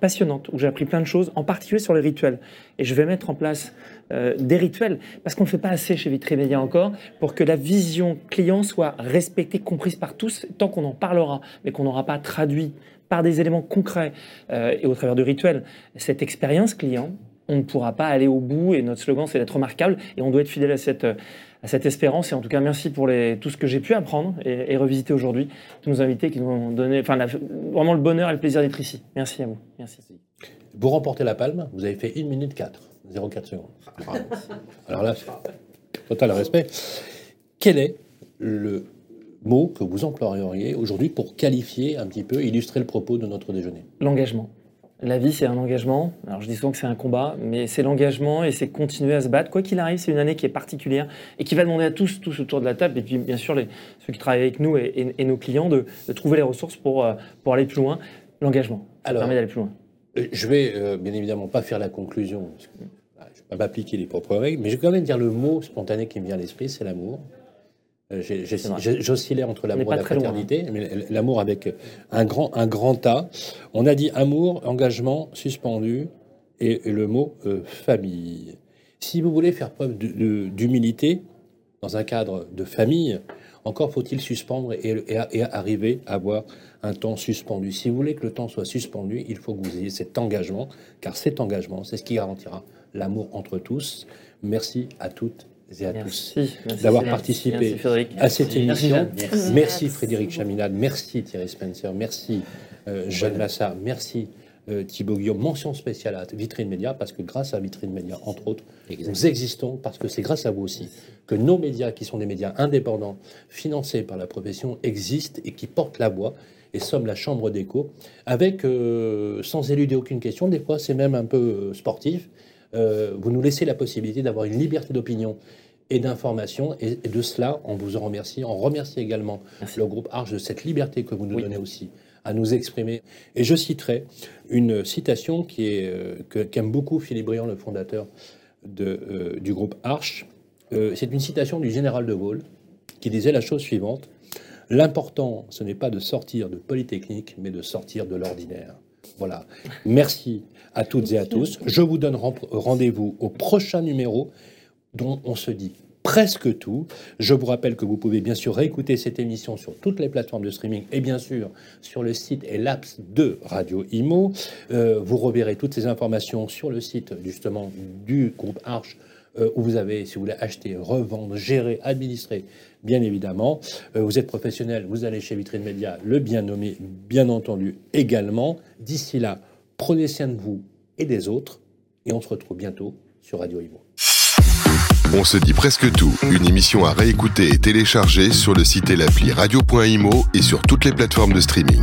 passionnante où j'ai appris plein de choses, en particulier sur les rituels. Et je vais mettre en place des rituels parce qu'on ne fait pas assez chez Media encore. pour que la vision client soit respectée, comprise par tous, tant qu'on en parlera, mais qu'on n'aura pas traduit par des éléments concrets euh, et au travers de rituels cette expérience client, on ne pourra pas aller au bout. Et notre slogan, c'est d'être remarquable. Et on doit être fidèle à cette, à cette espérance. Et en tout cas, merci pour les, tout ce que j'ai pu apprendre et, revisiter aujourd'hui. Tous nos invités qui nous ont donné enfin, vraiment le bonheur et le plaisir d'être ici. Merci à vous. Merci. Vous remportez la palme. Vous avez fait 1 minute 4, 0,4 secondes. Alors là, total respect. Quel est le mot que vous employeriez aujourd'hui pour qualifier un petit peu, illustrer le propos de notre déjeuner L'engagement. La vie, c'est un engagement. Alors, je dis souvent que c'est un combat, mais c'est l'engagement et c'est continuer à se battre. Quoi qu'il arrive, c'est une année qui est particulière et qui va demander à tous, tous autour de la table, et puis bien sûr les, ceux qui travaillent avec nous et, nos clients, de, trouver les ressources pour, euh, pour aller plus loin. L'engagement, ça permet d'aller plus loin. Euh, je vais euh, bien évidemment pas faire la conclusion, parce que, bah, je ne vais pas m'appliquer les propres règles, mais je vais quand même dire le mot spontané qui me vient à l'esprit, c'est l'amour. Euh, j'oscillais entre l'amour et la fraternité, mais l'amour avec un grand, un grand A. On a dit amour, engagement, suspendu, et, le mot euh, famille. Si vous voulez faire preuve d'humilité dans un cadre de famille, encore faut-il suspendre et, et, arriver à avoir un temps suspendu. Si vous voulez que le temps soit suspendu, il faut que vous ayez cet engagement, car cet engagement, c'est ce qui garantira l'amour entre tous. Merci à toutes et à tous d'avoir participé à cette émission. Merci, Frédéric Chaminade, merci Thierry Spencer, merci euh, Jeanne Lassa, merci euh, Thibaut Guillaume. Mention spéciale à Vitrine Média, parce que grâce à Vitrine Média, entre autres, nous existons, parce que c'est grâce à vous aussi que nos médias, qui sont des médias indépendants, financés par la profession, existent et qui portent la voix et sommes la chambre d'écho, avec, euh, sans éluder aucune question, des fois c'est même un peu sportif, euh, vous nous laissez la possibilité d'avoir une liberté d'opinion et d'information. Et, de cela, on vous en remercie. On remercie également le groupe Arche de cette liberté que vous nous donnez aussi à nous exprimer. Et je citerai une citation qui est euh, qu'aime beaucoup Philippe Briand, le fondateur de, euh, du groupe Arche. C'est une citation du général de Gaulle qui disait la chose suivante L'important, ce n'est pas de sortir de Polytechnique, mais de sortir de l'ordinaire. Voilà. Merci à toutes et à tous. Je vous donne rendez-vous au prochain numéro dont on se dit presque tout. Je vous rappelle que vous pouvez bien sûr réécouter cette émission sur toutes les plateformes de streaming et bien sûr sur le site et l'apps de Radio Imo. Euh, vous reverrez toutes ces informations sur le site justement du groupe Arche euh, où vous avez, si vous voulez acheter, revendre, gérer, administrer, bien évidemment. Euh, vous êtes professionnel, vous allez chez Vitrine Média, le bien nommé, bien entendu également. D'ici là, prenez soin de vous et des autres, et on se retrouve bientôt sur Radio Imo. On se dit presque tout, une émission à réécouter et télécharger sur le site et l'appli radio.imo et sur toutes les plateformes de streaming.